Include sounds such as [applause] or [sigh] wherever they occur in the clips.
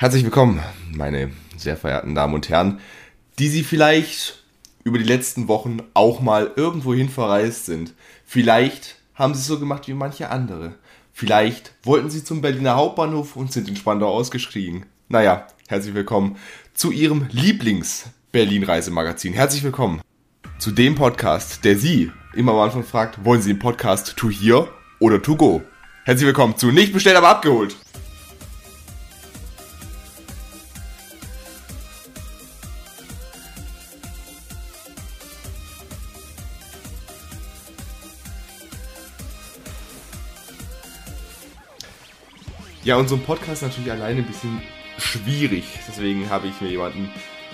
Herzlich willkommen, meine sehr verehrten Damen und Herren, die Sie vielleicht über die letzten Wochen auch mal irgendwohin verreist sind. Vielleicht haben Sie es so gemacht wie manche andere. Vielleicht wollten Sie zum Berliner Hauptbahnhof und sind in Spandau ausgeschrieben. Naja, herzlich willkommen zu Ihrem Lieblings-Berlin-Reisemagazin. Herzlich willkommen zu dem Podcast, der Sie immer am Anfang fragt, wollen Sie den Podcast to hear oder to go? Herzlich willkommen zu Nicht bestellt, aber abgeholt. Ja, und so ein Podcast ist natürlich alleine ein bisschen schwierig. Deswegen habe ich mir jemanden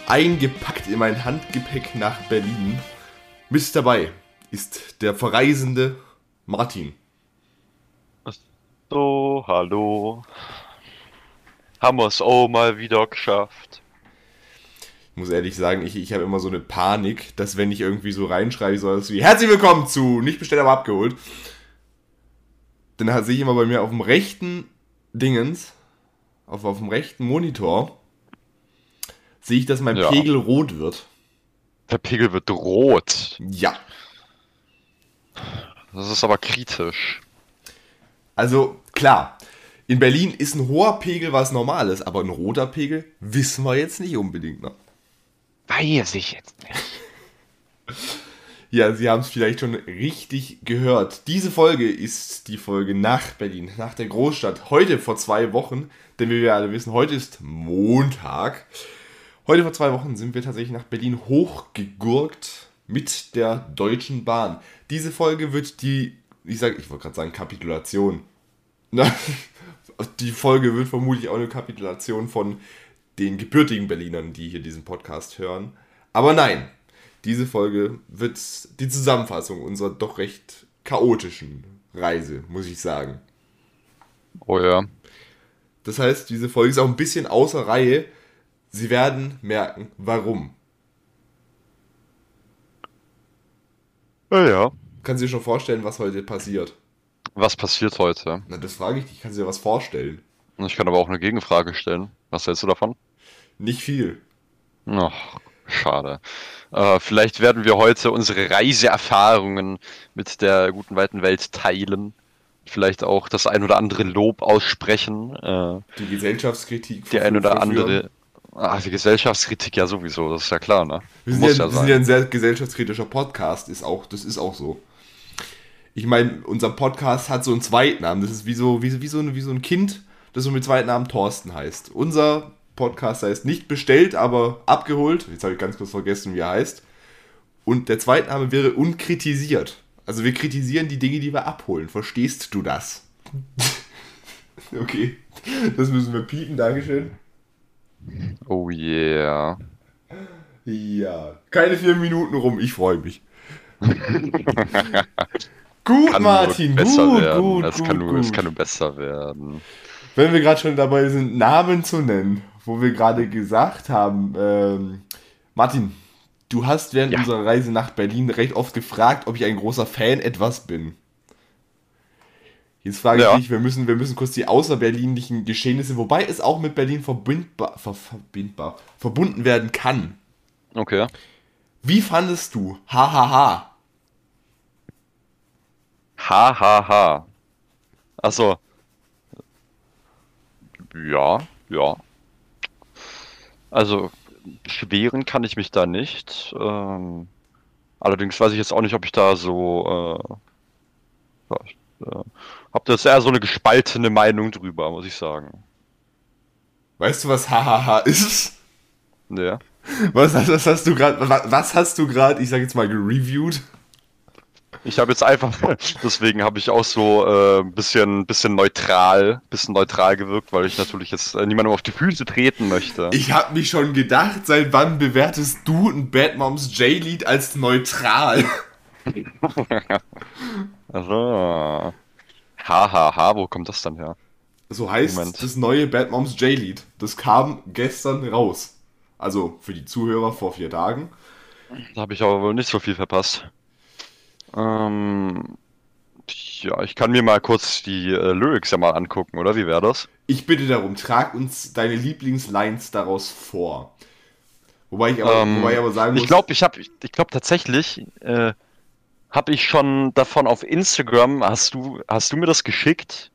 eingepackt in mein Handgepäck nach Berlin. Mit dabei ist der verreisende Martin. So, hallo. Haben wir es auch mal wieder geschafft. Ich muss ehrlich sagen, ich, ich habe immer so eine Panik, dass wenn ich irgendwie so reinschreibe, so was wie Herzlich willkommen zu Nicht bestellt, aber abgeholt, dann sehe ich immer bei mir auf dem rechten Dingens, auf, auf dem rechten Monitor, sehe ich, dass mein Ja. Pegel rot wird. Der Pegel wird rot. Ja. Das ist aber kritisch. Also, klar, in Berlin ist ein hoher Pegel was Normales, aber ein roter Pegel wissen wir jetzt nicht unbedingt. Ne? Weiß ich jetzt nicht. [laughs] Ja, Sie haben es vielleicht schon richtig gehört. Diese Folge ist die Folge nach Berlin, nach der Großstadt. Heute vor zwei Wochen, denn wie wir alle wissen, heute ist Montag. Heute vor zwei Wochen sind wir tatsächlich nach Berlin hochgegurkt mit der Deutschen Bahn. Diese Folge wird die, ich sag, ich wollte gerade sagen Kapitulation. [laughs] Die Folge wird vermutlich auch eine Kapitulation von den gebürtigen Berlinern, die hier diesen Podcast hören. Aber nein, diese Folge wird die Zusammenfassung unserer doch recht chaotischen Reise, muss ich sagen. Oh ja. Das heißt, diese Folge ist auch ein bisschen außer Reihe. Sie werden merken, warum. Ja, ja. Kannst du dir schon vorstellen, was heute passiert? Was passiert heute? Na, das frage ich dich. Kannst du dir was vorstellen? Ich kann aber auch eine Gegenfrage stellen. Was hältst du davon? Nicht viel. Ach, schade. Äh, vielleicht werden wir heute unsere Reiseerfahrungen mit der guten weiten Welt teilen. Vielleicht auch das ein oder andere Lob aussprechen. Äh, Die Gesellschaftskritik. die ein oder andere. Ach, die Gesellschaftskritik ja sowieso, das ist ja klar, ne? Wir sind, ja, ja wir sind ja ein sehr gesellschaftskritischer Podcast, ist auch, das ist auch so. Ich meine, unser Podcast hat so einen Zweitnamen. Das ist wie so, wie, wie, so, ein- wie so ein Kind, das so mit Zweitnamen Thorsten heißt. Unser Podcast heißt nicht bestellt, aber abgeholt. Jetzt habe ich ganz kurz vergessen, wie er heißt. Und der Zweitname wäre unkritisiert. Also wir kritisieren die Dinge, die wir abholen. Verstehst du das? [laughs] okay. Das müssen wir piepen, Dankeschön. Oh yeah. Ja, keine vier Minuten rum, ich freue mich. [laughs] gut, Kann Martin, gut, werden. gut, es, gut, kann gut. es kann nur besser werden. Wenn wir gerade schon dabei sind, Namen zu nennen, wo wir gerade gesagt haben, ähm, Martin, du hast während Ja. unserer Reise nach Berlin recht oft gefragt, ob ich ein großer Fan etwas bin. Jetzt frage ich Ja. dich, wir müssen, wir müssen kurz die außerberlinlichen Geschehnisse, wobei es auch mit Berlin verbindbar, ver, verbindbar, verbunden werden kann. Okay. Wie fandest du Hahaha? Ha, ha, ha. Achso. Ja, ja. Also, beschweren kann ich mich da nicht. Ähm, allerdings weiß ich jetzt auch nicht, ob ich da so. Äh, äh, hab da jetzt eher so eine gespaltene Meinung drüber, muss ich sagen. Weißt du, was Hahaha [laughs] ist? Ja. Was, hast- was hast du gerade, was, was hast du gerade, ich sag jetzt mal, gereviewt? Ich habe jetzt einfach, [laughs] deswegen habe ich auch so äh, ein bisschen, bisschen neutral, bisschen neutral gewirkt, weil ich natürlich jetzt äh, niemandem auf die Füße treten möchte. Ich habe mich schon gedacht, seit wann bewertest du ein Bad Moms J-Lied als neutral? [laughs] [laughs] Also. Ha, ha, ha, wo kommt das dann her? So heißt Moment. das neue Bad Moms J-Lied. Das kam gestern raus. Also für die Zuhörer vor vier Tagen. Da habe ich aber wohl nicht so viel verpasst. Ähm, Ja, ich kann mir mal kurz die äh, Lyrics ja mal angucken, oder? Wie wäre das? Ich bitte darum, trag uns deine Lieblingslines daraus vor. Wobei ich aber, Ähm, wobei ich aber sagen muss, Ich glaube, ich habe, ich glaube tatsächlich, äh, habe ich schon davon auf Instagram. Hast du, hast du mir das geschickt?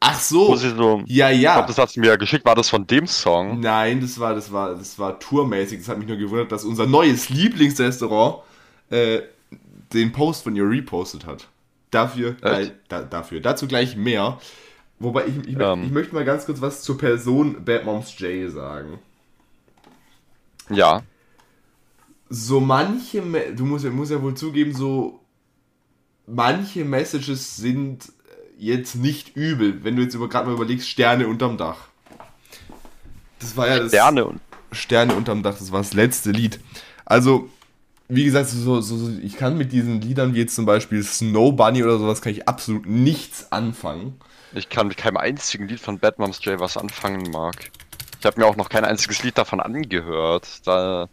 ach so, so, ja, ich ja. glaube, das hast du mir ja geschickt. War das von dem Song? Nein, das war, das war, das war tourmäßig. Das hat mich nur gewundert, dass unser neues Lieblingsrestaurant äh, den Post von ihr repostet hat. Dafür, gleich, da, dafür. Dazu gleich mehr. Wobei ich, ich, Ähm. ich möchte mal ganz kurz was zur Person Bad Moms J sagen. Ja. So manche, du musst, ja- musst ja wohl zugeben, so manche Messages sind jetzt nicht übel, wenn du jetzt über- gerade mal überlegst, Sterne unterm Dach. Das war ja das. Sterne Sterne unterm Dach, das war das letzte Lied. Also, wie gesagt, so, so, so, ich kann mit diesen Liedern wie jetzt zum Beispiel Snow Bunny oder sowas, kann ich absolut nichts anfangen. ich kann mit keinem einzigen Lied von Bad Moms J was anfangen mag. Ich habe mir auch noch kein einziges Lied davon angehört. Da,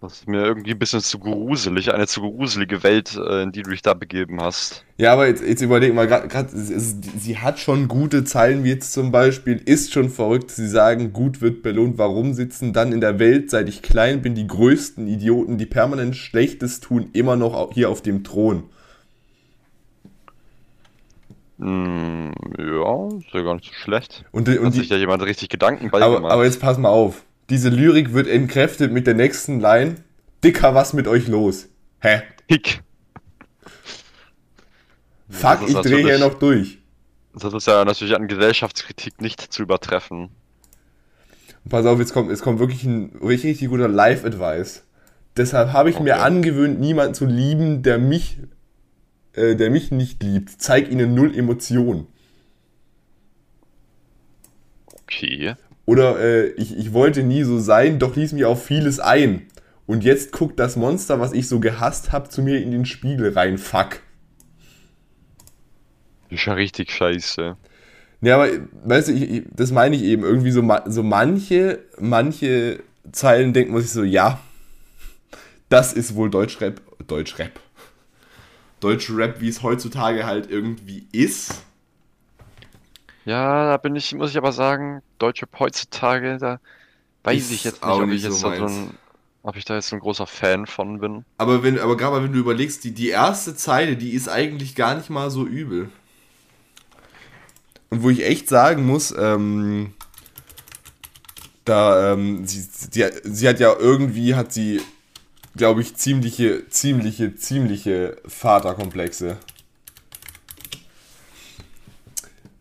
das ist mir irgendwie ein bisschen zu gruselig, eine zu gruselige Welt, äh, in die du dich da begeben hast. Ja, aber jetzt, jetzt überleg mal, gerade sie hat schon gute Zeilen, wie jetzt zum Beispiel, ist schon verrückt, sie sagen, gut wird belohnt, warum sitzen dann in der Welt, seit ich klein bin, die größten Idioten, die permanent Schlechtes tun, immer noch hier auf dem Thron. Hm, ja, ist ja gar nicht so schlecht. Und, die- Hat und sich die, ja jemand richtig Gedanken bei aber, gemacht. aber jetzt pass mal auf, diese Lyrik wird entkräftet mit der nächsten Line, Dicker, was mit euch los? Hä? Hick. Fuck, Das ist ich drehe hier noch durch. Das ist ja natürlich an Gesellschaftskritik nicht zu übertreffen. Pass auf, jetzt kommt, jetzt kommt wirklich ein richtig, richtig guter Live-Advice. Deshalb habe ich mir Okay. angewöhnt, niemanden zu lieben, der mich, äh, der mich nicht liebt. Zeig ihnen null Emotionen. Okay. Oder äh, ich, ich wollte nie so sein, doch ließ mir auf vieles ein. Und jetzt guckt das Monster, was ich so gehasst habe, zu mir in den Spiegel rein. Fuck. Ist ja richtig scheiße. Ja, aber weißt du, ich, ich, das meine ich eben. Irgendwie so, so manche, manche Zeilen denkt man sich so, ja, das ist wohl Deutschrap. Deutschrap. Deutschrap, wie es heutzutage halt irgendwie ist. Ja, da bin ich, muss ich aber sagen, Deutschrap heutzutage, da weiß Ist ich jetzt nicht, auch ob nicht ich jetzt so da so ein, ob ich da jetzt so ein großer Fan von bin. Aber wenn, aber gerade mal, wenn du überlegst, die, die erste Zeile, die ist eigentlich gar nicht mal so übel. Und wo ich echt sagen muss, ähm, da, ähm, sie, sie, sie hat ja irgendwie, hat sie, glaube ich, ziemliche, ziemliche, ziemliche Vaterkomplexe.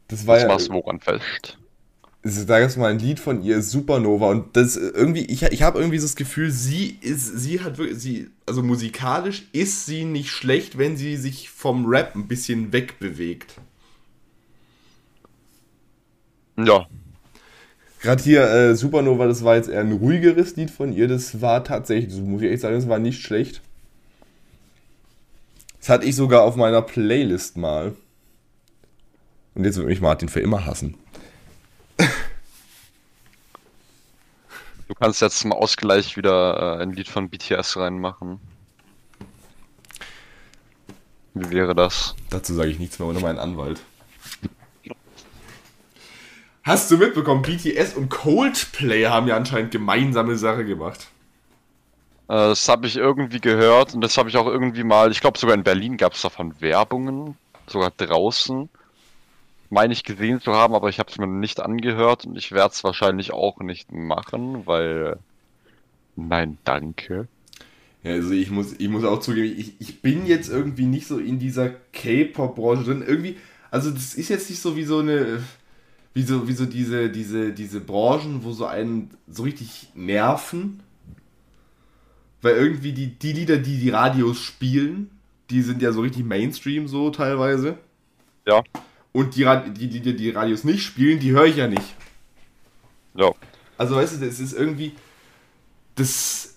Das war Das ja, machst du woran fest. es- da gab es mal ein Lied von ihr, Supernova, und das irgendwie, ich, ich habe irgendwie so das Gefühl, sie ist, sie hat wirklich, sie, also musikalisch ist sie nicht schlecht, wenn sie sich vom Rap ein bisschen wegbewegt. Ja, Gerade hier, äh, Supernova, das war jetzt eher ein ruhigeres Lied von ihr, das war tatsächlich, das muss ich echt sagen, das war nicht schlecht. Das hatte ich sogar auf meiner Playlist mal. Und jetzt wird mich Martin für immer hassen. du kannst jetzt zum Ausgleich wieder äh, ein Lied von BTS reinmachen. Wie wäre das? Dazu sage ich nichts mehr ohne meinen Anwalt. Hast du mitbekommen, BTS und Coldplay haben ja anscheinend gemeinsame Sache gemacht. Äh, das habe ich irgendwie gehört und das habe ich auch irgendwie mal, ich glaube sogar in Berlin gab es davon Werbungen, sogar draußen. Meine ich gesehen zu haben, aber ich habe es mir nicht angehört und ich werde es wahrscheinlich auch nicht machen, weil... Nein, danke. Ja, also ich muss, ich muss auch zugeben, ich, ich bin jetzt irgendwie nicht so in dieser K-Pop-Branche drin. Irgendwie, also das ist jetzt nicht so wie so eine, wie so, wie so diese, diese, diese Branchen, wo so einen so richtig nerven. Weil irgendwie die, die Lieder, die die Radios spielen, die sind ja so richtig Mainstream so teilweise. Ja, Und die, die die die Radios nicht spielen, die höre ich ja nicht. ja. Also weißt du, das ist irgendwie. Das.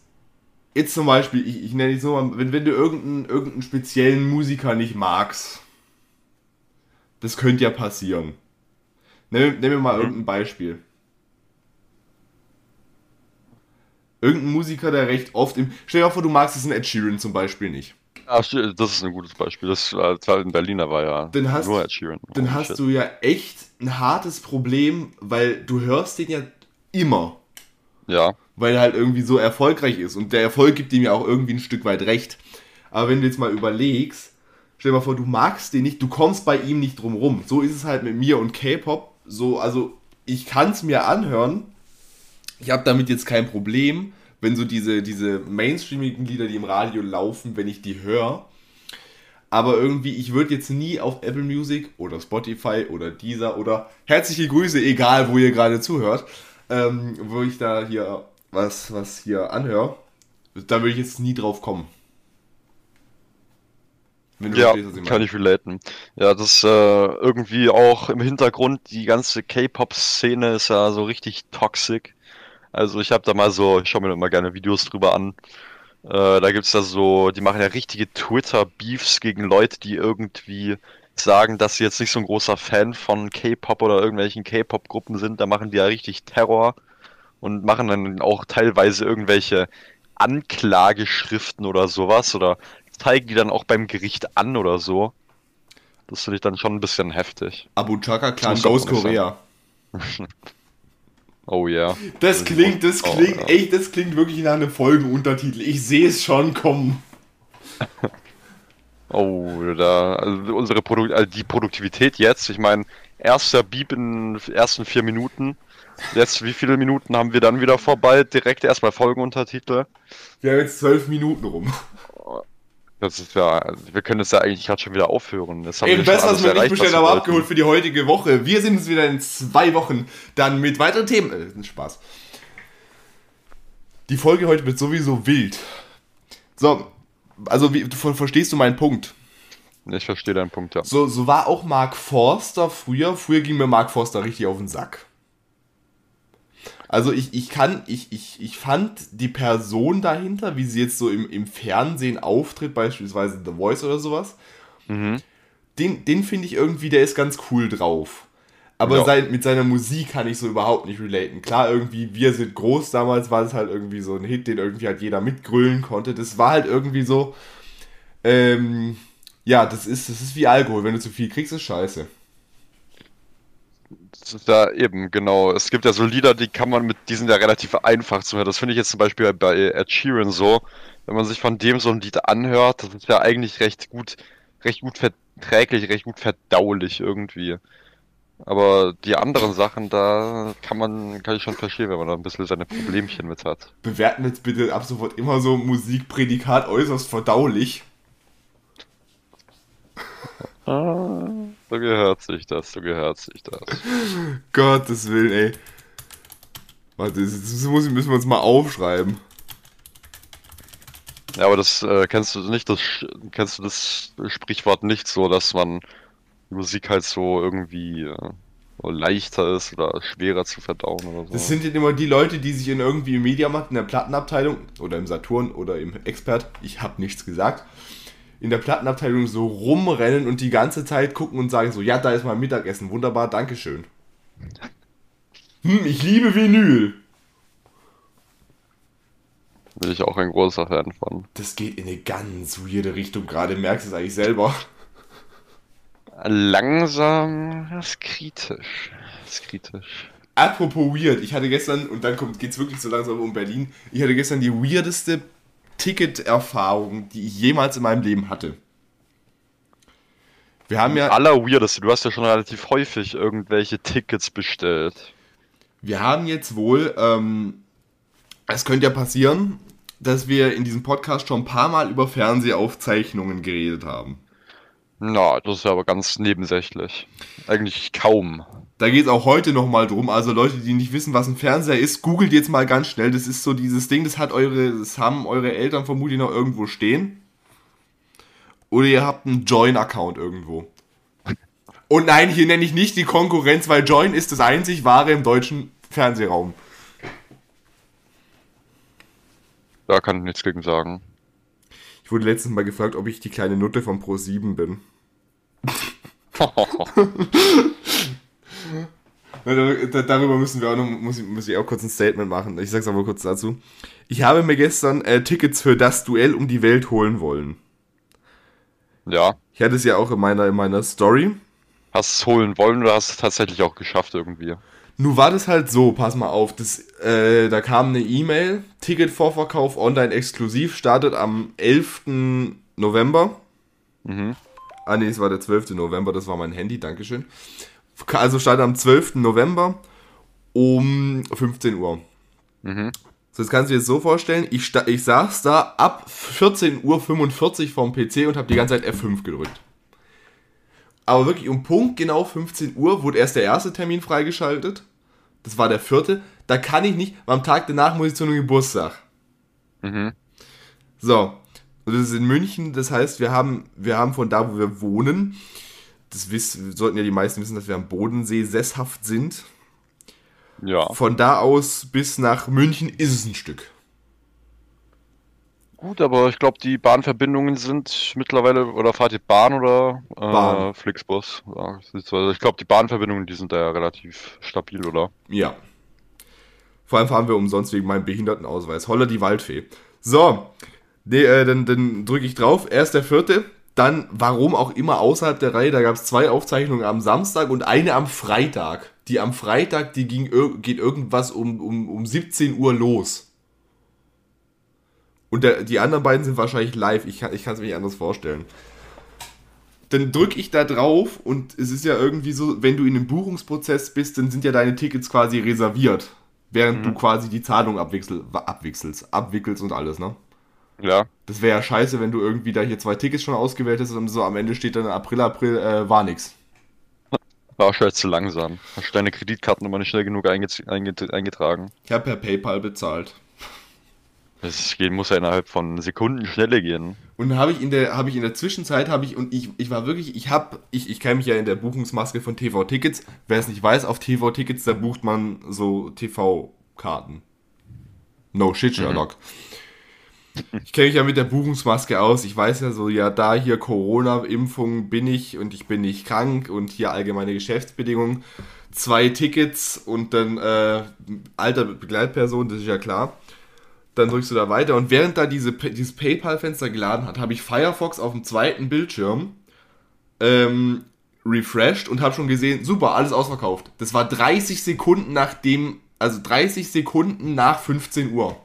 Jetzt zum Beispiel, ich, ich nenne es so mal, wenn, wenn du irgendeinen, irgendeinen speziellen Musiker nicht magst, das könnte ja passieren. Nimm, nimm mir mal Mhm. irgendein Beispiel. Irgendein Musiker, der recht oft im. Stell dir mal vor, du magst es in Ed Sheeran zum Beispiel nicht. Ja, das ist ein gutes Beispiel. Das war halt in Berliner war ja dann hast, nur Ed Sheeran. Dann oh, hast shit. du ja echt ein hartes Problem, weil du hörst den ja immer. Ja. Weil er halt irgendwie so erfolgreich ist. Und der Erfolg gibt ihm ja auch irgendwie ein Stück weit recht. Aber wenn du jetzt mal überlegst, stell dir mal vor, du magst den nicht, du kommst bei ihm nicht drum rum. So ist es halt mit mir und K-Pop. So, also ich kann es mir anhören. Ich habe damit jetzt kein Problem wenn so diese, diese mainstreamigen Lieder, die im Radio laufen, wenn ich die höre. Aber irgendwie, ich würde jetzt nie auf Apple Music oder Spotify oder Deezer oder herzliche Grüße, egal wo ihr gerade zuhört, ähm, wo ich da hier was, was hier anhöre, da würde ich jetzt nie drauf kommen. ja, verstehst, kann ich relaten. Ja, das äh, irgendwie auch im Hintergrund, die ganze K-Pop-Szene ist ja so richtig toxic. Also ich habe da mal so, ich schaue mir immer gerne Videos drüber an. Äh, da gibt's da so, die machen ja richtige Twitter-Beefs gegen Leute, die irgendwie sagen, dass sie jetzt nicht so ein großer Fan von K-Pop oder irgendwelchen K-Pop-Gruppen sind. Da machen die ja richtig Terror und machen dann auch teilweise irgendwelche Anklageschriften oder sowas oder zeigen die dann auch beim Gericht an oder so. Das finde ich dann schon ein bisschen heftig. Abu Chaka Clan Ghost Korea. [laughs] Oh ja. Das klingt, das klingt, oh, echt, das klingt wirklich nach einem Folgenuntertitel. Ich sehe es schon kommen. [laughs] oh, da, also unsere Produkt, also die Produktivität jetzt, ich meine, erster Beep in den ersten vier Minuten. Jetzt, wie viele Minuten haben wir dann wieder vorbei? Direkt erstmal Folgenuntertitel. Wir haben jetzt zwölf Minuten rum. Das ist ja, wir können es ja eigentlich gerade schon wieder aufhören. Das Eben besser, was wir nicht bestellt, aber abgeholt für die heutige Woche. Wir sehen uns wieder in zwei Wochen dann mit weiteren Themen. Äh, Spaß. Die Folge heute wird sowieso wild. So, also wie, verstehst du meinen Punkt? Ich verstehe deinen Punkt, ja. So, so war auch Mark Forster früher. Früher ging mir Mark Forster richtig auf den Sack. Also ich, ich kann, ich, ich, ich fand die Person dahinter, wie sie jetzt so im, im Fernsehen auftritt, beispielsweise The Voice oder sowas, mhm. den, den finde ich irgendwie, der ist ganz cool drauf. Aber ja. sein, mit seiner Musik kann ich so überhaupt nicht relaten. Klar, irgendwie, wir sind groß, damals war es halt irgendwie so ein Hit, den irgendwie halt jeder mitgrüllen konnte. Das war halt irgendwie so, ähm, ja, das ist, das ist wie Alkohol. Wenn du zu viel kriegst, ist scheiße. Da eben, genau. Es gibt ja so Lieder, die kann man mit, die sind ja relativ einfach zu hören. Das finde ich jetzt zum Beispiel bei Ed Sheeran so. Wenn man sich von dem so ein Lied anhört, das ist ja eigentlich recht gut, recht gut verträglich, recht gut verdaulich irgendwie. Aber die anderen Sachen, da kann man, kann ich schon verstehen, wenn man da ein bisschen seine Problemchen mit hat. Bewerten jetzt bitte ab sofort immer so Musikprädikat äußerst verdaulich. Ah. So gehört sich das, so gehört sich das. [laughs] Gottes Willen, ey. Warte, das, müssen wir uns mal aufschreiben. Ja, aber das äh, kennst du nicht, das kennst du das Sprichwort nicht so, dass man Musik halt so irgendwie äh, leichter ist oder schwerer zu verdauen oder so. Das sind ja immer die Leute, die sich in irgendwie im Mediamarkt in der Plattenabteilung oder im Saturn oder im Expert, ich habe nichts gesagt, in der Plattenabteilung so rumrennen und die ganze Zeit gucken und sagen so, ja, da ist mein Mittagessen, wunderbar, Dankeschön. Hm, ich liebe Vinyl. Bin ich auch ein großer Fan von. Das geht in eine ganz weirde Richtung gerade, merkst du es eigentlich selber. Langsam, das ist kritisch. Das ist kritisch. Apropos weird, ich hatte gestern, und dann geht es wirklich so langsam um Berlin, ich hatte gestern die weirdeste Ticket-Erfahrung, die ich jemals in meinem Leben hatte. Wir haben ja. Aller weirdeste, du hast ja schon relativ häufig irgendwelche Tickets bestellt. Wir haben jetzt wohl, ähm, es könnte ja passieren, dass wir in diesem Podcast schon ein paar Mal über Fernsehaufzeichnungen geredet haben. Na, das ist ja aber ganz nebensächlich. Eigentlich kaum. Da geht es auch heute nochmal drum. Also Leute, die nicht wissen, was ein Fernseher ist, googelt jetzt mal ganz schnell. Das ist so dieses Ding, das hat eure, das haben eure Eltern vermutlich noch irgendwo stehen. Oder ihr habt einen Join-Account irgendwo. Und nein, hier nenne ich nicht die Konkurrenz, weil Join ist das einzig wahre im deutschen Fernsehraum. Da kann ich nichts gegen sagen. Ich wurde letztens mal gefragt, ob ich die kleine Nutte von Pro7 bin. [laughs] [laughs] Darüber müssen wir auch noch, muss ich, muss ich auch kurz ein Statement machen. Ich sag's aber kurz dazu. Ich habe mir gestern äh, Tickets für das Duell um die Welt holen wollen. Ja. Ich hatte es ja auch in meiner, in meiner Story. Hast es holen wollen oder hast es tatsächlich auch geschafft irgendwie? Nun war das halt so, pass mal auf, das, äh, da kam eine E-Mail, Ticketvorverkauf online exklusiv, startet am 11. November. Mhm. Ah nee, es war der 12. November, das war mein Handy, Dankeschön. Also startet am 12. November um 15 Uhr. Mhm. So, jetzt kannst du dir das so vorstellen, ich, ich saß da ab 14.45 Uhr vorm PC und habe die ganze Zeit F5 gedrückt. Aber wirklich um Punkt genau 15 Uhr wurde erst der erste Termin freigeschaltet. Das war der vierte. Da kann ich nicht, weil am Tag danach muss ich zu einem Geburtstag. Mhm. So, das ist in München, das heißt, wir haben, wir haben von da, wo wir wohnen, das wissen, sollten ja die meisten wissen, dass wir am Bodensee sesshaft sind. Ja. Von da aus bis nach München ist es ein Stück. Gut, aber ich glaube, die Bahnverbindungen sind mittlerweile, oder fahrt ihr Bahn oder äh, Bahn. Flixbus? Ja, ich glaube, die Bahnverbindungen, die sind da ja relativ stabil, oder? Ja. Vor allem fahren wir umsonst wegen meinem Behindertenausweis. Holla die Waldfee. So, nee, äh, dann, dann drücke ich drauf. Erst der vierte. Dann, warum auch immer außerhalb der Reihe, da gab es zwei Aufzeichnungen am Samstag und eine am Freitag. Die am Freitag, die ging, geht irgendwas um, um, um 17 Uhr los. Und der, die anderen beiden sind wahrscheinlich live. Ich kann es mir nicht anders vorstellen. Dann drücke ich da drauf und es ist ja irgendwie so, wenn du in einem Buchungsprozess bist, dann sind ja deine Tickets quasi reserviert. Während du quasi die Zahlung abwechsel, abwechselst, abwickelst und alles, ne? Ja. Das wäre ja scheiße, wenn du irgendwie da hier zwei Tickets schon ausgewählt hast und so am Ende steht dann April, April, äh, war nix. War wahrscheinlich zu langsam. Hast du deine Kreditkartennummer nicht schnell genug einge- einge- eingetragen? Ich habe per PayPal bezahlt. Das geht, muss ja innerhalb von Sekunden schneller gehen. Und dann habe ich in der habe ich in der Zwischenzeit habe ich und ich, ich war wirklich ich habe ich ich kenne mich ja in der Buchungsmaske von TV Tickets. Wer es nicht weiß, auf TV Tickets da bucht man so TV Karten. No shit Sherlock. Ich kenne mich ja mit der Buchungsmaske aus. Ich weiß ja so, ja, da hier Corona-Impfung bin ich und ich bin nicht krank und hier allgemeine Geschäftsbedingungen. Zwei Tickets und dann äh, alter Begleitperson, das ist ja klar. Dann drückst du da weiter und während da diese, dieses PayPal-Fenster geladen hat, habe ich Firefox auf dem zweiten Bildschirm ähm, refreshed und habe schon gesehen, super, alles ausverkauft. Das war 30 Sekunden nach dem, also 30 Sekunden nach 15 Uhr.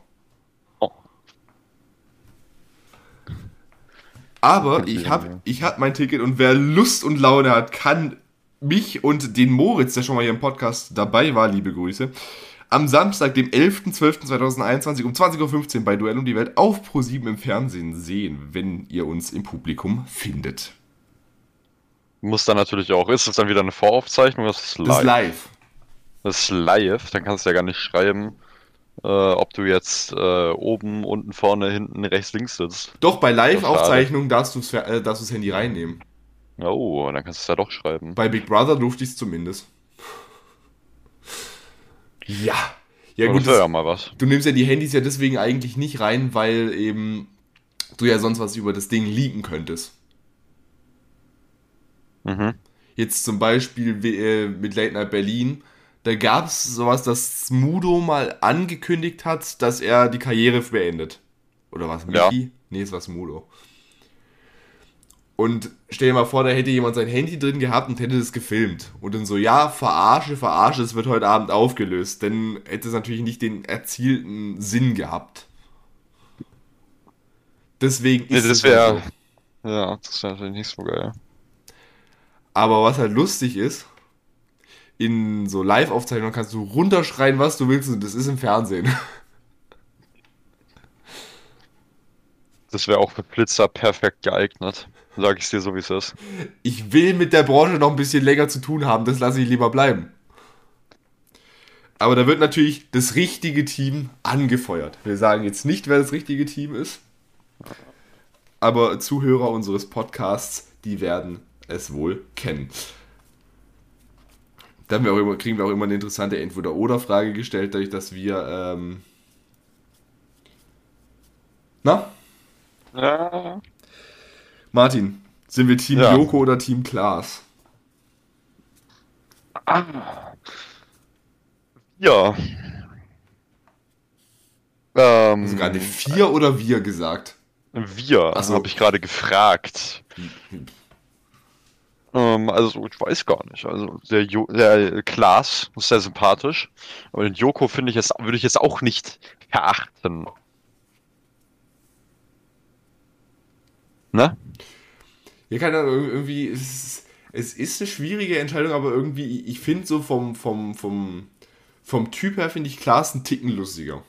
Aber ich habe ich hab mein Ticket und wer Lust und Laune hat, kann mich und den Moritz, der schon mal hier im Podcast dabei war, liebe Grüße, am Samstag, dem 11.12.2021 um 20.15 Uhr bei Duell um die Welt auf Pro7 im Fernsehen sehen, wenn ihr uns im Publikum findet. Muss dann natürlich auch. Ist es dann wieder eine Voraufzeichnung oder ist live? Das ist live. Das ist live, dann kannst du ja gar nicht schreiben, äh, ob du jetzt äh, oben, unten, vorne, hinten, rechts, links sitzt. Doch, bei. Live-Aufzeichnungen darfst, ver- äh, darfst du das Handy reinnehmen. Oh, dann kannst du es ja doch schreiben. Bei Big Brother durfte ich es zumindest. Ja. Ja gut, das ja mal was. du nimmst ja die Handys ja deswegen eigentlich nicht rein, weil eben du ja sonst was über das Ding leaken könntest. Mhm. Jetzt zum Beispiel äh, mit Late Night Berlin, da gab es sowas, dass Smudo mal angekündigt hat, dass er die Karriere beendet. Oder was, Ja. Nee, es war Smudo. Und stell dir mal vor, da hätte jemand sein Handy drin gehabt und hätte das gefilmt. Und dann so, ja, verarsche, verarsche, es wird heute Abend aufgelöst. Dann hätte es natürlich nicht den erzielten Sinn gehabt. Deswegen Nee, ist das es halt wäre. so. Ja, das wäre natürlich nicht so geil. Aber was halt lustig ist, in so Live-Aufzeichnungen kannst du runterschreien, was du willst, und das ist im Fernsehen. Das wäre auch für Blitzer perfekt geeignet. Sag ich dir so, wie es ist. Ich will mit der Branche noch ein bisschen länger zu tun haben, das lasse ich lieber bleiben. Aber da wird natürlich das richtige Team angefeuert. Wir sagen jetzt nicht, wer das richtige Team ist. Aber Zuhörer unseres Podcasts, die werden es wohl kennen. Da haben wir auch immer, kriegen wir auch immer eine interessante Entweder-Oder-Frage gestellt, dadurch, dass wir. Ähm na, Ja. Martin, sind wir Team Ja. Joko oder Team Klaas? Ja. Ähm, Also gerade vier oder wir gesagt? Wir, Ach so. habe ich gerade gefragt. Ähm, also, ich weiß gar nicht. Also, der, jo der Klaas ist sehr sympathisch. Aber den Joko finde ich jetzt, würde ich jetzt auch nicht verachten. Ne? Ja, keine Ahnung, irgendwie, es ist, es ist eine schwierige Entscheidung, aber irgendwie, ich finde so vom, vom, vom, vom Typ her finde ich Klaas einen Ticken lustiger.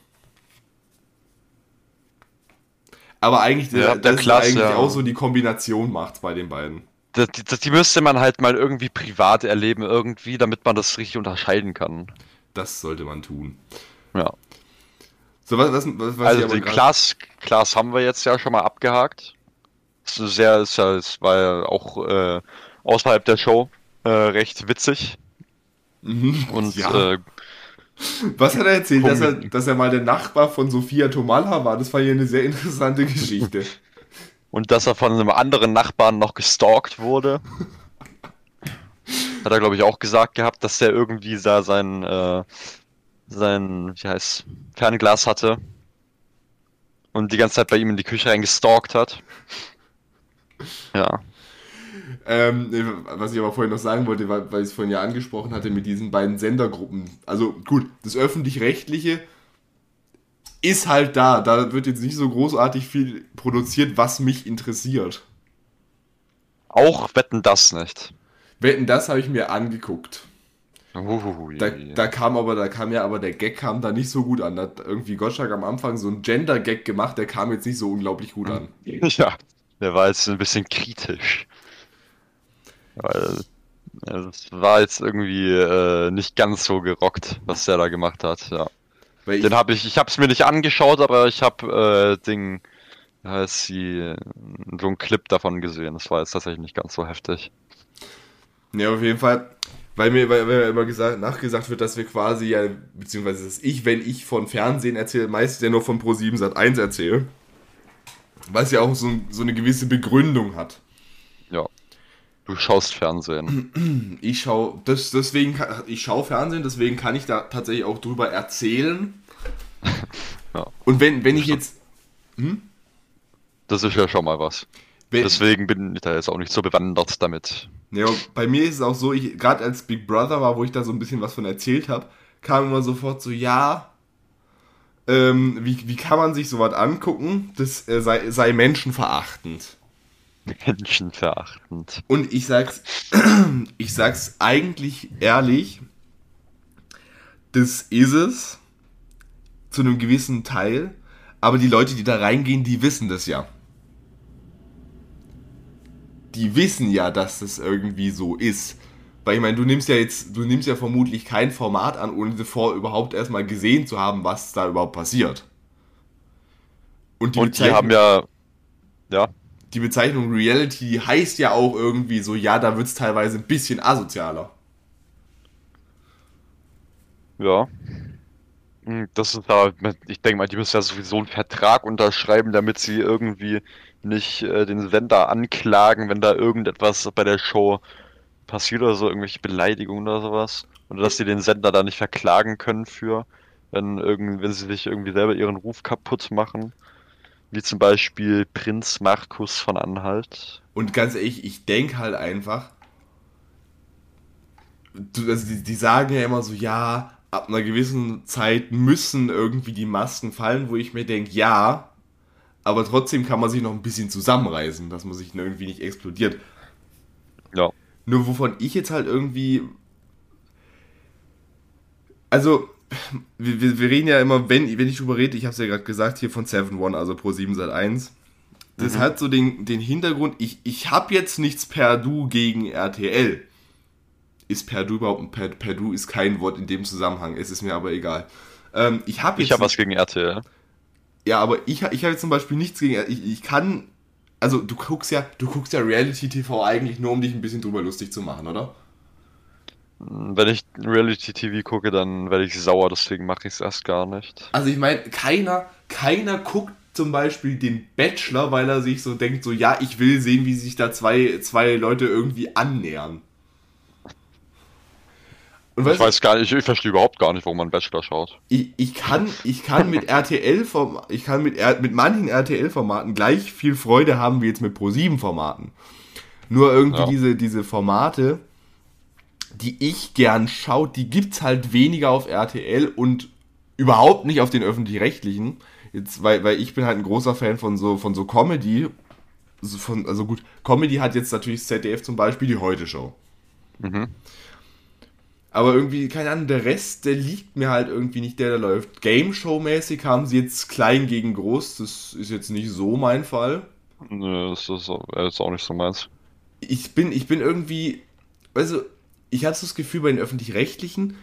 Aber eigentlich, Ja, das der ist Klaas, eigentlich ja. auch so die Kombination macht bei den beiden. Das, die, das, die müsste man halt mal irgendwie privat erleben, irgendwie, damit man das richtig unterscheiden kann. Das sollte man tun. Ja. So, was, was, was, Also den Klaas, Klaas haben wir jetzt ja schon mal abgehakt. Das ist sehr, ist ja, es war ja auch äh, außerhalb der Show äh, recht witzig. Mhm. Und Ja. äh, Was hat er erzählt, dass er, dass er mal der Nachbar von Sophia Tomalla war? Das war ja eine sehr interessante [laughs] Geschichte. Und dass er von einem anderen Nachbarn noch gestalkt wurde. [laughs] Hat er, glaube ich, auch gesagt gehabt, dass der irgendwie da sein, äh, sein, wie heißt, Fernglas hatte. Und die ganze Zeit bei ihm in die Küche reingestalkt hat. Ja. Ähm, was ich aber vorhin noch sagen wollte, weil, weil ich es vorhin ja angesprochen hatte mit diesen beiden Sendergruppen. Also gut, das öffentlich-rechtliche ist halt da. Da wird jetzt nicht so großartig viel produziert, was mich interessiert. Auch wetten das nicht. Wetten, das habe ich mir angeguckt. Uhuhui. Da, da kam aber, da kam ja aber der Gag kam da nicht so gut an. Da hat irgendwie Gottschalk am Anfang so einen Gender-Gag gemacht, der kam jetzt nicht so unglaublich gut an. [laughs] Ja, der war jetzt ein bisschen kritisch. Weil ja, das war jetzt irgendwie äh, nicht ganz so gerockt, was der da gemacht hat. Ja. Weil Den habe ich, ich habe es mir nicht angeschaut, aber ich habe äh, Ding, heißt sie, so einen Clip davon gesehen. Das war jetzt tatsächlich nicht ganz so heftig. Ja, auf jeden Fall. Weil mir, weil mir immer gesagt, nachgesagt wird, dass wir quasi ja, beziehungsweise dass ich, wenn ich von Fernsehen erzähle, meistens ja nur von Pro7 Sat 1 erzähle. Was ja auch so, so eine gewisse Begründung hat. Du schaust Fernsehen. [clears throat] Ich schaue, das, deswegen, ich schaue Fernsehen, deswegen kann ich da tatsächlich auch drüber erzählen. [laughs] Ja. Und wenn, wenn ich jetzt, Das ist ja schon mal was. wenn, Deswegen bin ich da jetzt auch nicht so bewandert damit. Ja, bei mir ist es auch so, ich gerade als Big Brother war, wo ich da so ein bisschen was von erzählt habe, kam immer sofort so, ja, ähm, wie, wie kann man sich sowas angucken? Das äh, sei, sei menschenverachtend. Menschenverachtend. Und ich sag's, [clears throat] ich sag's eigentlich ehrlich, das ist es zu einem gewissen Teil, aber die Leute, die da reingehen, die wissen das ja. Die wissen ja, dass das irgendwie so ist. Weil ich meine, du nimmst ja jetzt, du nimmst ja vermutlich kein Format an, ohne davor überhaupt erstmal gesehen zu haben, was da überhaupt passiert. Und die Bezeichnung- haben ja, ja, die Bezeichnung Reality heißt ja auch irgendwie so, ja, da wird es teilweise ein bisschen asozialer. Ja. Hm, Das ist da, ich denke mal, die müssen ja sowieso einen Vertrag unterschreiben, damit sie irgendwie nicht äh, den Sender anklagen, wenn da irgendetwas bei der Show passiert oder so, irgendwelche Beleidigungen oder sowas. Oder dass sie den Sender da nicht verklagen können für, wenn, irgend, wenn sie sich irgendwie selber ihren Ruf kaputt machen. Wie zum Beispiel Prinz Markus von Anhalt. Und ganz ehrlich, ich denke halt einfach, also die, die sagen ja immer so, ja, ab einer gewissen Zeit müssen irgendwie die Masken fallen, wo ich mir denke, ja, aber trotzdem kann man sich noch ein bisschen zusammenreißen, dass man sich irgendwie nicht explodiert. Ja. Nur wovon ich jetzt halt irgendwie. Also, wir, wir, wir reden ja immer, wenn, wenn ich drüber rede, ich habe es ja gerade gesagt, hier von 7 One, also Pro 7 Sat 1. Das hat so den, den Hintergrund, ich, ich habe jetzt nichts per Du gegen RTL. Ist per Du überhaupt ein per, Du ist kein Wort in dem Zusammenhang, es ist mir aber egal. Ähm, ich habe jetzt. Ich habe was gegen RTL. Ja, aber ich, ich habe jetzt zum Beispiel nichts gegen. Ich, ich kann. Also du guckst ja, du guckst ja Reality TV eigentlich nur, um dich ein bisschen drüber lustig zu machen, oder? Wenn ich Reality TV gucke, dann werde ich sauer, deswegen mache ich es erst gar nicht. Also ich meine, keiner, keiner guckt zum Beispiel den Bachelor, weil er sich so denkt, so ja, ich will sehen, wie sich da zwei, zwei Leute irgendwie annähern. Und ich weiß gar nicht, ich verstehe überhaupt gar nicht, warum man Bachelor schaut. Ich, ich kann, ich kann mit [laughs] RTL ich kann mit, mit manchen RTL-Formaten gleich viel Freude haben wie jetzt mit Pro7-Formaten. Nur irgendwie ja. diese, diese Formate, die ich gern schaue, die gibt's halt weniger auf RTL und überhaupt nicht auf den öffentlich-rechtlichen. Jetzt, weil, weil ich bin halt ein großer Fan von so, von so Comedy. Also, von, also gut, Comedy hat jetzt natürlich ZDF zum Beispiel die Heute-Show. Mhm. Aber irgendwie, keine Ahnung, der Rest, der liegt mir halt irgendwie nicht, der da läuft. Game Show-mäßig haben sie jetzt klein gegen groß, das ist jetzt nicht so mein Fall. Nö, das ist jetzt auch nicht so meins. Ich bin, ich bin irgendwie, also, ich hatte das Gefühl bei den Öffentlich-Rechtlichen,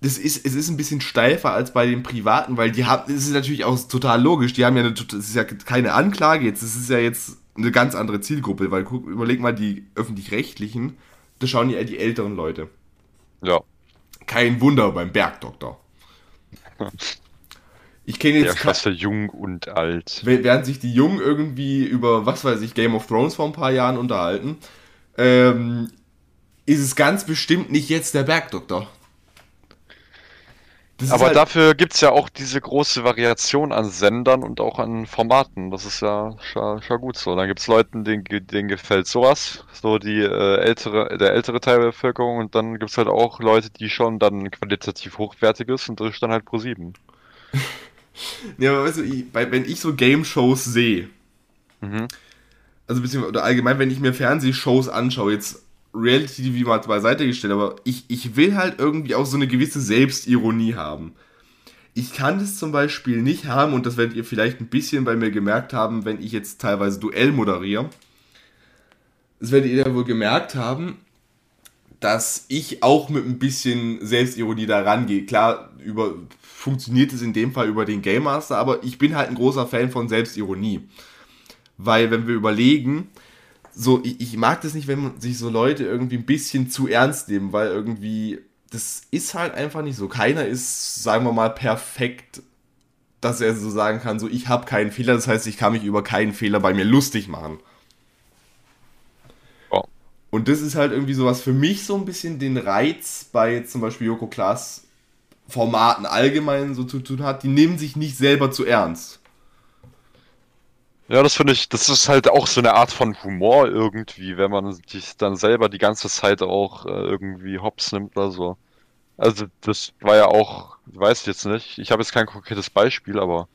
das ist, es ist ein bisschen steifer als bei den Privaten, weil die haben, das ist natürlich auch total logisch, die haben ja eine, das ist ja keine Anklage jetzt, das ist ja jetzt eine ganz andere Zielgruppe, weil guck, überleg mal, die Öffentlich-Rechtlichen, da schauen ja die älteren Leute. Ja. Kein Wunder beim Bergdoktor. Ich kenne jetzt. Der Klasse jung und alt. Während sich die Jungen irgendwie über, was weiß ich, Game of Thrones vor ein paar Jahren unterhalten, ähm, ist es ganz bestimmt nicht jetzt der Bergdoktor. Aber halt dafür gibt es ja auch diese große Variation an Sendern und auch an Formaten. Das ist ja schon, schon gut so. Dann gibt es Leuten, denen, denen gefällt sowas, so die äh, ältere, der ältere Teil der Bevölkerung, und dann gibt es halt auch Leute, die schon dann qualitativ hochwertig ist und das ist dann halt pro 7. [laughs] ja, aber weißt du, ich, wenn ich so Game-Shows sehe, mhm. also beziehungsweise oder allgemein, wenn ich mir Fernsehshows anschaue, jetzt Reality-TV mal beiseite gestellt, aber ich, ich will halt irgendwie auch so eine gewisse Selbstironie haben. Ich kann das zum Beispiel nicht haben, und das werdet ihr vielleicht ein bisschen bei mir gemerkt haben, wenn ich jetzt teilweise Duell moderiere. Das werdet ihr ja wohl gemerkt haben, dass ich auch mit ein bisschen Selbstironie da rangehe. Klar, über, funktioniert es in dem Fall über den Game Master, aber ich bin halt ein großer Fan von Selbstironie. Weil, wenn wir überlegen, so, ich, ich mag das nicht, wenn sich so Leute irgendwie ein bisschen zu ernst nehmen, weil irgendwie, das ist halt einfach nicht so. Keiner ist, sagen wir mal, perfekt, dass er so sagen kann, so, ich habe keinen Fehler, das heißt, ich kann mich über keinen Fehler bei mir lustig machen. Oh. Und das ist halt irgendwie sowas für mich so ein bisschen den Reiz bei zum Beispiel Joko Klaas Formaten allgemein so zu tun hat. Die nehmen sich nicht selber zu ernst. Ja, das finde ich, das ist halt auch so eine Art von Humor irgendwie, wenn man sich dann selber die ganze Zeit auch äh, irgendwie hops nimmt oder so. Also das war ja auch, weiß ich jetzt nicht, ich habe jetzt kein konkretes Beispiel, aber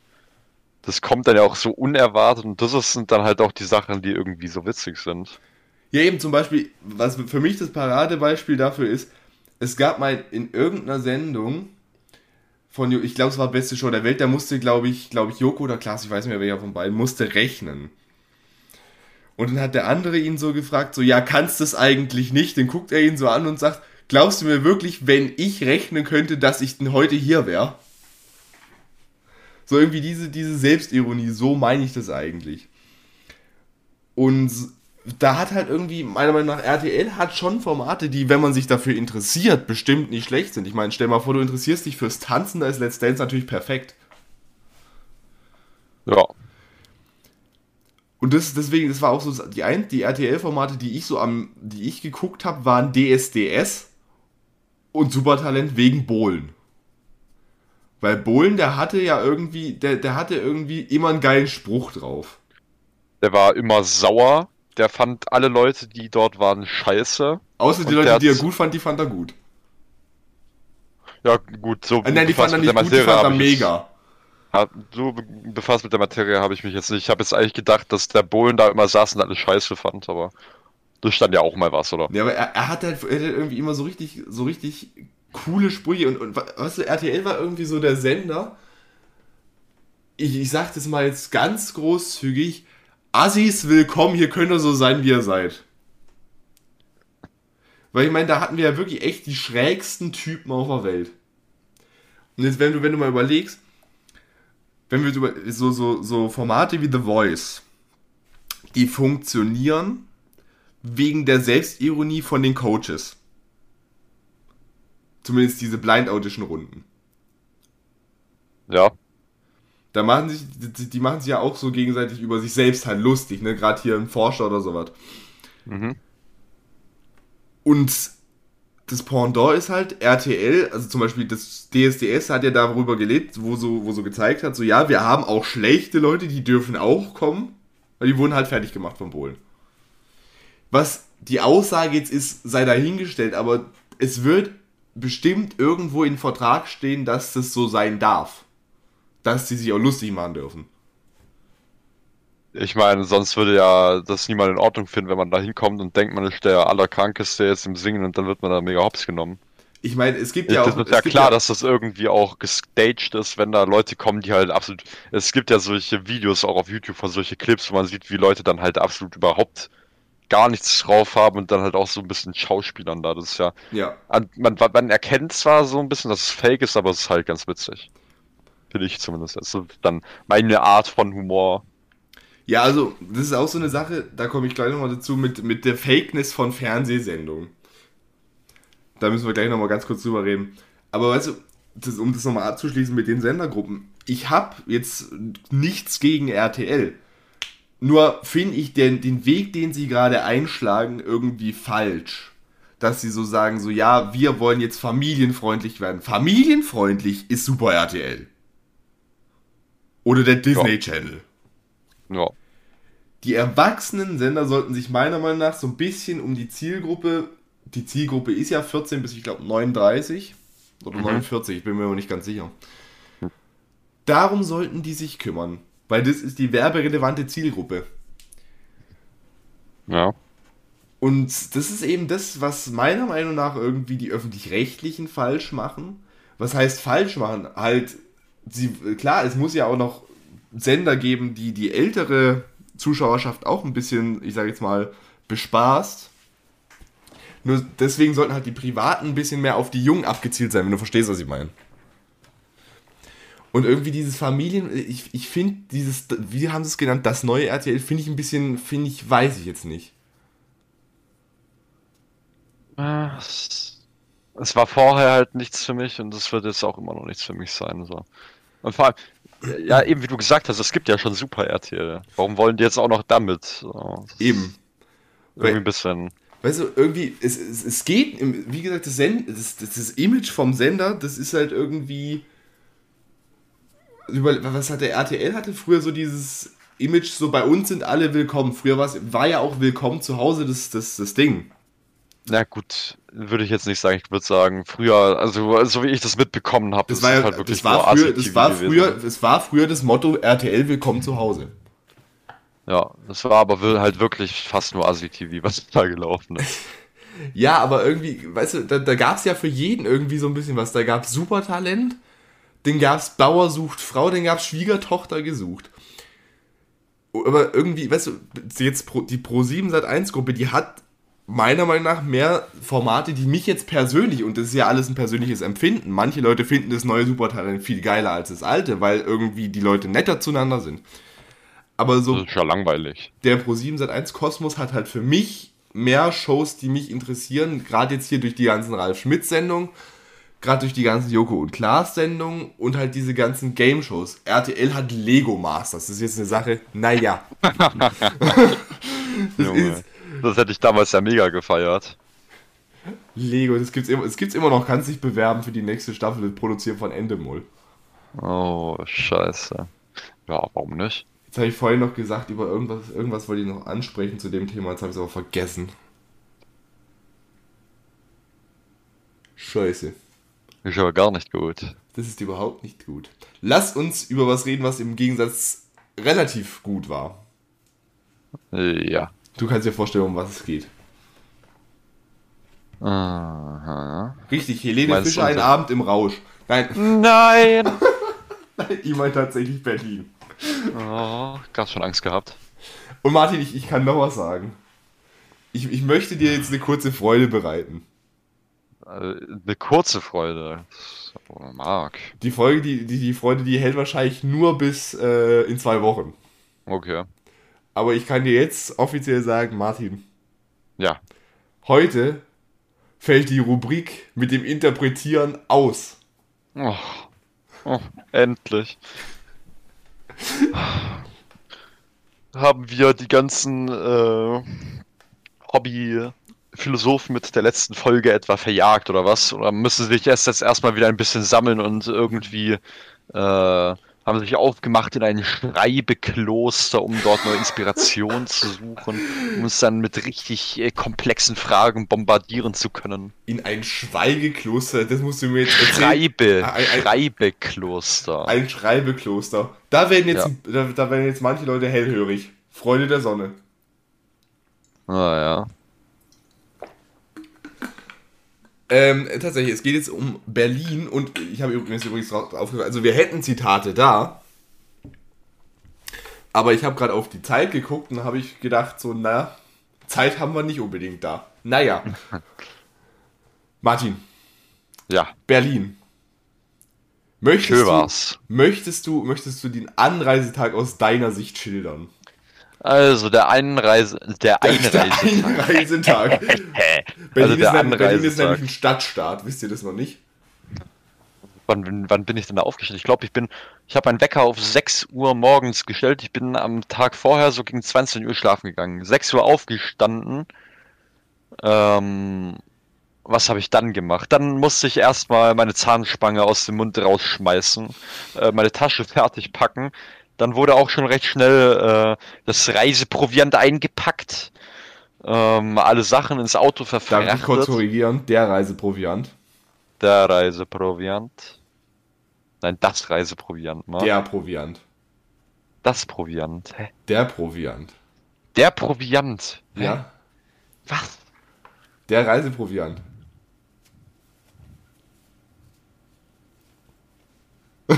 das kommt dann ja auch so unerwartet und das sind dann halt auch die Sachen, die irgendwie so witzig sind. Ja, eben zum Beispiel, was für mich das Paradebeispiel dafür ist, es gab mal in irgendeiner Sendung, von, ich glaube, es war beste Show der Welt, da musste, glaube ich, glaube ich, Joko oder Klaas, ich weiß nicht mehr, welcher von beiden, musste rechnen. Und dann hat der andere ihn so gefragt, so, ja, kannst du es eigentlich nicht? Dann guckt er ihn so an und sagt, glaubst du mir wirklich, wenn ich rechnen könnte, dass ich denn heute hier wäre? So irgendwie diese, diese Selbstironie, so meine ich das eigentlich. Und da hat halt irgendwie, meiner Meinung nach, RTL hat schon Formate, die, wenn man sich dafür interessiert, bestimmt nicht schlecht sind. Ich meine, stell mal vor, du interessierst dich fürs Tanzen, da ist Let's Dance natürlich perfekt. Ja. Und das, deswegen, das war auch so, die, die RTL-Formate, die ich so am, die ich geguckt habe, waren DSDS und Supertalent wegen Bohlen. Weil Bohlen, der hatte ja irgendwie, der, der hatte irgendwie immer einen geilen Spruch drauf. Der war immer sauer der fand alle Leute, die dort waren, scheiße. Außer die Leute, die er gut fand, die fand er gut. Ja, gut, so. Äh, nein, die fand er nicht gut, die fand er mega. Ja, so befasst mit der Materie habe ich mich jetzt nicht. Ich habe jetzt eigentlich gedacht, dass der Bohlen da immer saß und alles scheiße fand, aber das stand ja auch mal was, oder? Ja, aber er, er hat halt er hat irgendwie immer so richtig, so richtig coole Sprüche und, und weißt du, RTL war irgendwie so der Sender. Ich, ich sag das mal jetzt ganz großzügig Assis, willkommen, hier könnt ihr so sein, wie ihr seid. Weil ich meine, da hatten wir ja wirklich echt die schrägsten Typen auf der Welt. Und jetzt, wenn du, wenn du mal überlegst, wenn wir über so, so, so Formate wie The Voice, die funktionieren wegen der Selbstironie von den Coaches. Zumindest diese Blind Audition Runden. Ja da machen sich, die, die, machen sich ja auch so gegenseitig über sich selbst halt lustig, ne? Gerade hier ein Forscher oder sowas. Mhm. Und das Pendant ist halt RTL, also zum Beispiel das DSDS hat ja darüber gelebt, wo so, wo so gezeigt hat, so ja, wir haben auch schlechte Leute, die dürfen auch kommen, weil die wurden halt fertig gemacht von Polen. Was die Aussage jetzt ist, sei dahingestellt, aber es wird bestimmt irgendwo in Vertrag stehen, dass das so sein darf. Dass sie sich auch lustig machen dürfen. Ich meine, sonst würde ja das niemand in Ordnung finden, wenn man da hinkommt und denkt, man ist der Allerkrankeste jetzt im Singen und dann wird man da mega hops genommen. Ich meine, es gibt ja auch. Es ist ja klar, ja dass das irgendwie auch gestaged ist, wenn da Leute kommen, die halt absolut. Es gibt ja solche Videos auch auf YouTube von solche Clips, wo man sieht, wie Leute dann halt absolut überhaupt gar nichts drauf haben und dann halt auch so ein bisschen Schauspielern da. Das ist ja. Ja. Man, man erkennt zwar so ein bisschen, dass es fake ist, aber es ist halt ganz witzig. Finde ich zumindest. Also dann meine Art von Humor. Ja, also, das ist auch so eine Sache, da komme ich gleich nochmal dazu, mit, mit der Fakeness von Fernsehsendungen. Da müssen wir gleich nochmal ganz kurz drüber reden. Aber weißt du, das, um das nochmal abzuschließen mit den Sendergruppen, ich habe jetzt nichts gegen RTL. Nur finde ich den, den Weg, den sie gerade einschlagen, irgendwie falsch. Dass sie so sagen, so ja, wir wollen jetzt familienfreundlich werden. Familienfreundlich ist Super RTL. Oder der Disney ja. Channel. Ja. Die erwachsenen Sender sollten sich meiner Meinung nach so ein bisschen um die Zielgruppe, die Zielgruppe ist ja 14 bis ich glaube 39 oder mhm. 49, ich bin mir aber nicht ganz sicher. Darum sollten die sich kümmern, weil das ist die werberelevante Zielgruppe. Ja. Und das ist eben das, was meiner Meinung nach irgendwie die öffentlich-rechtlichen falsch machen. Was heißt falsch machen? Halt, sie, klar, es muss ja auch noch Sender geben, die die ältere Zuschauerschaft auch ein bisschen, ich sage jetzt mal, bespaßt. Nur deswegen sollten halt die Privaten ein bisschen mehr auf die Jungen abgezielt sein, wenn du verstehst, was ich meine. Und irgendwie dieses Familien, ich, ich finde dieses, wie haben sie es genannt, das neue RTL, finde ich ein bisschen, finde ich, weiß ich jetzt nicht. Es war vorher halt nichts für mich und es wird jetzt auch immer noch nichts für mich sein. So. Und vor allem, ja, eben wie du gesagt hast, es gibt ja schon Super RTL. Warum wollen die jetzt auch noch damit? So, eben. Irgendwie ein bisschen. Weißt du, irgendwie, es, es, es geht, wie gesagt, das, Send, das, das, das Image vom Sender, das ist halt irgendwie. Über, was hat der RTL hatte früher so dieses Image, so bei uns sind alle willkommen. Früher war ja auch willkommen zu Hause das, das, das Ding. Na gut, würde ich jetzt nicht sagen. Ich würde sagen, früher, also so wie ich das mitbekommen habe, das, das war ja, halt wirklich das war früher, das war früher, das war früher das Motto RTL Willkommen zu Hause. Ja, das war aber halt wirklich fast nur Asi-TV, was da gelaufen ist. [laughs] ja, aber irgendwie, weißt du, da, da gab es ja für jeden irgendwie so ein bisschen was. Da gab es Supertalent, den gab es Bauer sucht Frau, den gab es Schwiegertochter gesucht. Aber irgendwie, weißt du, jetzt die Pro7 Sat 1 Gruppe, die hat meiner Meinung nach mehr Formate, die mich jetzt persönlich, und das ist ja alles ein persönliches Empfinden, manche Leute finden das neue Supertalent viel geiler als das alte, weil irgendwie die Leute netter zueinander sind. Aber so. Das ist ja langweilig. Der Pro7 Sat1 Kosmos hat halt für mich mehr Shows, die mich interessieren, gerade jetzt hier durch die ganzen Ralf Schmidt-Sendungen, gerade durch die ganzen Joko und Klaas-Sendungen und halt diese ganzen Game-Shows. RTL hat Lego Masters, das ist jetzt eine Sache, naja. [laughs] das ist, das hätte ich damals ja mega gefeiert. Lego, das gibt's immer, das gibt's immer noch, kannst dich bewerben für die nächste Staffel, das Produzieren von Endemol. Oh, scheiße. Ja, warum nicht? Jetzt habe ich vorhin noch gesagt, über irgendwas, irgendwas wollte ich noch ansprechen zu dem Thema, jetzt habe ich es aber vergessen. Scheiße. Ist aber gar nicht gut. Das ist überhaupt nicht gut. Lass uns über was reden, was im Gegensatz relativ gut war. Ja. Du kannst dir vorstellen, um was es geht. Aha. Richtig, Helene Meinst Fischer, ein Abend im Rausch. Nein. Nein! [laughs] Nein, ich meine tatsächlich Berlin. Oh, ganz schon Angst gehabt. Und Martin, ich, ich kann noch was sagen. Ich, ich möchte dir jetzt eine kurze Freude bereiten. Äh, eine kurze Freude. Mark. Die Folge, die, die, die Freude, die hält wahrscheinlich nur bis äh, in zwei Wochen. Okay. Aber ich kann dir jetzt offiziell sagen, Martin. Ja. Heute fällt die Rubrik mit dem Interpretieren aus. Oh, oh endlich. Haben wir die ganzen äh, Hobby Philosophen mit der letzten Folge etwa verjagt oder was? Oder müssen sie sich erst jetzt erstmal wieder ein bisschen sammeln und irgendwie äh, haben sich aufgemacht in ein Schreibekloster, um dort neue Inspiration zu suchen, um uns dann mit richtig äh, komplexen Fragen bombardieren zu können. In ein Schweigekloster, das musst du mir jetzt erzählen. Schreibe, Ein- ein- Schreibekloster. Ein Schreibekloster. Da werden jetzt, Ja. da, da werden jetzt manche Leute hellhörig. Freunde der Sonne. Ah ja. Ähm, tatsächlich, es geht jetzt um Berlin und ich habe übrigens übrigens drauf aufgehört. Also wir hätten Zitate da. Aber ich habe gerade auf die Zeit geguckt und habe ich gedacht, so, na, Zeit haben wir nicht unbedingt da. Naja. [laughs] Martin, Ja, Berlin. Möchtest schön du, war's. möchtest du, möchtest du den Anreisetag aus deiner Sicht schildern? Also der Einreise, der Der Einreisetag. Einreisetag. Hä? [laughs] Berlin, Also der ist, nämlich- Berlin ist nämlich ein Stadtstaat, wisst ihr das noch nicht? Wann, wann bin ich denn da aufgestellt? Ich glaube, ich bin, ich habe meinen Wecker auf 6 Uhr morgens gestellt. Ich bin am Tag vorher so gegen 20 Uhr schlafen gegangen. 6 Uhr aufgestanden. Ähm, was habe ich dann gemacht? Dann musste ich erstmal meine Zahnspange aus dem Mund rausschmeißen, äh, meine Tasche fertig packen. Dann wurde auch schon recht schnell äh, das Reiseproviant eingepackt. Ähm, alle Sachen ins Auto Darf ich kurz verfrachtet. korrigieren? Der Reiseproviant. Der Reiseproviant. Nein, das Reiseproviant, mal. Der Proviant. Das Proviant. Hä? Der Proviant. Der Proviant. Hä? Ja? Was? Der Reiseproviant. [laughs]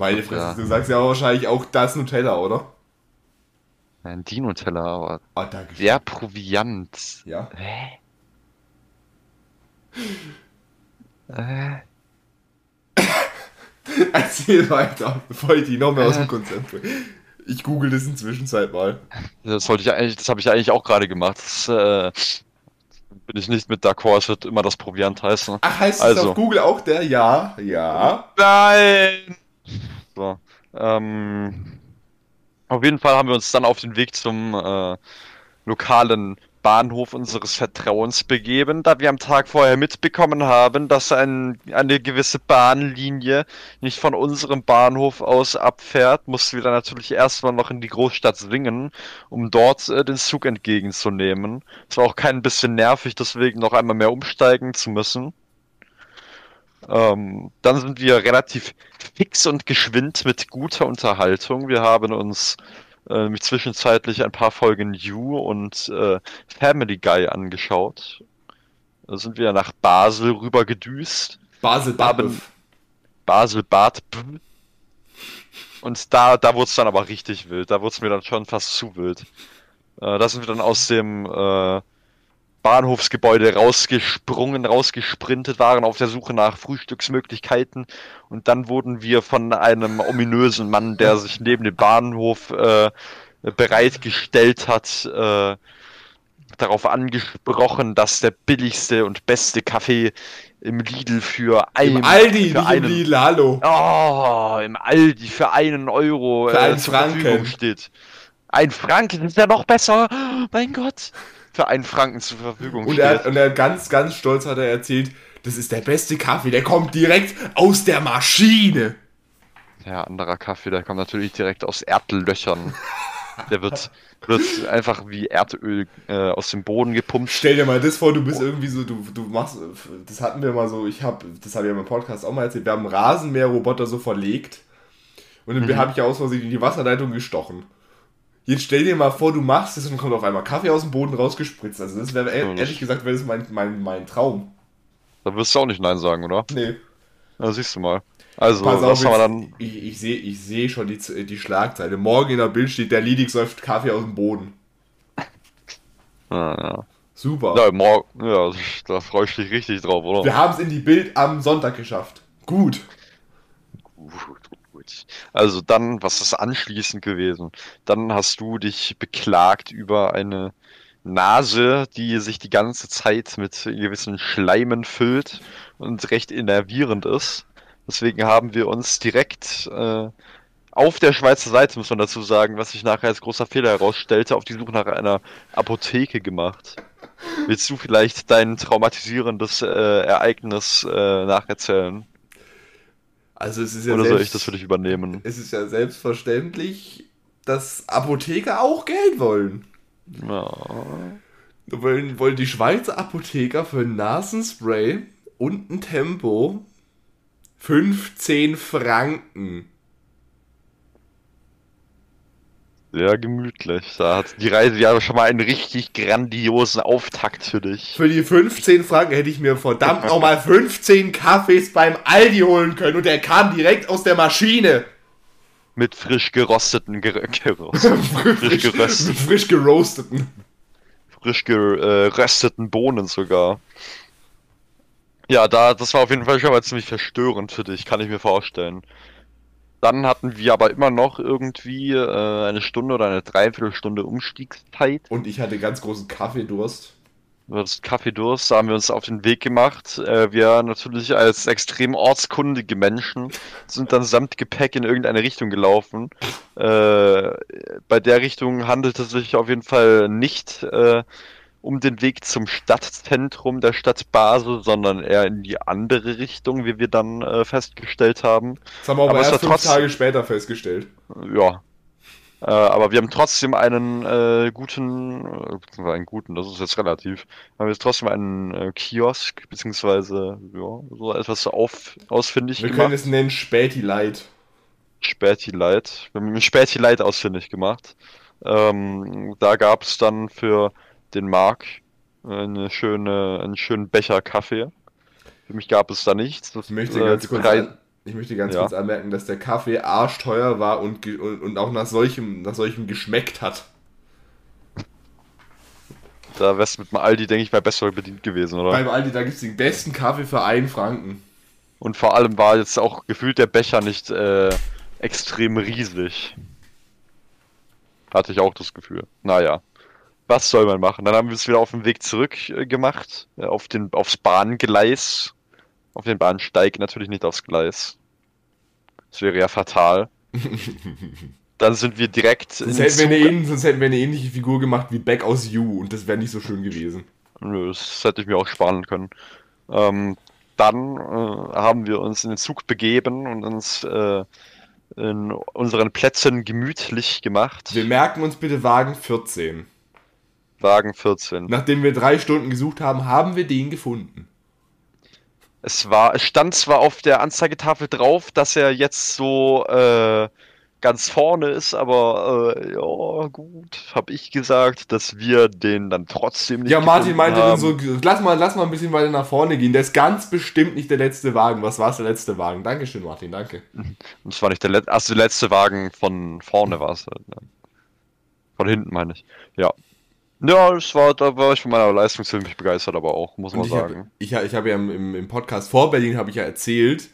Meine Fresse, Ja. du sagst ja wahrscheinlich auch das Nutella, oder? Ein Dino-Teller, aber Ah, danke schön. der Proviant. Ja. Hä? [laughs] Äh, Erzähl weiter, bevor ich die noch mehr aus dem Äh. Konzept bringe. Ich google das inzwischen Zeit mal. das ich eigentlich, das habe ich eigentlich auch gerade gemacht. Das, äh, bin ich nicht mit d'accord, es wird immer das Proviant heißen. Ach, heißt es Also. auf Google auch der? Ja, ja. Nein! So, ähm, auf jeden Fall haben wir uns dann auf den Weg zum äh, lokalen Bahnhof unseres Vertrauens begeben, da wir am Tag vorher mitbekommen haben, dass ein, eine gewisse Bahnlinie nicht von unserem Bahnhof aus abfährt, mussten wir dann natürlich erstmal noch in die Großstadt Singen, um dort äh, den Zug entgegenzunehmen. Es war auch kein bisschen nervig, deswegen noch einmal mehr umsteigen zu müssen. Ähm, dann sind wir relativ fix und geschwind mit guter Unterhaltung. Wir haben uns äh, zwischenzeitlich ein paar Folgen You und äh, Family Guy angeschaut. Da sind wir nach Basel rüber gedüst. Basel Babbef. Basel Bad. Und da, da wurde es dann aber richtig wild. Da wurde es mir dann schon fast zu wild. Äh, da sind wir dann aus dem äh, Bahnhofsgebäude rausgesprungen, rausgesprintet, waren auf der Suche nach Frühstücksmöglichkeiten und dann wurden wir von einem ominösen Mann, der sich neben dem Bahnhof äh, bereitgestellt hat, äh, darauf angesprochen, dass der billigste und beste Kaffee im Lidl für ein, Im Aldi, für einen, im Lidl, hallo. Oh, im Aldi für einen Euro Für äh, einen zur Franken. Verfügung steht. Ein Franken ist ja noch besser. Mein Gott. Für einen Franken zur Verfügung Und steht. er, und er ganz, ganz stolz hat er erzählt, das ist der beste Kaffee, der kommt direkt aus der Maschine. Ja, anderer Kaffee, der kommt natürlich direkt aus Erdlöchern. Der wird, wird einfach wie Erdöl äh, aus dem Boden gepumpt. Stell dir mal das vor, du bist irgendwie so, du, du machst, das hatten wir mal so, ich habe, das habe ich ja im Podcast auch mal erzählt, wir haben Rasenmäherroboter so verlegt und dann habe ich ja aus Versehen in die Wasserleitung gestochen. Jetzt stell dir mal vor, du machst es und kommt auf einmal Kaffee aus dem Boden rausgespritzt. Also das wäre, Ja, ehrlich gesagt, wäre das mein, mein, mein Traum. Da wirst du auch nicht Nein sagen, oder? Nee. Na, siehst du mal. Also, Pass was auf, haben wir dann? ich, ich sehe ich seh schon die, die Schlagzeile. Morgen in der Bild steht, der Liedig säuft Kaffee aus dem Boden. [laughs] Ja, Super. ja. ja morgen, [laughs] ja, da freue ich dich richtig drauf, oder? Wir haben es in die Bild am Sonntag geschafft. Gut. Gut, Also dann, was ist anschließend gewesen? Dann hast du dich beklagt über eine Nase, die sich die ganze Zeit mit gewissen Schleimen füllt und recht innervierend ist. Deswegen haben wir uns direkt äh, auf der Schweizer Seite, muss man dazu sagen, was sich nachher als großer Fehler herausstellte, auf die Suche nach einer Apotheke gemacht. Willst du vielleicht dein traumatisierendes äh, Ereignis äh, nacherzählen? Also es ist ja Oder soll selbst- ich das für dich übernehmen? Es ist ja selbstverständlich, dass Apotheker auch Geld wollen. Ja. Wollen, wollen die Schweizer Apotheker für ein Nasenspray und ein Tempo 15 Franken. Sehr gemütlich. Da hat die Reise ja schon mal einen richtig grandiosen Auftakt für dich. Für die 15 Franken hätte ich mir verdammt nochmal 15 Kaffees beim Aldi holen können und der kam direkt aus der Maschine. Mit frisch gerosteten, ger [laughs] gerostet, frisch geröstet, frisch geroasteten. frisch gerösteten Bohnen sogar. Ja, da, das war auf jeden Fall schon mal ziemlich verstörend für dich, kann ich mir vorstellen. Dann hatten wir aber immer noch irgendwie äh, eine Stunde oder eine Dreiviertelstunde Umstiegszeit. Und ich hatte ganz großen Kaffeedurst. Das Kaffeedurst, da haben wir uns auf den Weg gemacht. Äh, wir natürlich als extrem ortskundige Menschen sind dann samt Gepäck in irgendeine Richtung gelaufen. Äh, bei der Richtung handelt es sich auf jeden Fall nicht äh, um den Weg zum Stadtzentrum der Stadt Basel, sondern eher in die andere Richtung, wie wir dann äh, festgestellt haben. Das haben wir aber, Aber erst fünf trotzdem- Tage später festgestellt. Ja. Äh, aber wir haben trotzdem einen äh, guten, äh, beziehungsweise einen guten, das ist jetzt relativ, haben wir jetzt trotzdem einen äh, Kiosk, beziehungsweise, ja, so etwas auf, ausfindig Wir können gemacht. es nennen Späti Light. Späti Light. Wir haben Späti Light ausfindig gemacht. Ähm, da gab es dann für den Mark eine schöne, einen schönen Becher Kaffee. Für mich gab es da nichts. Das, Ich möchte äh, ganz kurz, an, ich möchte ganz Ja. kurz anmerken, dass der Kaffee arschteuer war und, und, und auch nach solchem, nach solchem geschmeckt hat. da wär's mit dem Aldi, denke ich, mal besser bedient gewesen, oder? Beim Aldi, da gibt es den besten Kaffee für einen Franken. Und vor allem war jetzt auch gefühlt der Becher nicht äh, extrem riesig. Hatte ich auch das Gefühl. Naja, was soll man machen? Dann haben wir es wieder auf den Weg zurück äh, gemacht, äh, auf den, aufs Bahngleis. Auf den Bahnsteig, natürlich nicht aufs Gleis. Das wäre ja fatal. [laughs] Dann sind wir direkt Sonst hätten, wir eine, sonst hätten wir eine ähnliche Figur gemacht wie Back aus You und das wäre nicht so schön gewesen. Nö, das hätte ich mir auch sparen können. Ähm, dann äh, haben wir uns in den Zug begeben und uns äh, in unseren Plätzen gemütlich gemacht. Wir merken uns bitte Wagen 14. Wagen 14. Nachdem wir drei Stunden gesucht haben, haben wir den gefunden. Es war, es stand zwar auf der Anzeigetafel drauf, dass er jetzt so äh, ganz vorne ist, aber äh, ja, gut, habe ich gesagt, dass wir den dann trotzdem nicht Ja, Martin meinte dann haben. so, lass mal, lass mal ein bisschen weiter nach vorne gehen. Der ist ganz bestimmt nicht der letzte Wagen. Was war es, der letzte Wagen? Dankeschön, Martin, danke. [laughs] Es war nicht der letzte, also der letzte Wagen von vorne war es. Halt, ja. Von hinten meine ich. Ja. Ja, es war, da war ich von meiner Leistung ziemlich begeistert, aber auch, muss man ich sagen. habe ich, ich hab ja im, im, im Podcast vor Berlin habe ich ja erzählt,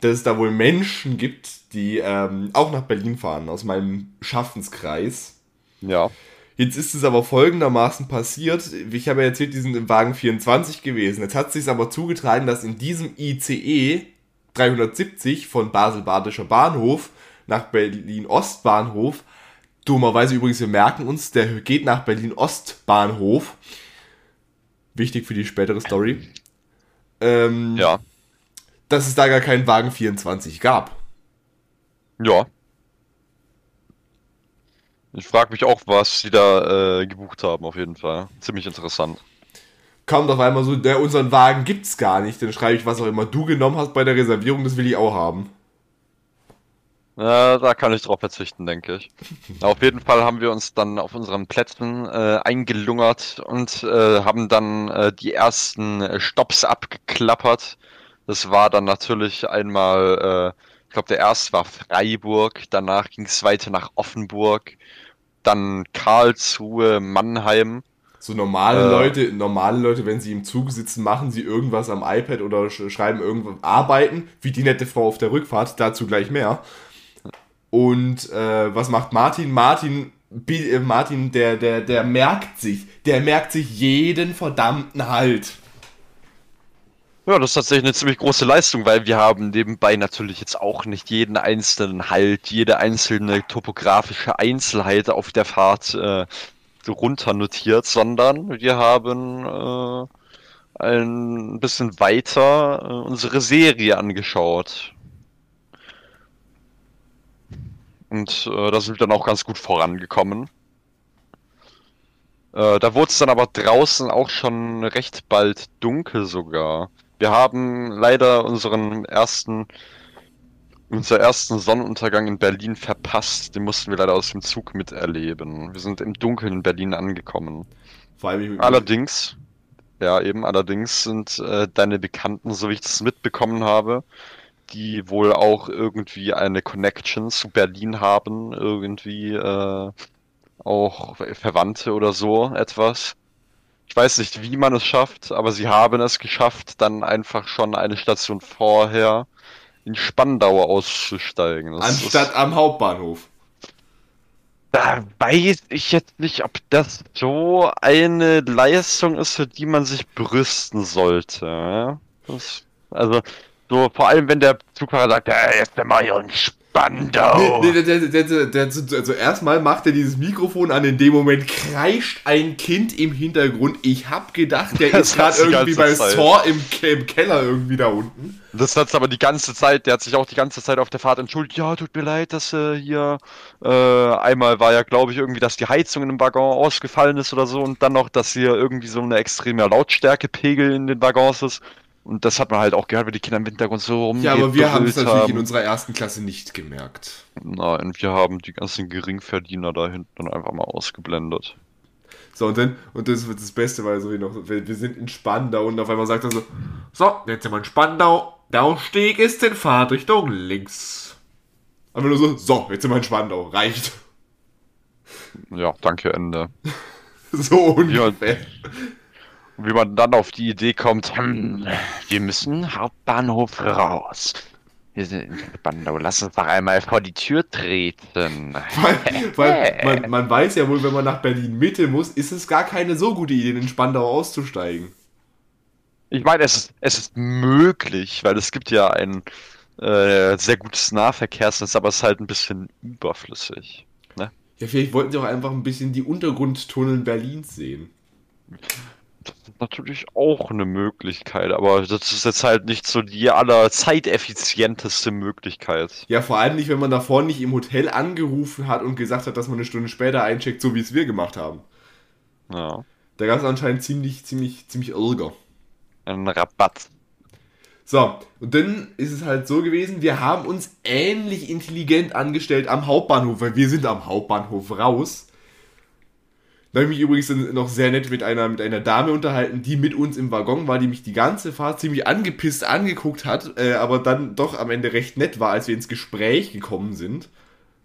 dass es da wohl Menschen gibt, die ähm, auch nach Berlin fahren, aus meinem Schaffenskreis. Ja. Jetzt ist es aber folgendermaßen passiert. Ich habe ja erzählt, die sind im Wagen 24 gewesen. Jetzt hat sich aber zugetragen, dass in diesem ICE 370 von Basel-Badischer Bahnhof nach Berlin-Ostbahnhof, dummerweise übrigens, wir merken uns, der geht nach Berlin-Ostbahnhof. Wichtig für die spätere Story. Ähm, Ja. Dass es da gar keinen Wagen 24 gab. Ja. Ich frage mich auch, was sie da äh, gebucht haben, auf jeden Fall. Ziemlich interessant. Kommt auf einmal so, der, unseren Wagen gibt's gar nicht. Dann schreibe ich, was auch immer du genommen hast bei der Reservierung, das will ich auch haben. Ja, da kann ich drauf verzichten, denke ich. [laughs] Auf jeden Fall haben wir uns dann auf unseren Plätzen äh, eingelungert und äh, haben dann äh, die ersten äh, Stops abgeklappert. Das war dann natürlich einmal, äh, ich glaube, der erste war Freiburg, danach ging es weiter nach Offenburg, dann Karlsruhe, Mannheim. So normale Äh. Leute, normale Leute, wenn sie im Zug sitzen, machen sie irgendwas am iPad oder sch schreiben irgendwas, arbeiten, wie die nette Frau auf der Rückfahrt, dazu gleich mehr. Und äh, was macht Martin? Martin, äh, Martin, der, der, der merkt sich, der merkt sich jeden verdammten Halt. Ja, das ist tatsächlich eine ziemlich große Leistung, weil wir haben nebenbei natürlich jetzt auch nicht jeden einzelnen Halt, jede einzelne topografische Einzelheit auf der Fahrt äh, runter notiert, sondern wir haben äh, ein bisschen weiter äh, unsere Serie angeschaut. Und äh, da sind wir dann auch ganz gut vorangekommen. Äh, da wurde es dann aber draußen auch schon recht bald dunkel sogar. Wir haben leider unseren ersten, unser ersten Sonnenuntergang in Berlin verpasst. Den mussten wir leider aus dem Zug miterleben. Wir sind im Dunkeln in Berlin angekommen. Vor allem ich- Allerdings, ja eben, allerdings sind äh, deine Bekannten, so wie ich das mitbekommen habe, die wohl auch irgendwie eine Connection zu Berlin haben, irgendwie äh, auch Verwandte oder so etwas. Ich weiß nicht, wie man es schafft, aber sie haben es geschafft, dann einfach schon eine Station vorher in Spandau auszusteigen. Das ist- Anstatt am Hauptbahnhof. da weiß ich jetzt nicht, ob das so eine Leistung ist, für die man sich brüsten sollte. Das, also, so vor allem, wenn der Zugfahrer sagt, jetzt sind wir hier in Spandau. Nee, nee, der, der, der, also erstmal macht er dieses Mikrofon an, in dem Moment kreischt ein Kind im Hintergrund. Ich hab gedacht, der [laughs] Das ist gerade irgendwie bei. Thor im, im Keller irgendwie da unten. Das hat's aber die ganze Zeit, der hat sich auch die ganze Zeit auf der Fahrt entschuldigt. Ja, tut mir leid, dass äh, hier äh, einmal war ja, glaube ich, irgendwie, dass die Heizung in dem Waggon ausgefallen ist oder so und dann noch, dass hier irgendwie so eine extreme Lautstärkepegel in den Waggons ist. Und das hat man halt auch gehört, wie die Kinder im Hintergrund so rum. Ja, aber wir haben es natürlich in unserer ersten Klasse nicht gemerkt. Nein, wir haben die ganzen Geringverdiener da hinten dann einfach mal ausgeblendet. So, und dann, und das wird das Beste, weil so wie noch, wir wir sind in Spandau und auf einmal sagt er so, so, jetzt sind wir in Spandau, der Ausstieg ist in Fahrtrichtung links. Aber nur so, so, jetzt sind wir in Spandau, reicht. Ja, danke, Ende. [laughs] So ungefähr. Und wie man dann auf die Idee kommt, hm, wir müssen Hauptbahnhof raus. Wir sind in Spandau, lass uns doch einmal vor die Tür treten. Weil, [laughs] weil man, man weiß ja wohl, wenn man nach Berlin Mitte muss, ist es gar keine so gute Idee, in Spandau auszusteigen. Ich meine, es ist, es ist möglich, weil es gibt ja ein äh, sehr gutes Nahverkehrsnetz, aber es ist halt ein bisschen überflüssig. Ne? Ja, vielleicht wollten sie auch einfach ein bisschen die Untergrundtunnel Berlins sehen. Das ist natürlich auch eine Möglichkeit, aber das ist jetzt halt nicht so die aller zeiteffizienteste Möglichkeit. Ja, vor allem nicht, wenn man davor nicht im Hotel angerufen hat und gesagt hat, dass man eine Stunde später eincheckt, so wie es wir gemacht haben. Ja. Da gab es anscheinend ziemlich, ziemlich, ziemlich Ärger. Ein Rabatt. So, und dann ist es halt so gewesen, wir haben uns ähnlich intelligent angestellt am Hauptbahnhof, weil wir sind am Hauptbahnhof raus. Da habe ich mich übrigens noch sehr nett mit einer, mit einer Dame unterhalten, die mit uns im Waggon war, die mich die ganze Fahrt ziemlich angepisst angeguckt hat, äh, aber dann doch am Ende recht nett war, als wir ins Gespräch gekommen sind.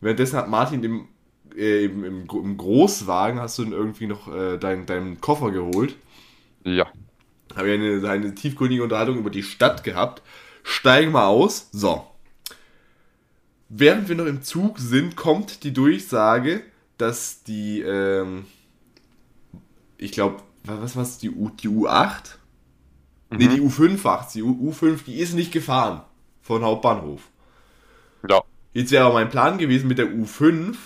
Währenddessen hat Martin im, äh, im, im, im Großwagen, hast du dann irgendwie noch äh, deinen deinen Koffer geholt Ja. habe ja eine, eine tiefgründige Unterhaltung über die Stadt gehabt. Steigen wir aus. So. Während wir noch im Zug sind, kommt die Durchsage, dass die, ähm, ich glaube, was war's, die, U, die U8? Nee, die U5 war's. Die U, U5, die ist nicht gefahren von Hauptbahnhof. Ja. Jetzt wäre aber mein Plan gewesen mit der U5.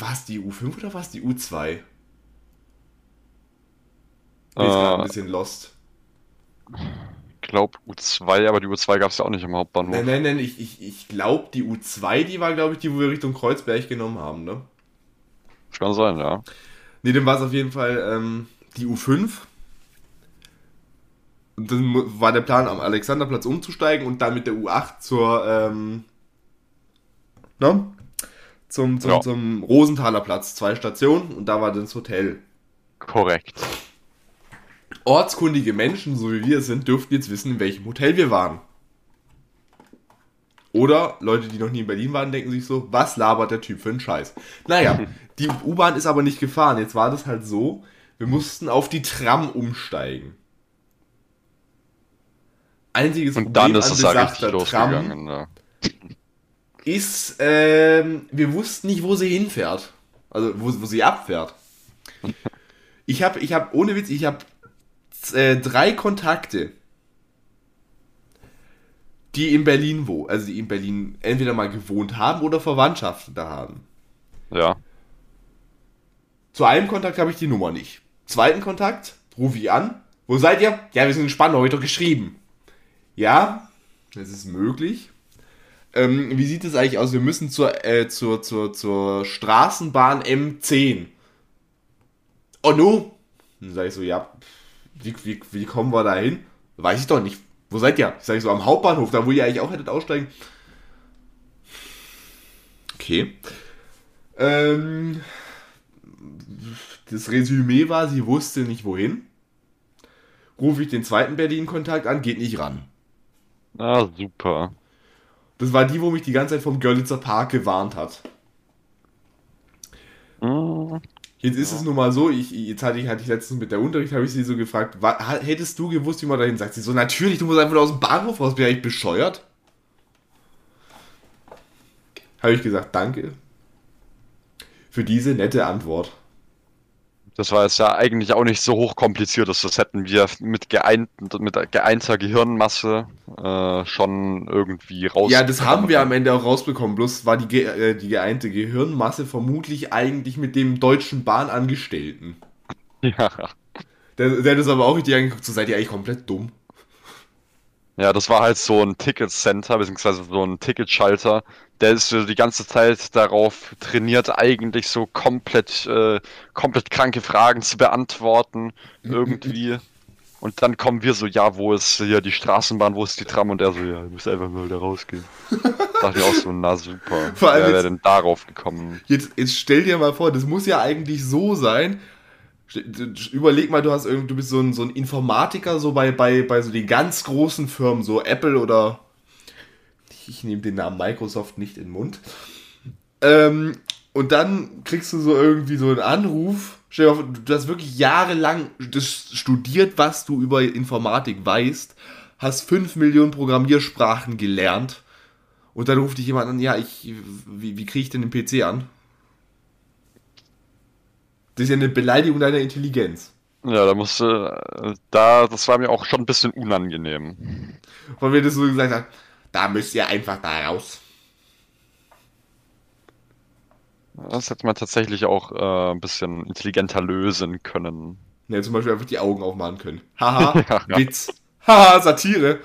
War es die U5 oder war es die U2? Ich bin jetzt gerade ein Äh, bisschen lost. Ich glaube U2, aber die U2 gab es ja auch nicht im Hauptbahnhof. Nein, nein, nein, ich, ich, ich glaube, die U2, die war, glaube ich, die, wo wir Richtung Kreuzberg genommen haben, ne? Das kann sein, ja. Ne, dann war es auf jeden Fall ähm, die U5. Und dann war der Plan, am Alexanderplatz umzusteigen und dann mit der U8 zur, ähm, ne? Zum, zum, Ja. zum Rosenthaler Platz. Zwei Stationen und da war dann das Hotel. Korrekt. Ortskundige Menschen, so wie wir es sind, dürften jetzt wissen, in welchem Hotel wir waren. Oder Leute, die noch nie in Berlin waren, denken sich so, was labert der Typ für einen Scheiß? Naja, [laughs] die U-Bahn ist aber nicht gefahren. Jetzt war das halt so, wir mussten auf die Tram umsteigen. Einziges Und dann ist an es besagter richtig losgegangen. Ja. ist, ähm, wir wussten nicht, wo sie hinfährt. Also, wo, wo sie abfährt. [laughs] Ich habe, ich habe, ohne Witz, ich habe äh, drei Kontakte die in Berlin wo, also die in Berlin entweder mal gewohnt haben oder Verwandtschaften da haben. Ja. Zu einem Kontakt habe ich die Nummer nicht. Zweiten Kontakt, rufe ich an. Wo seid ihr? Ja, wir sind in Spandau, heute geschrieben. Ja, das ist möglich. Ähm, wie sieht es eigentlich aus? Wir müssen zur, äh, zur, zur, zur Straßenbahn M10. Oh no? Dann sage ich so, ja, wie, wie, wie kommen wir da hin? Weiß ich doch nicht. Wo seid ihr? Ich sage so, am Hauptbahnhof, da wo ihr eigentlich auch hättet aussteigen. Okay. Ähm, das Resümee war, sie wusste nicht wohin. Rufe ich den zweiten Berlin-Kontakt an, geht nicht ran. Ah, super. Das war die, wo mich die ganze Zeit vom Görlitzer Park gewarnt hat. Hm, Jetzt ist es nun mal so, ich, jetzt hatte ich, hatte ich letztens mit der Unterricht, habe ich sie so gefragt, wa, ha- hättest du gewusst, wie man dahin sagt? Sie so, natürlich, du musst einfach nur aus dem Bahnhof raus, bin ich bescheuert? Habe ich gesagt, danke für diese nette Antwort. Das war jetzt ja eigentlich auch nicht so hochkompliziert, dass das hätten wir mit, geeint, mit geeinter Gehirnmasse äh, schon irgendwie raus. Ja, das haben wir am Ende auch rausbekommen, bloß war die, ge äh, die geeinte Gehirnmasse vermutlich eigentlich mit dem deutschen Bahnangestellten. Ja. Der, der hat das aber auch richtig angeguckt, so seid ihr eigentlich komplett dumm. Ja, das war halt so ein Ticketcenter, beziehungsweise so ein Ticketschalter. Der ist so die ganze Zeit darauf trainiert, eigentlich so komplett, äh, komplett kranke Fragen zu beantworten. [laughs] Irgendwie. Und dann kommen wir so, ja, wo ist hier die Straßenbahn, wo ist die Tram? Und er so, ja, du musst einfach mal da rausgehen. [laughs] Dachte ich auch so, na super. Vor allem Wer wäre denn darauf gekommen? Jetzt, jetzt stell dir mal vor, das muss ja eigentlich so sein. Überleg mal, du hast irgend, du bist so ein, so ein Informatiker, so bei, bei, bei so den ganz großen Firmen, so Apple oder ich nehme den Namen Microsoft nicht in den Mund. Ähm, und dann kriegst du so irgendwie so einen Anruf. Stell dir vor, du hast wirklich jahrelang studiert, was du über Informatik weißt, hast 5 Millionen Programmiersprachen gelernt und dann ruft dich jemand an, ja, ich, wie, wie kriege ich denn den PC an? Das ist ja eine Beleidigung deiner Intelligenz. Ja, da musste, da, das war mir auch schon ein bisschen unangenehm. Weil wir das so gesagt haben, da müsst ihr einfach da raus. Das hätte man tatsächlich auch äh, ein bisschen intelligenter lösen können. Ja, zum Beispiel einfach die Augen aufmachen können. [laughs] Haha, ja. Witz. Haha, Satire.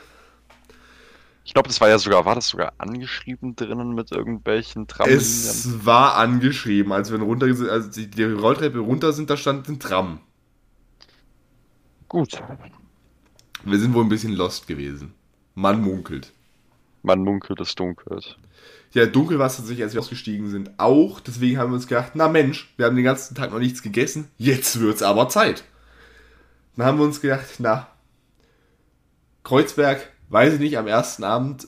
Ich glaube, das war ja sogar, war das sogar angeschrieben drinnen mit irgendwelchen Tramlinien? Es war angeschrieben, als wir runter, als die, die Rolltreppe runter sind, da stand ein Tram. Gut. Wir sind wohl ein bisschen lost gewesen. Man munkelt. Man munkelt, es dunkelt. Ja, dunkel war es tatsächlich, als wir ausgestiegen sind, auch. Deswegen haben wir uns gedacht, na Mensch, wir haben den ganzen Tag noch nichts gegessen, jetzt wird's aber Zeit. Dann haben wir uns gedacht, na, Kreuzberg, weiß ich nicht, am ersten Abend,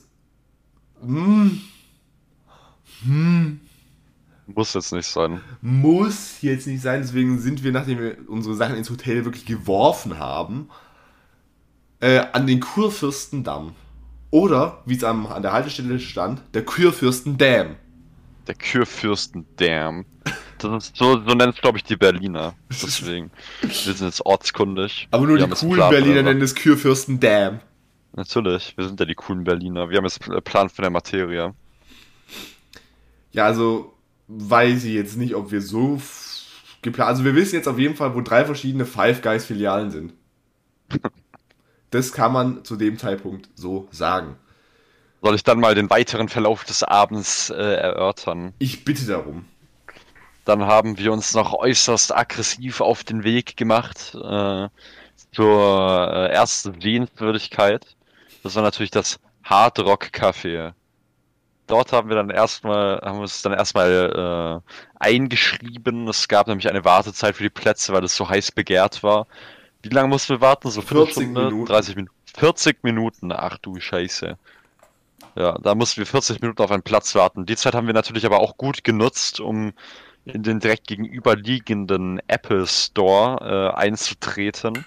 hm, Muss jetzt nicht sein. muss jetzt nicht sein. Deswegen sind wir, nachdem wir unsere Sachen ins Hotel wirklich geworfen haben, äh, an den Kurfürstendamm. Oder, wie es am- an der Haltestelle stand, der Kurfürstendamm. Der Kürfürsten-Dam. Das ist so, so nennt es, glaube ich, die Berliner. [laughs] Deswegen. Wir sind jetzt ortskundig. Aber nur Wir die coolen Berliner nennen es Kurfürstendamm. Natürlich, wir sind ja die coolen Berliner. Wir haben jetzt Plan von der Materie. Ja, also weiß ich jetzt nicht, ob wir so geplant. Also wir wissen jetzt auf jeden Fall, wo drei verschiedene Five Guys Filialen sind. [laughs] Das kann man zu dem Zeitpunkt so sagen. Soll ich dann mal den weiteren Verlauf des Abends äh, erörtern? Ich bitte darum. Dann haben wir uns noch äußerst aggressiv auf den Weg gemacht äh, zur äh, ersten Sehenswürdigkeit. Das war natürlich das Hard Rock Café. Dort haben wir dann erstmal, haben uns dann erstmal äh, eingeschrieben. Es gab nämlich eine Wartezeit für die Plätze, weil es so heiß begehrt war. Wie lange mussten wir warten? So 40 Viertelstunde? Minuten. 30 Minuten. 40 Minuten, ach du Scheiße. Ja, da mussten wir 40 Minuten auf einen Platz warten. Die Zeit haben wir natürlich aber auch gut genutzt, um in den direkt gegenüberliegenden Apple Store äh, einzutreten,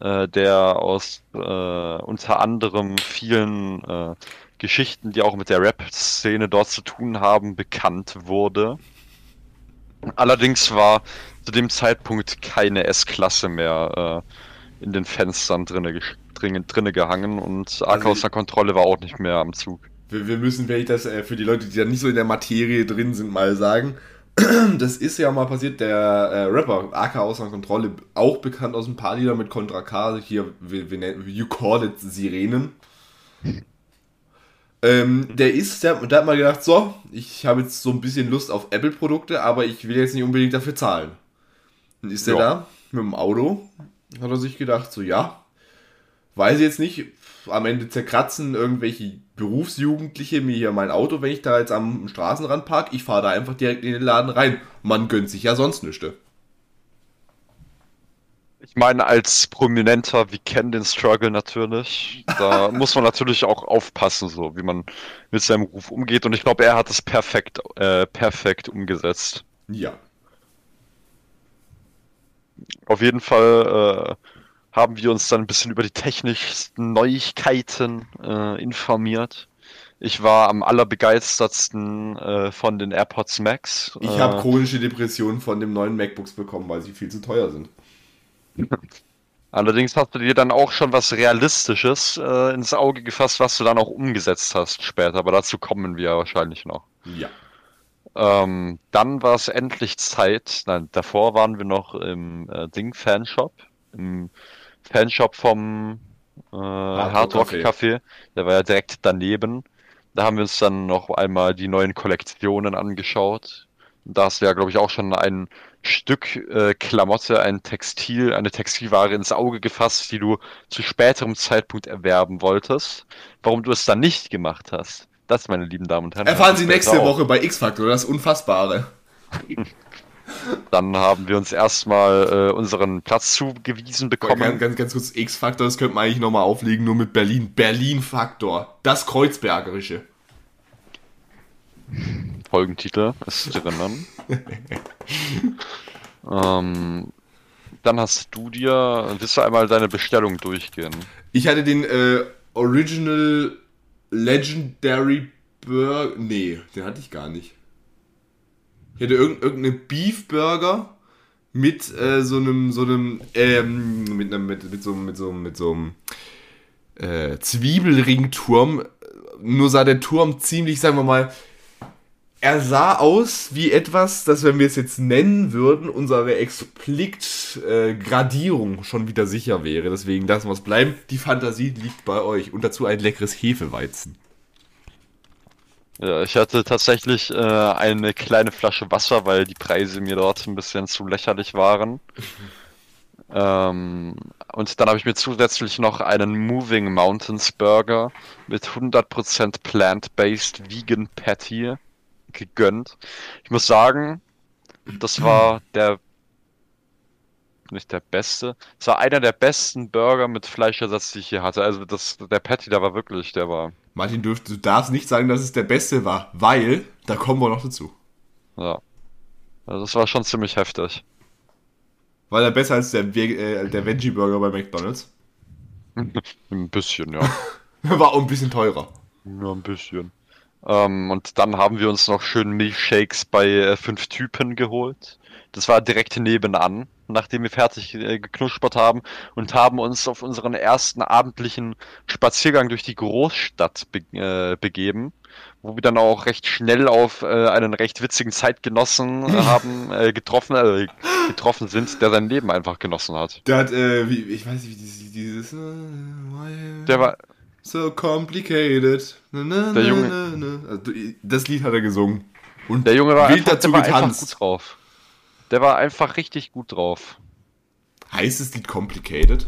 äh, der aus äh, unter anderem vielen äh, Geschichten, die auch mit der Rap-Szene dort zu tun haben, bekannt wurde. Allerdings war zu dem Zeitpunkt keine S-Klasse mehr äh, in den Fenstern drinne, ges- drin, drinne gehangen und AK Also außer Kontrolle war auch nicht mehr am Zug. Wir, wir müssen vielleicht das äh, für die Leute, die da nicht so in der Materie drin sind, mal sagen. [clears throat] Das ist ja mal passiert, der äh, Rapper AK außer Kontrolle, auch bekannt aus ein paar Liedern mit Contra K, hier, wir nennen, You Call It Sirenen. [laughs] Ähm, der ist, der, der hat mal gedacht, so, ich habe jetzt so ein bisschen Lust auf Apple-Produkte, aber ich will jetzt nicht unbedingt dafür zahlen. Dann ist der Ja. da mit dem Auto, hat er sich gedacht, so ja, weiß ich jetzt nicht, am Ende zerkratzen irgendwelche Berufsjugendliche mir hier mein Auto, wenn ich da jetzt am Straßenrand park. Ich fahre da einfach direkt in den Laden rein. Man gönnt sich ja sonst nichts. Ich meine, als Prominenter, wir kennen den Struggle natürlich. Da [laughs] muss man natürlich auch aufpassen, so wie man mit seinem Ruf umgeht. Und ich glaube, er hat es perfekt, äh, perfekt umgesetzt. Ja. Auf jeden Fall äh, haben wir uns dann ein bisschen über die technischsten Neuigkeiten äh, informiert. Ich war am allerbegeistertsten äh, von den AirPods Max. Ich äh, habe chronische Depressionen von dem neuen MacBooks bekommen, weil sie viel zu teuer sind. [laughs] Allerdings hast du dir dann auch schon was Realistisches äh, ins Auge gefasst, was du dann auch umgesetzt hast später, aber dazu kommen wir wahrscheinlich noch. Ja. Ähm, dann war es endlich Zeit, nein, davor waren wir noch im äh, Ding Fanshop, im Fanshop vom äh, Hard Rock Café. Café, der war ja direkt daneben. Da haben wir uns dann noch einmal die neuen Kollektionen angeschaut. Da hast du ja, glaube ich, auch schon ein Stück äh, Klamotte, ein Textil, eine Textilware ins Auge gefasst, die du zu späterem Zeitpunkt erwerben wolltest. Warum du es dann nicht gemacht hast, das, meine lieben Damen und Herren. Erfahren Sie nächste auch. Woche bei X-Factor, das Unfassbare. [laughs] Dann haben wir uns erstmal äh, unseren Platz zugewiesen Ganz, bekommen. ganz, ganz kurz, X-Factor, das könnte man eigentlich nochmal auflegen, nur mit Berlin. Berlin-Faktor. Das Kreuzbergerische. Folgentitel ist drinnen. [laughs] ähm, dann hast du dir, willst du einmal deine Bestellung durchgehen? Ich hatte den äh, Original Legendary Burger. Nee, den hatte ich gar nicht. Ich hatte irgend, irgendeine Beef Burger mit äh, so einem, so einem, ähm, mit einem, mit, mit so, mit so, mit so einem äh, Zwiebelringturm. Nur sah der Turm ziemlich, sagen wir mal, er sah aus wie etwas, das, wenn wir es jetzt nennen würden, unsere Explikt-Gradierung schon wieder sicher wäre. Deswegen lassen wir es bleiben. Die Fantasie liegt bei euch. Und dazu ein leckeres Hefeweizen. Ja, ich hatte tatsächlich äh, eine kleine Flasche Wasser, weil die Preise mir dort ein bisschen zu lächerlich waren. [laughs] ähm, und dann habe ich mir zusätzlich noch einen Moving Mountains Burger mit 100% plant-based vegan Patty gegönnt. Ich muss sagen, das war [laughs] der nicht der beste, es war einer der besten Burger mit Fleischersatz, die ich hier hatte. Also das, der Patty, der war wirklich, der war, Martin, dürft, du darfst nicht sagen, dass es der beste war, weil, da kommen wir noch dazu. ja. Also das war schon ziemlich heftig. War der besser als der, äh, der Veggie-Burger bei McDonalds? [laughs] Ein bisschen, ja. [laughs] War auch ein bisschen teurer. Nur ein bisschen. Ähm, und dann haben wir uns noch schön Milchshakes bei äh, fünf Typen geholt. Das war direkt nebenan, nachdem wir fertig äh, geknuspert haben und haben uns auf unseren ersten abendlichen Spaziergang durch die Großstadt be äh, begeben, wo wir dann auch recht schnell auf äh, einen recht witzigen Zeitgenossen [laughs] haben äh, getroffen, äh, getroffen sind, der sein Leben einfach genossen hat. Der hat, äh, wie, ich weiß nicht, wie dieses, dieses Der war, so complicated. Na, na, Der Junge- na. Also, das Lied hat er gesungen. Und der Junge war wild einfach, dazu der war einfach getanzt. gut drauf. Der war einfach richtig gut drauf. Heißt das Lied complicated?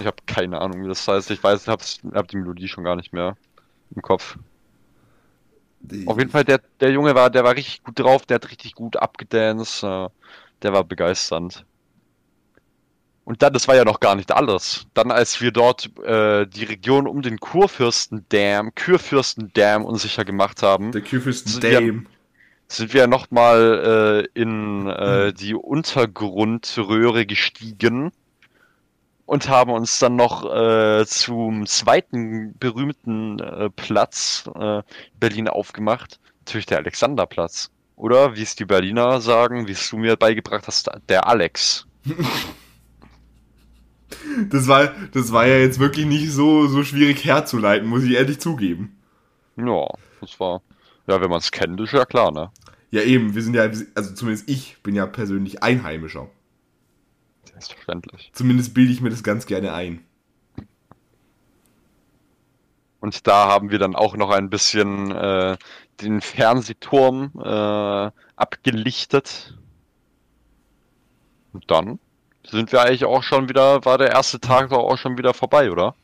Ich habe keine Ahnung, wie das heißt. Ich weiß, ich hab's, hab die Melodie schon gar nicht mehr im Kopf. Auf jeden Fall, der, der Junge war, der war richtig gut drauf, der hat richtig gut abgedanced, äh, der war begeisternd. Und dann, das war ja noch gar nicht alles. Dann, als wir dort äh, die Region um den Kurfürstendam, Kurfürstendam unsicher gemacht haben, Der Dame. Sind wir nochmal äh, in äh, die Untergrundröhre gestiegen und haben uns dann noch äh, zum zweiten berühmten äh, Platz äh, Berlin aufgemacht. Natürlich der Alexanderplatz. Oder wie es die Berliner sagen, wie es du mir beigebracht hast, der Alex. [laughs] Das war, das war ja jetzt wirklich nicht so, so schwierig herzuleiten, muss ich ehrlich zugeben. Ja, das war. Ja, wenn man es kennt, ist ja klar, ne? Ja, eben, wir sind ja, also zumindest ich bin ja persönlich Einheimischer. Selbstverständlich. Zumindest bilde ich mir das ganz gerne ein. Und da haben wir dann auch noch ein bisschen äh, den Fernsehturm äh, abgelichtet. Und dann sind wir eigentlich auch schon wieder, war der erste Tag doch auch schon wieder vorbei, oder?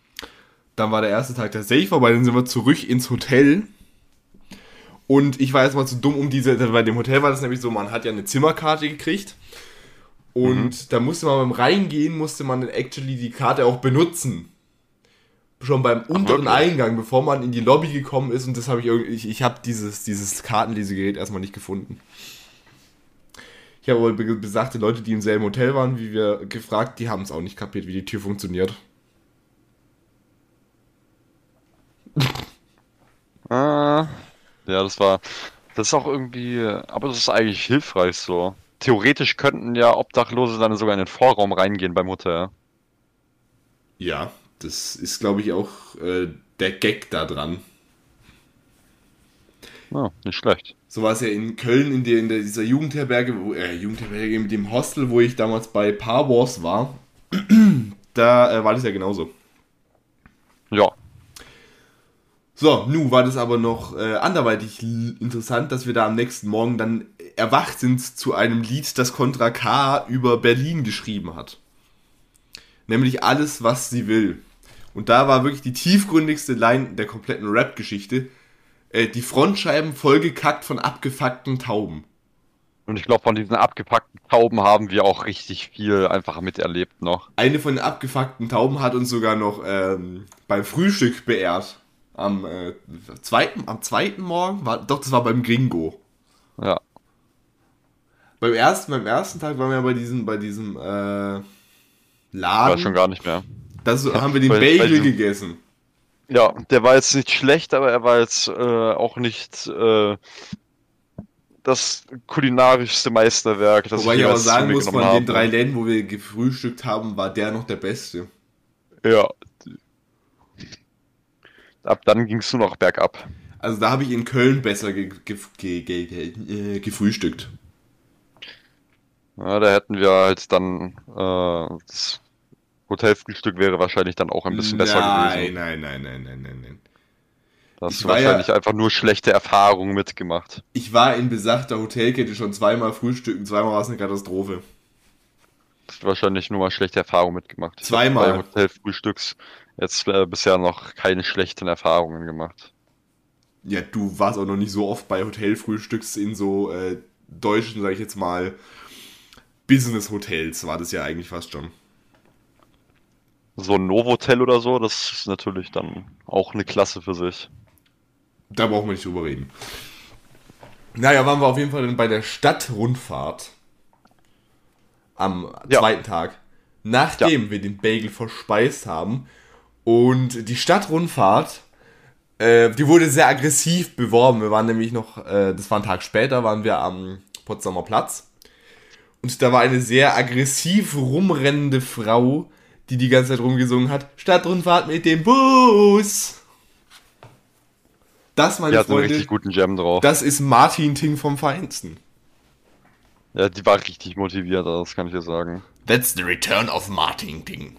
Dann war der erste Tag tatsächlich vorbei, dann sind wir zurück ins Hotel. Und ich war jetzt mal zu dumm, um diese, bei dem Hotel war das nämlich so, man hat ja eine Zimmerkarte gekriegt. Und mhm. da musste man beim Reingehen, musste man dann actually die Karte auch benutzen. Schon beim unteren Ach, Eingang, bevor man in die Lobby gekommen ist. Und das habe ich irgendwie, ich, ich habe dieses, dieses Kartenlesegerät erstmal nicht gefunden. Ich habe aber besagte Leute, die im selben Hotel waren, wie wir gefragt, die haben es auch nicht kapiert, wie die Tür funktioniert. ah, ja, das war. Das ist auch irgendwie. Aber das ist eigentlich hilfreich so. Theoretisch könnten ja Obdachlose dann sogar in den Vorraum reingehen beim Hotel. Ja, das ist, glaube ich, auch äh, der Gag da dran. Ja, nicht schlecht. So war es ja in Köln in, der, in der, dieser Jugendherberge, wo, äh, Jugendherberge mit dem Hostel, wo ich damals bei Par Wars war. [clears throat] da äh, war das ja genauso. Ja. So, nun war das aber noch äh, anderweitig interessant, dass wir da am nächsten Morgen dann erwacht sind zu einem Lied, das Contra K über Berlin geschrieben hat. Nämlich alles, was sie will. Und da war wirklich die tiefgründigste Line der kompletten Rap-Geschichte. Äh, die Frontscheiben vollgekackt von abgefuckten Tauben. Und ich glaube, von diesen abgepackten Tauben haben wir auch richtig viel einfach miterlebt noch. Eine von den abgefuckten Tauben hat uns sogar noch ähm, beim Frühstück beehrt. Am, äh, zweiten, am zweiten Morgen? War, doch, das war beim Gringo. Ja. Beim ersten, beim ersten Tag waren wir bei diesem, bei diesem äh, Laden. War schon gar nicht mehr. Das haben wir den bei, Bagel bei gegessen. Ja, der war jetzt nicht schlecht, aber er war jetzt äh, auch nicht äh, das kulinarischste Meisterwerk. Das Wobei ich, ich aber sagen muss, von den drei Läden, wo wir gefrühstückt haben, war der noch der beste. Ja. Ab dann ging es nur noch bergab. Also da habe ich in Köln besser ge ge ge äh, gefrühstückt. Ja, da hätten wir halt dann äh, das Hotelfrühstück wäre wahrscheinlich dann auch ein bisschen besser gewesen. Nein, nein, nein, nein, nein, nein. Da hast ich du wahrscheinlich ja, einfach nur schlechte Erfahrungen mitgemacht. Ich war in besagter Hotelkette schon zweimal frühstücken, zweimal war es eine Katastrophe. Du hast wahrscheinlich nur mal schlechte Erfahrungen mitgemacht. Zweimal. Bei Hotelfrühstücks jetzt äh, bisher noch keine schlechten Erfahrungen gemacht. Ja, du warst auch noch nicht so oft bei Hotelfrühstücks in so äh, deutschen, sag ich jetzt mal, Business-Hotels war das ja eigentlich fast schon so ein Novotel oder so, das ist natürlich dann auch eine Klasse für sich. Da brauchen wir nicht drüber reden. Naja, waren wir auf jeden Fall dann bei der Stadtrundfahrt am ja. zweiten Tag, nachdem ja. wir den Bagel verspeist haben. Und die Stadtrundfahrt, äh, die wurde sehr aggressiv beworben. Wir waren nämlich noch, äh, das war ein Tag später, waren wir am Potsdamer Platz. Und da war eine sehr aggressiv rumrennende Frau, die die ganze Zeit rumgesungen hat. Stadtrundfahrt mit dem Bus. Das, meine die hat Freunde, einen richtig guten Jam drauf. Das ist Martin Ting vom Feinsten. Ja, die war richtig motiviert, das kann ich dir sagen. That's the return of Martin Ting.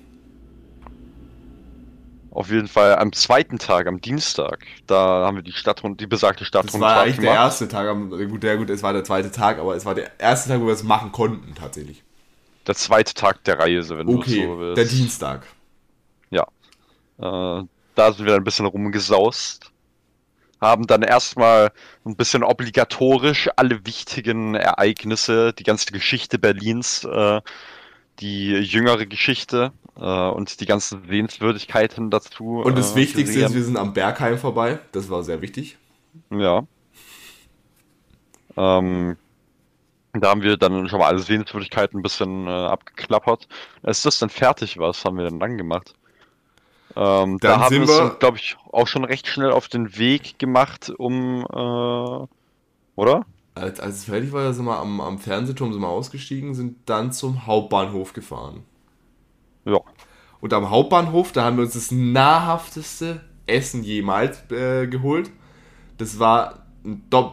Auf jeden Fall am zweiten Tag, am Dienstag, da haben wir die Stadtrund, die besagte Stadtrundfahrt gemacht. Das war eigentlich gemacht. der erste Tag, gut, ja gut, es war der zweite Tag, aber es war der erste Tag, wo wir es machen konnten, tatsächlich der zweite Tag der Reise, wenn okay, du so willst. Der Dienstag. Ja. Äh, da sind wir ein bisschen rumgesaust. Haben dann erstmal ein bisschen obligatorisch alle wichtigen Ereignisse, die ganze Geschichte Berlins, äh, die jüngere Geschichte äh, und die ganzen Sehenswürdigkeiten dazu. Und das äh, Wichtigste gesehen. ist, wir sind am Bergheim vorbei. Das war sehr wichtig. Ja. Ähm, da haben wir dann schon mal alle Sehenswürdigkeiten ein bisschen äh, abgeklappert. Als das dann fertig war, was haben wir dann dann gemacht? Ähm, da haben wir es, glaube ich, auch schon recht schnell auf den Weg gemacht, um, äh, oder? Als, als es fertig war, sind wir am, am Fernsehturm sind wir ausgestiegen, sind dann zum Hauptbahnhof gefahren. Ja. Und am Hauptbahnhof, da haben wir uns das nahrhafteste Essen jemals äh, geholt. Das war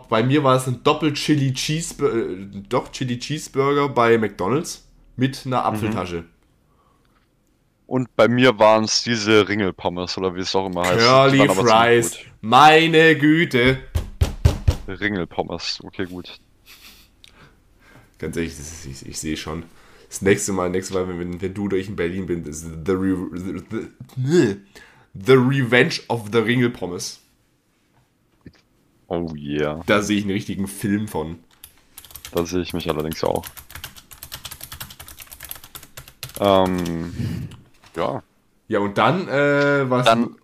bei mir war es ein Doppel Chili Cheeseburger, äh, doch Chili Cheeseburger bei McDonald's mit einer Apfeltasche. Und bei mir waren es diese Ringelpommes oder wie es auch immer heißt. Curly Fries. Meine Güte. Ringelpommes, okay, gut. Ganz ehrlich, ist, ich, ich sehe schon. Das nächste Mal, nächste Mal, wenn, wenn du durch in Berlin bist, ist the, Re the, the, the Revenge of the Ringelpommes. Oh yeah. Da sehe ich einen richtigen Film von. Da sehe ich mich allerdings auch. Ähm, ja. Ja, und dann, äh, was. Dann-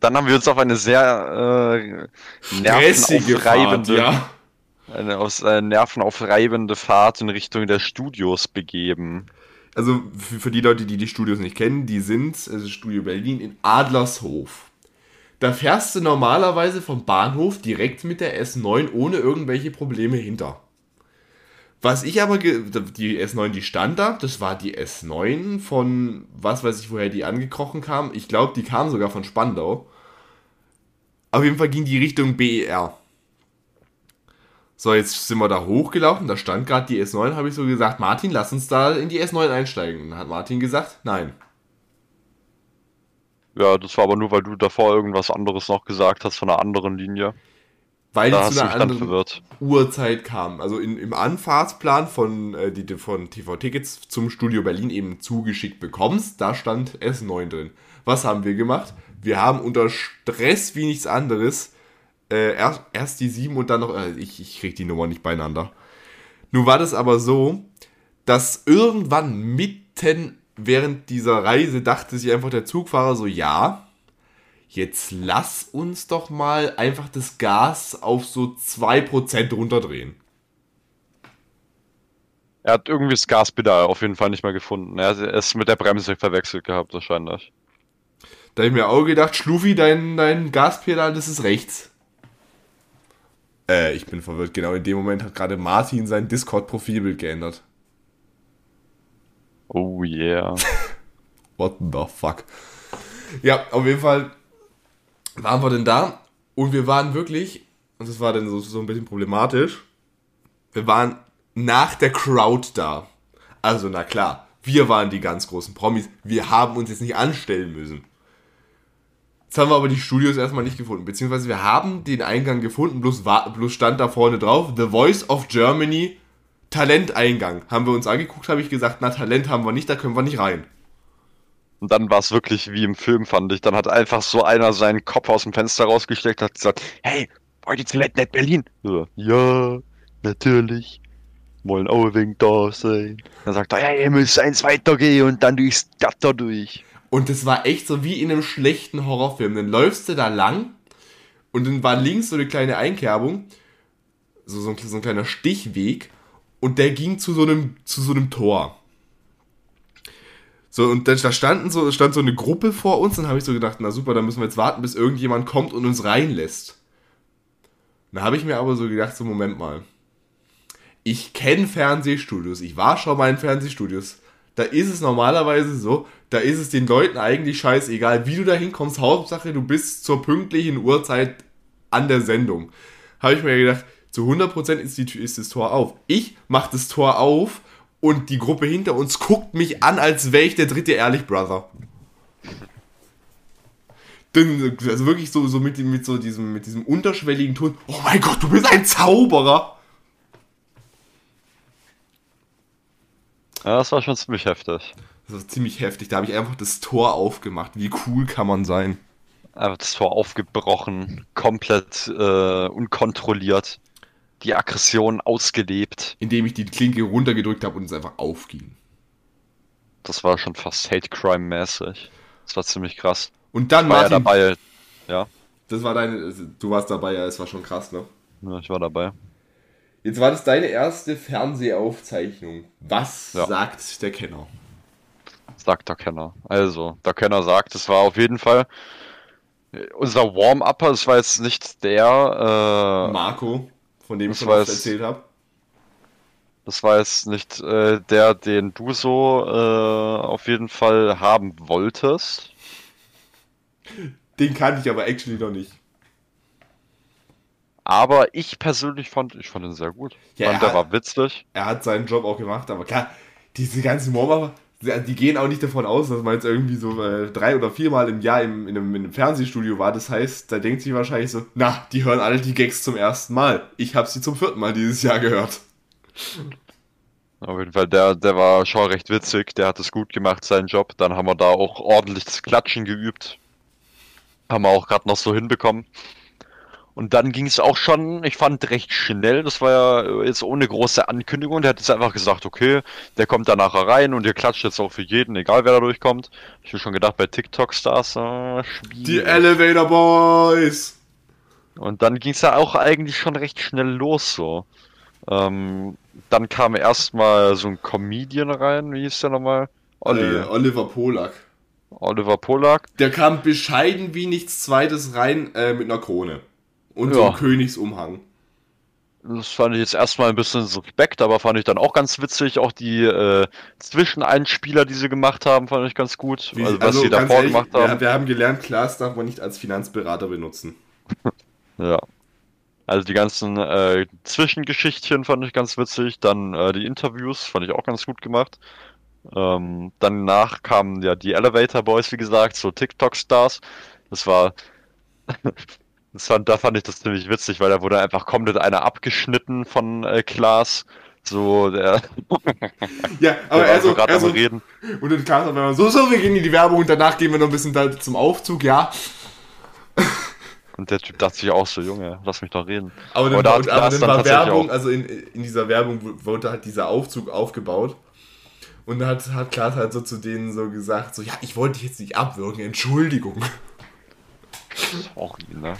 Dann haben wir uns auf eine sehr äh, stressige Fahrt, nervenaufreibende, ja. eine aus, äh, nervenaufreibende Fahrt in Richtung der Studios begeben. Also für, für die Leute, die die Studios nicht kennen, die sind, also Studio Berlin in Adlershof. Da fährst du normalerweise vom Bahnhof direkt mit der S9 ohne irgendwelche Probleme hinter. Was ich aber, die S9, die stand da, das war die S9 von, was weiß ich, woher die angekrochen kam. Ich glaube, die kam sogar von Spandau. Auf jeden Fall ging die Richtung BER. So, jetzt sind wir da hochgelaufen, da stand gerade die S9, habe ich so gesagt, Martin, lass uns da in die S9 einsteigen. Dann hat Martin gesagt, nein. Ja, das war aber nur, weil du davor irgendwas anderes noch gesagt hast von einer anderen Linie. Weil Da die zu einer anderen verwirrt. Uhrzeit kam. Also in, im Anfahrtsplan von, äh, die du von TV Tickets zum Studio Berlin eben zugeschickt bekommst, da stand S9 drin. Was haben wir gemacht? Wir haben unter Stress wie nichts anderes äh, erst, erst die 7 und dann noch. Äh, ich, ich krieg die Nummer nicht beieinander. Nun war das aber so, dass irgendwann mitten während dieser Reise dachte sich einfach der Zugfahrer so, ja, jetzt lass uns doch mal einfach das Gas auf so 2% runterdrehen. Er hat irgendwie das Gaspedal auf jeden Fall nicht mehr gefunden. Er es mit der Bremse verwechselt gehabt, wahrscheinlich. Da habe ich mir auch gedacht, Schlufi, dein, dein Gaspedal, das ist rechts. Äh, ich bin verwirrt. Genau in dem Moment hat gerade Martin sein Discord-Profilbild geändert. Oh yeah. [laughs] What the fuck? Ja, auf jeden Fall waren wir denn da und wir waren wirklich, und das war dann so, so ein bisschen problematisch, wir waren nach der Crowd da. Also, na klar, wir waren die ganz großen Promis. Wir haben uns jetzt nicht anstellen müssen. Jetzt haben wir aber die Studios erstmal nicht gefunden. Beziehungsweise wir haben den Eingang gefunden, bloß, bloß stand da vorne drauf, The Voice of Germany, Talenteingang. Haben wir uns angeguckt, habe ich gesagt, na, Talent haben wir nicht, da können wir nicht rein. Und dann war es wirklich wie im Film, fand ich. Dann hat einfach so einer seinen Kopf aus dem Fenster rausgesteckt und hat gesagt, hey, wollt ihr zu Late Berlin? So, ja, natürlich. Wollen auch wenig da sein. Dann sagt er, ja, ihr müsst eins weitergehen und dann durchs Gatter durch. Und das war echt so wie in einem schlechten Horrorfilm. Dann läufst du da lang und dann war links so eine kleine Einkerbung, so, so, ein, so ein kleiner Stichweg und der ging zu so einem, zu so einem Tor. So, und da da standen so, stand so eine Gruppe vor uns, dann habe ich so gedacht, na super, dann müssen wir jetzt warten, bis irgendjemand kommt und uns reinlässt. Da habe ich mir aber so gedacht, so Moment mal. Ich kenne Fernsehstudios, ich war schon mal in Fernsehstudios. Da ist es normalerweise so, da ist es den Leuten eigentlich scheißegal, wie du da hinkommst. Hauptsache, du bist zur pünktlichen Uhrzeit an der Sendung. Habe ich mir gedacht, zu 100% ist, die, ist das Tor auf. Ich mache das Tor auf und die Gruppe hinter uns guckt mich an, als wäre ich der dritte Ehrlich Brother. Dann, Also wirklich so, so mit, mit so diesem, mit diesem unterschwelligen Ton. Oh mein Gott, du bist ein Zauberer! Ja, das war schon ziemlich heftig. Das war ziemlich heftig. Da habe ich einfach das Tor aufgemacht. Wie cool kann man sein? Einfach das Tor aufgebrochen, komplett äh, unkontrolliert. Die Aggression ausgelebt. Indem ich die Klinke runtergedrückt habe und es einfach aufging. Das war schon fast Hate Crime-mäßig. Das war ziemlich krass. Und dann, War ja Martin, dabei. Ja, das war deine, also, du warst dabei, ja, es war schon krass, ne? ja, ich war dabei. Jetzt war das deine erste Fernsehaufzeichnung. Was Ja. sagt der Kenner? Sagt der Kenner. Also, der Kenner sagt, es war auf jeden Fall äh, unser Warm-Upper. Es war jetzt nicht der. Äh, Marco, von dem ich schon was weiß- erzählt habe. Das war jetzt nicht äh, der, den du so äh, auf jeden Fall haben wolltest. Den kannte ich aber actually noch nicht. Aber ich persönlich fand, ich fand ihn sehr gut. Ja, fand, er der war witzig. Er hat seinen Job auch gemacht, aber klar, diese ganzen Mobber, die gehen auch nicht davon aus, dass man jetzt irgendwie so äh, drei oder viermal im Jahr im, in, einem, in einem Fernsehstudio war. Das heißt, da denkt sich wahrscheinlich so, na, die hören alle die Gags zum ersten Mal. Ich habe sie zum vierten Mal dieses Jahr gehört. Auf jeden Fall, der, der war schon recht witzig. Der hat es gut gemacht, seinen Job. Dann haben wir da auch ordentlich das Klatschen geübt. Haben wir auch gerade noch so hinbekommen. Und dann ging es auch schon, ich fand, recht schnell. Das war ja jetzt ohne große Ankündigung. Der hat jetzt einfach gesagt, okay, der kommt da nachher rein und ihr klatscht jetzt auch für jeden, egal wer da durchkommt. Ich habe schon gedacht, bei TikTok-Stars, äh. Die Elevator Boys! Und dann ging es ja auch eigentlich schon recht schnell los so. Ähm, dann kam erstmal so ein Comedian rein, wie hieß der nochmal? Olli. Äh, Oliver Polak. Oliver Polak. Der kam bescheiden wie nichts Zweites rein äh, mit einer Krone. Und so Ja. einem Königsumhang. Das fand ich jetzt erstmal ein bisschen suspekt, aber fand ich dann auch ganz witzig. Auch die äh, Zwischeneinspieler, die sie gemacht haben, fand ich ganz gut. Wie- also was sie ganz davor ehrlich, gemacht wir, haben. wir haben gelernt, Klaas darf man nicht als Finanzberater benutzen. [laughs] Ja. Also die ganzen äh, Zwischengeschichtchen fand ich ganz witzig. Dann äh, die Interviews fand ich auch ganz gut gemacht. Ähm, danach kamen ja die Elevator Boys, wie gesagt, so TikTok-Stars. Das war. [laughs] Das fand, da fand ich das ziemlich witzig, weil da wurde einfach komplett einer abgeschnitten von äh, Klaas. So, der, [laughs] Ja, aber der war er so, gerade er am so, Reden. und dann Klaas einmal so, so, wir gehen in die Werbung und danach gehen wir noch ein bisschen da zum Aufzug, ja. Und der Typ dachte sich auch so, Junge, lass mich doch reden. Aber dann, Aber da hat dann war Werbung, auch- also in, in dieser Werbung wu- wurde halt dieser Aufzug aufgebaut. Und dann hat, hat Klaas halt so zu denen so gesagt, so, ja, ich wollte dich jetzt nicht abwürgen, Entschuldigung. Sorry, ne?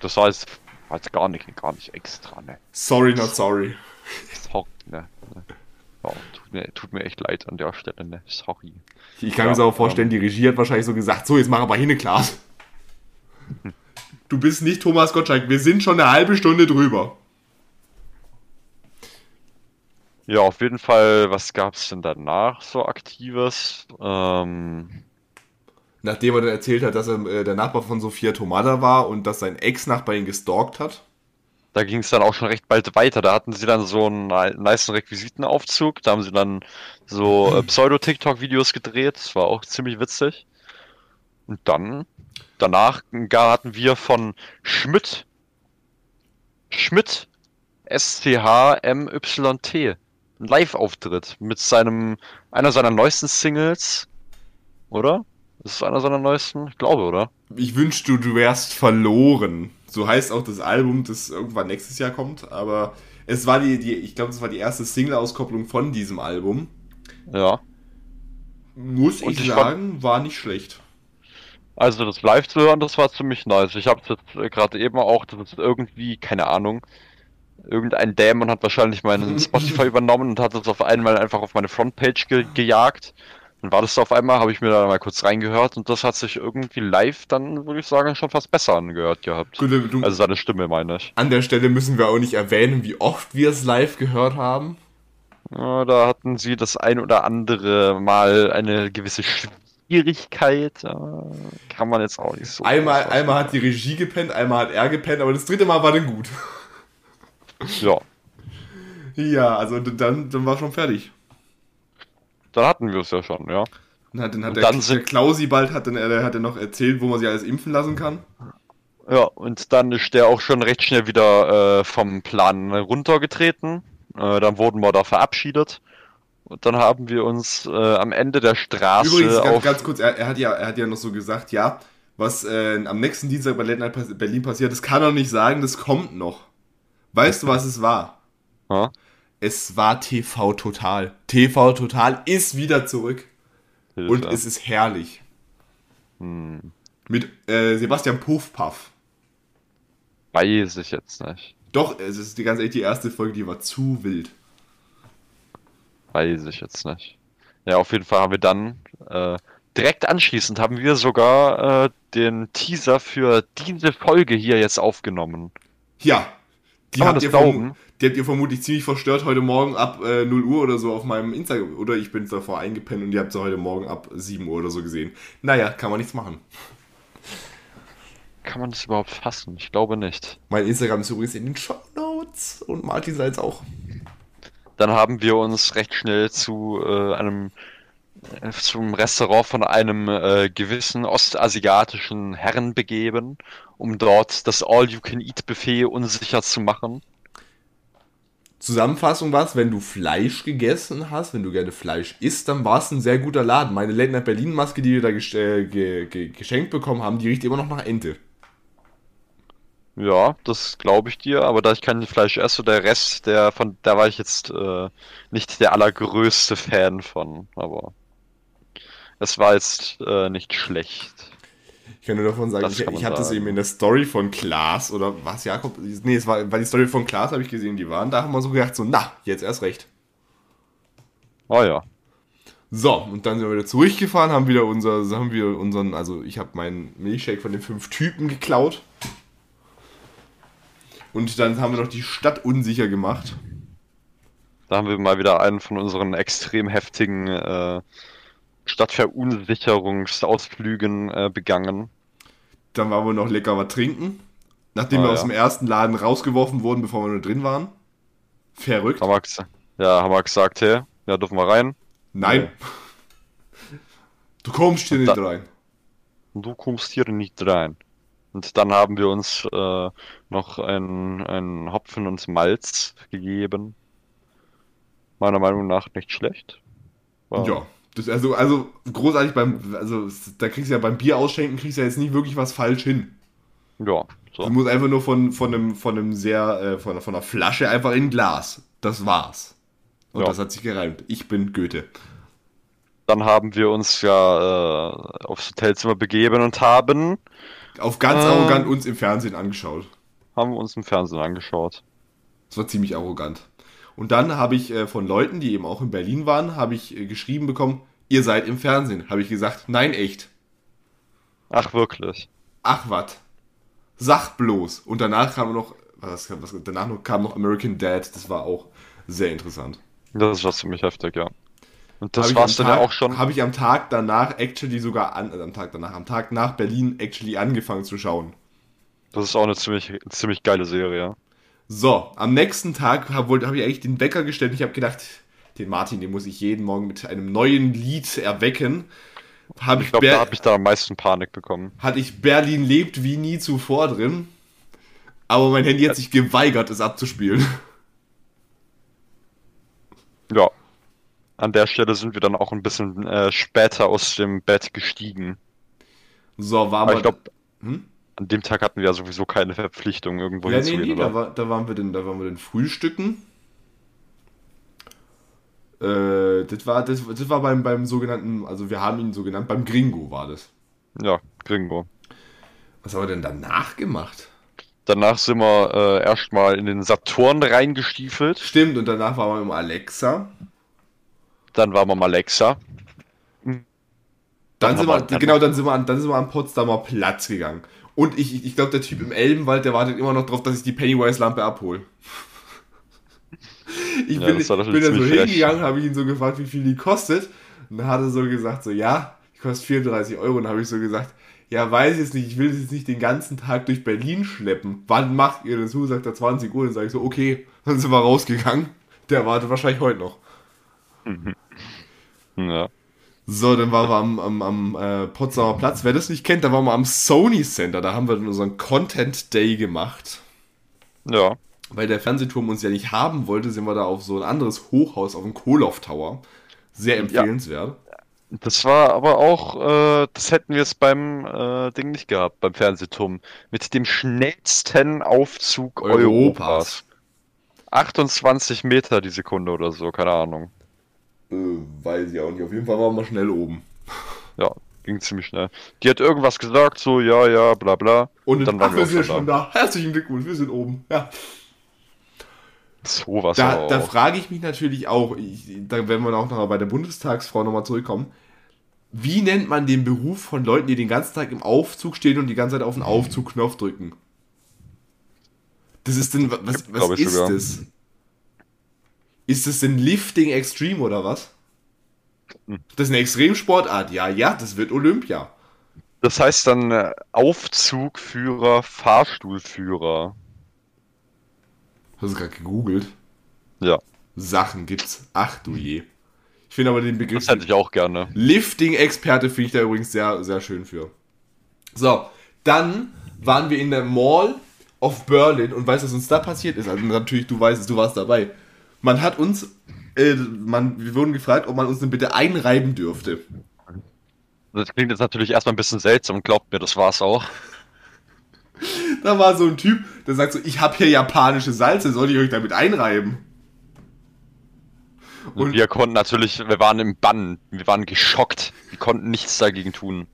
Das war jetzt, war jetzt gar nicht, gar nicht extra, ne? Sorry, not sorry. Sorry, ne? Ja, tut, mir, tut mir echt leid an der Stelle, ne? Sorry. Ich kann Ja, mir so auch vorstellen, die Regie hat wahrscheinlich so gesagt, so, jetzt mach aber hin, Klaas. Du bist nicht Thomas Gottschalk, wir sind schon eine halbe Stunde drüber. Ja, auf jeden Fall, was gab's denn danach so Aktives? Ähm, Nachdem er dann erzählt hat, dass er äh, der Nachbar von Sophia Tomada war und dass sein Ex-Nachbar ihn gestalkt hat. da ging es dann auch schon recht bald weiter. Da hatten sie dann so einen ni- nice Requisitenaufzug. Da haben sie dann so äh, [clears throat] Pseudo-TikTok-Videos gedreht. Das war auch ziemlich witzig. Und dann, danach hatten wir von Schmidt, Schmidt, S-C-H-M-Y-T, Live-Auftritt mit seinem, einer seiner neuesten Singles, oder? Ist es einer seiner neuesten? Ich glaube, oder? Ich wünschte, du wärst verloren. So heißt auch das Album, das irgendwann nächstes Jahr kommt. Aber es war die, die ich glaube, es war die erste Single-Auskopplung von diesem Album. Ja. Muss Und ich sagen, war nicht schlecht. Also das live zu hören, das war ziemlich nice. Ich habe es jetzt äh, gerade eben auch, das ist irgendwie, keine Ahnung, irgendein Dämon hat wahrscheinlich meinen [laughs] Spotify übernommen und hat es auf einmal einfach auf meine Frontpage ge gejagt. Dann war das auf einmal, habe ich mir da mal kurz reingehört und das hat sich irgendwie live dann, würde ich sagen, schon fast besser angehört gehabt. Gut, du, Also seine Stimme meine ich. an der Stelle müssen wir auch nicht erwähnen, wie oft wir es live gehört haben. Ja, da hatten sie das ein oder andere Mal eine gewisse Schwierigkeit. Kann man jetzt auch nicht so. Einmal, einmal hat die Regie gepennt, einmal hat er gepennt, aber das dritte Mal war dann gut. Ja, Ja, also dann, dann war schon fertig. Dann hatten wir es ja schon, ja. Hat, dann hat der, dann der Klausi bald hat dann, er hat er noch erzählt, wo man sich alles impfen lassen kann. Ja, und dann ist der auch schon recht schnell wieder äh, vom Plan runtergetreten. Äh, dann wurden wir da verabschiedet. Und dann haben wir uns äh, am Ende der Straße Übrigens, ganz, ganz kurz, er, er, hat ja, er hat ja noch so gesagt, ja, was äh, am nächsten Dienstag bei Late Night Pas- Berlin passiert, das kann er nicht sagen, das kommt noch. Weißt du, was es war? Ja? Es war TV Total. TV Total ist wieder zurück. Und Hilfe. es ist herrlich. Hm, Mit äh, Sebastian Puffpaff. weiß ich jetzt nicht. Doch, es ist die ganz ehrlich die erste Folge, die war zu wild. Weiß ich jetzt nicht. Ja, auf jeden Fall haben wir dann äh, direkt anschließend haben wir sogar äh, den Teaser für diese Folge hier jetzt aufgenommen. Ja, Die habt, das ihr glauben? die habt ihr vermutlich ziemlich verstört heute Morgen ab äh, 0 Uhr oder so auf meinem Instagram. Oder ich bin davor eingepennt und ihr habt sie heute Morgen ab 7 Uhr oder so gesehen. Naja, kann man nichts machen. Kann man das überhaupt fassen? Ich glaube nicht. Mein Instagram ist übrigens in den Show Notes und Martin seid auch. Dann haben wir uns recht schnell zu äh, einem zum Restaurant von einem äh, gewissen ostasiatischen Herrn begeben, um dort das All-You-Can-Eat-Buffet unsicher zu machen. Zusammenfassung war wenn du Fleisch gegessen hast, wenn du gerne Fleisch isst, dann war es ein sehr guter Laden. Meine Late Night Berlin Maske, die wir da äh, ge ge geschenkt bekommen haben, die riecht immer noch nach Ente. Ja, das glaube ich dir, aber da ich kein Fleisch esse, der Rest, der von, da war ich jetzt äh, nicht der allergrößte Fan von, aber es war jetzt äh, nicht schlecht. Ich kann nur davon sagen, Das ich, ich habe das sagen. eben in der Story von Klaas oder was, Jakob? Nee, es war, war die Story von Klaas, habe ich gesehen, die waren. Da haben wir so gedacht, so, na, jetzt erst recht. Oh ja. So, und dann sind wir wieder zurückgefahren, haben wieder unser, haben wir unseren, also ich habe meinen Milchshake von den fünf Typen geklaut. Und dann haben wir noch die Stadt unsicher gemacht. Da haben wir mal wieder einen von unseren extrem heftigen äh, Stadtverunsicherungsausflügen äh, begangen. Dann waren wir noch lecker was trinken. Nachdem Ah, wir aus ja. dem ersten Laden rausgeworfen wurden, bevor wir nur drin waren. Verrückt. Haben wir, ja, haben wir gesagt, hey, ja, dürfen wir rein? Nein. Du kommst hier Und nicht rein. Du kommst hier nicht rein. Und dann haben wir uns äh, noch ein, ein Hopfen und Malz gegeben. Meiner Meinung nach nicht schlecht. War- Ja. Das, also, also großartig beim, also da kriegst du ja beim Bier ausschenken, kriegst du ja jetzt nicht wirklich was falsch hin. Ja, so. Du musst einfach nur von, von einem, von einem sehr, äh, von, von einer Flasche einfach in ein Glas. Das war's. Und Ja. das hat sich gereimt. Ich bin Goethe. Dann haben wir uns ja äh, aufs Hotelzimmer begeben und haben, Auf ganz Ähm. arrogant uns im Fernsehen angeschaut. haben uns im Fernsehen angeschaut. Das war ziemlich arrogant. Und dann habe ich äh, von Leuten, die eben auch in Berlin waren, habe ich äh, geschrieben bekommen, ihr seid im Fernsehen. Habe ich gesagt, nein, echt. Ach, wirklich. Ach wat. Sag bloß. Und danach kam noch, was, was, danach noch, kam noch American Dad. Das war auch sehr interessant. Das war ziemlich heftig, ja. Und das war's am dann ja Tag- auch schon. Habe ich am Tag danach actually sogar an, also am Tag danach, am Tag nach Berlin actually angefangen zu schauen. Das ist auch eine ziemlich, ziemlich geile Serie. So, am nächsten Tag habe hab ich eigentlich den Wecker gestellt. Ich habe gedacht, den Martin, den muss ich jeden Morgen mit einem neuen Lied erwecken. Habe ich, Ich glaube, da habe ich da am meisten Panik bekommen. hatte ich Berlin lebt wie nie zuvor drin. Aber mein Handy hat sich geweigert, es abzuspielen. [laughs] Ja. An der Stelle sind wir dann auch ein bisschen äh, später aus dem Bett gestiegen. So, war Aber mal. ich glaube, Hm? An dem Tag hatten wir ja sowieso keine Verpflichtung, irgendwo Ja, nee, hinzugehen, nee, da, oder? war, da waren wir denn, da waren wir denn frühstücken. Äh, das war, das, das war beim, beim sogenannten, also wir haben ihn so genannt, beim Gringo war das. Ja, Gringo. Was haben wir denn danach gemacht? Danach sind wir äh, erstmal in den Saturn reingestiefelt. Stimmt, und danach waren wir im Alexa. Dann waren wir mal Alexa. Dann Dann sind wir, genau, dann sind wir, an, dann sind wir am Potsdamer Platz gegangen. Und ich, ich, glaube, der Typ im Elbenwald, der wartet immer noch drauf, dass ich die Pennywise-Lampe abhole. [laughs] Ich Ja, bin, ich bin da so hingegangen, habe ich ihn so gefragt, wie viel die kostet. Und dann hat er so gesagt, so, ja, die kostet 34 Euro. Und dann habe ich so gesagt, ja, weiß ich jetzt nicht, ich will das jetzt nicht den ganzen Tag durch Berlin schleppen. Wann macht ihr das? Sagt er 20 Uhr. Dann sage ich so, okay, dann sind wir rausgegangen. Der wartet wahrscheinlich heute noch. [laughs] Ja. So, dann waren wir am, am, am äh, Potsdamer Platz. Wer das nicht kennt, da waren wir am Sony Center. Da haben wir dann unseren Content Day gemacht. Ja. Weil der Fernsehturm uns ja nicht haben wollte, sind wir da auf so ein anderes Hochhaus, auf dem Koloff Tower. Sehr empfehlenswert. Das war aber auch, äh, das hätten wir jetzt beim äh, Ding nicht gehabt, beim Fernsehturm. Mit dem schnellsten Aufzug Europas. Europas. 28 Meter die Sekunde oder so, keine Ahnung. Äh, weiß ich auch nicht. Auf jeden Fall waren wir schnell oben. [laughs] Ja, ging ziemlich schnell. Die hat irgendwas gesagt, so, ja, ja, bla bla. Und dann waren wir wir schon schon da. Herzlichen Glückwunsch, wir sind oben. Ja. So was Da, da frage ich mich natürlich auch, ich, da werden wir auch noch bei der Bundestagsfrau nochmal zurückkommen. Wie nennt man den Beruf von Leuten, die den ganzen Tag im Aufzug stehen und die ganze Zeit auf den Aufzugknopf drücken? Das ist denn, was, was ist sogar. das? Ist das denn Lifting Extreme oder was? Hm. Das ist eine Extremsportart. Ja, ja, das wird Olympia. Das heißt dann äh, Aufzugführer, Fahrstuhlführer. Hast du gerade gegoogelt? Ja, Sachen gibt's. Ach du je. Ich finde aber den Begriff. das hätte ich auch gerne. Lifting-Experte finde ich da übrigens sehr, sehr schön für. So, dann waren wir in der Mall of Berlin und weißt du, was uns da passiert ist? Also natürlich, du weißt es, du warst dabei. Man hat uns, äh, man, wir wurden gefragt, ob man uns denn bitte einreiben dürfte. Das klingt jetzt natürlich erstmal ein bisschen seltsam, glaubt mir, das war's auch. Da war so ein Typ, der sagt so, ich habe hier japanische Salze, soll ich euch damit einreiben? Und Und- wir konnten natürlich, wir waren im Bann, wir waren geschockt, wir konnten nichts dagegen tun.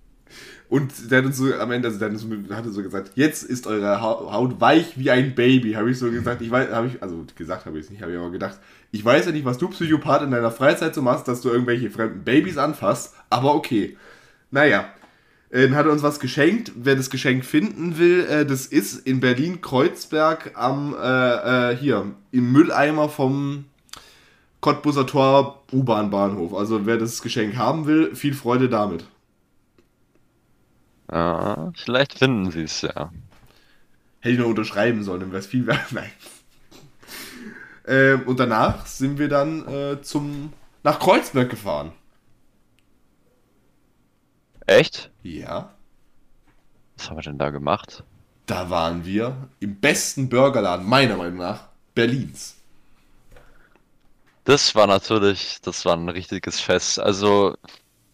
Und der hat uns so am Ende, also der hat so, hatte so gesagt, jetzt ist eure Hau- Haut weich wie ein Baby. Habe ich so gesagt, ich weiß, habe ich, also gesagt habe ich es nicht, habe ich aber gedacht, ich weiß ja nicht, was du Psychopath in deiner Freizeit so machst, dass du irgendwelche fremden Babys anfasst, aber okay. Naja, dann hat er uns was geschenkt. Wer das Geschenk finden will, äh, das ist in Berlin-Kreuzberg am, äh, äh, hier, im Mülleimer vom Cottbuser Tor U-Bahn-Bahnhof. Also wer das Geschenk haben will, viel Freude damit. Ja, vielleicht finden sie es ja. Hätte ich noch unterschreiben sollen, dann wäre es viel wert. [laughs] Nein. Ähm, und danach sind wir dann äh, zum nach Kreuzberg gefahren. Echt? Ja. Was haben wir denn da gemacht? Da waren wir im besten Burgerladen, meiner Meinung nach, Berlins. Das war natürlich, das war ein richtiges Fest. Also,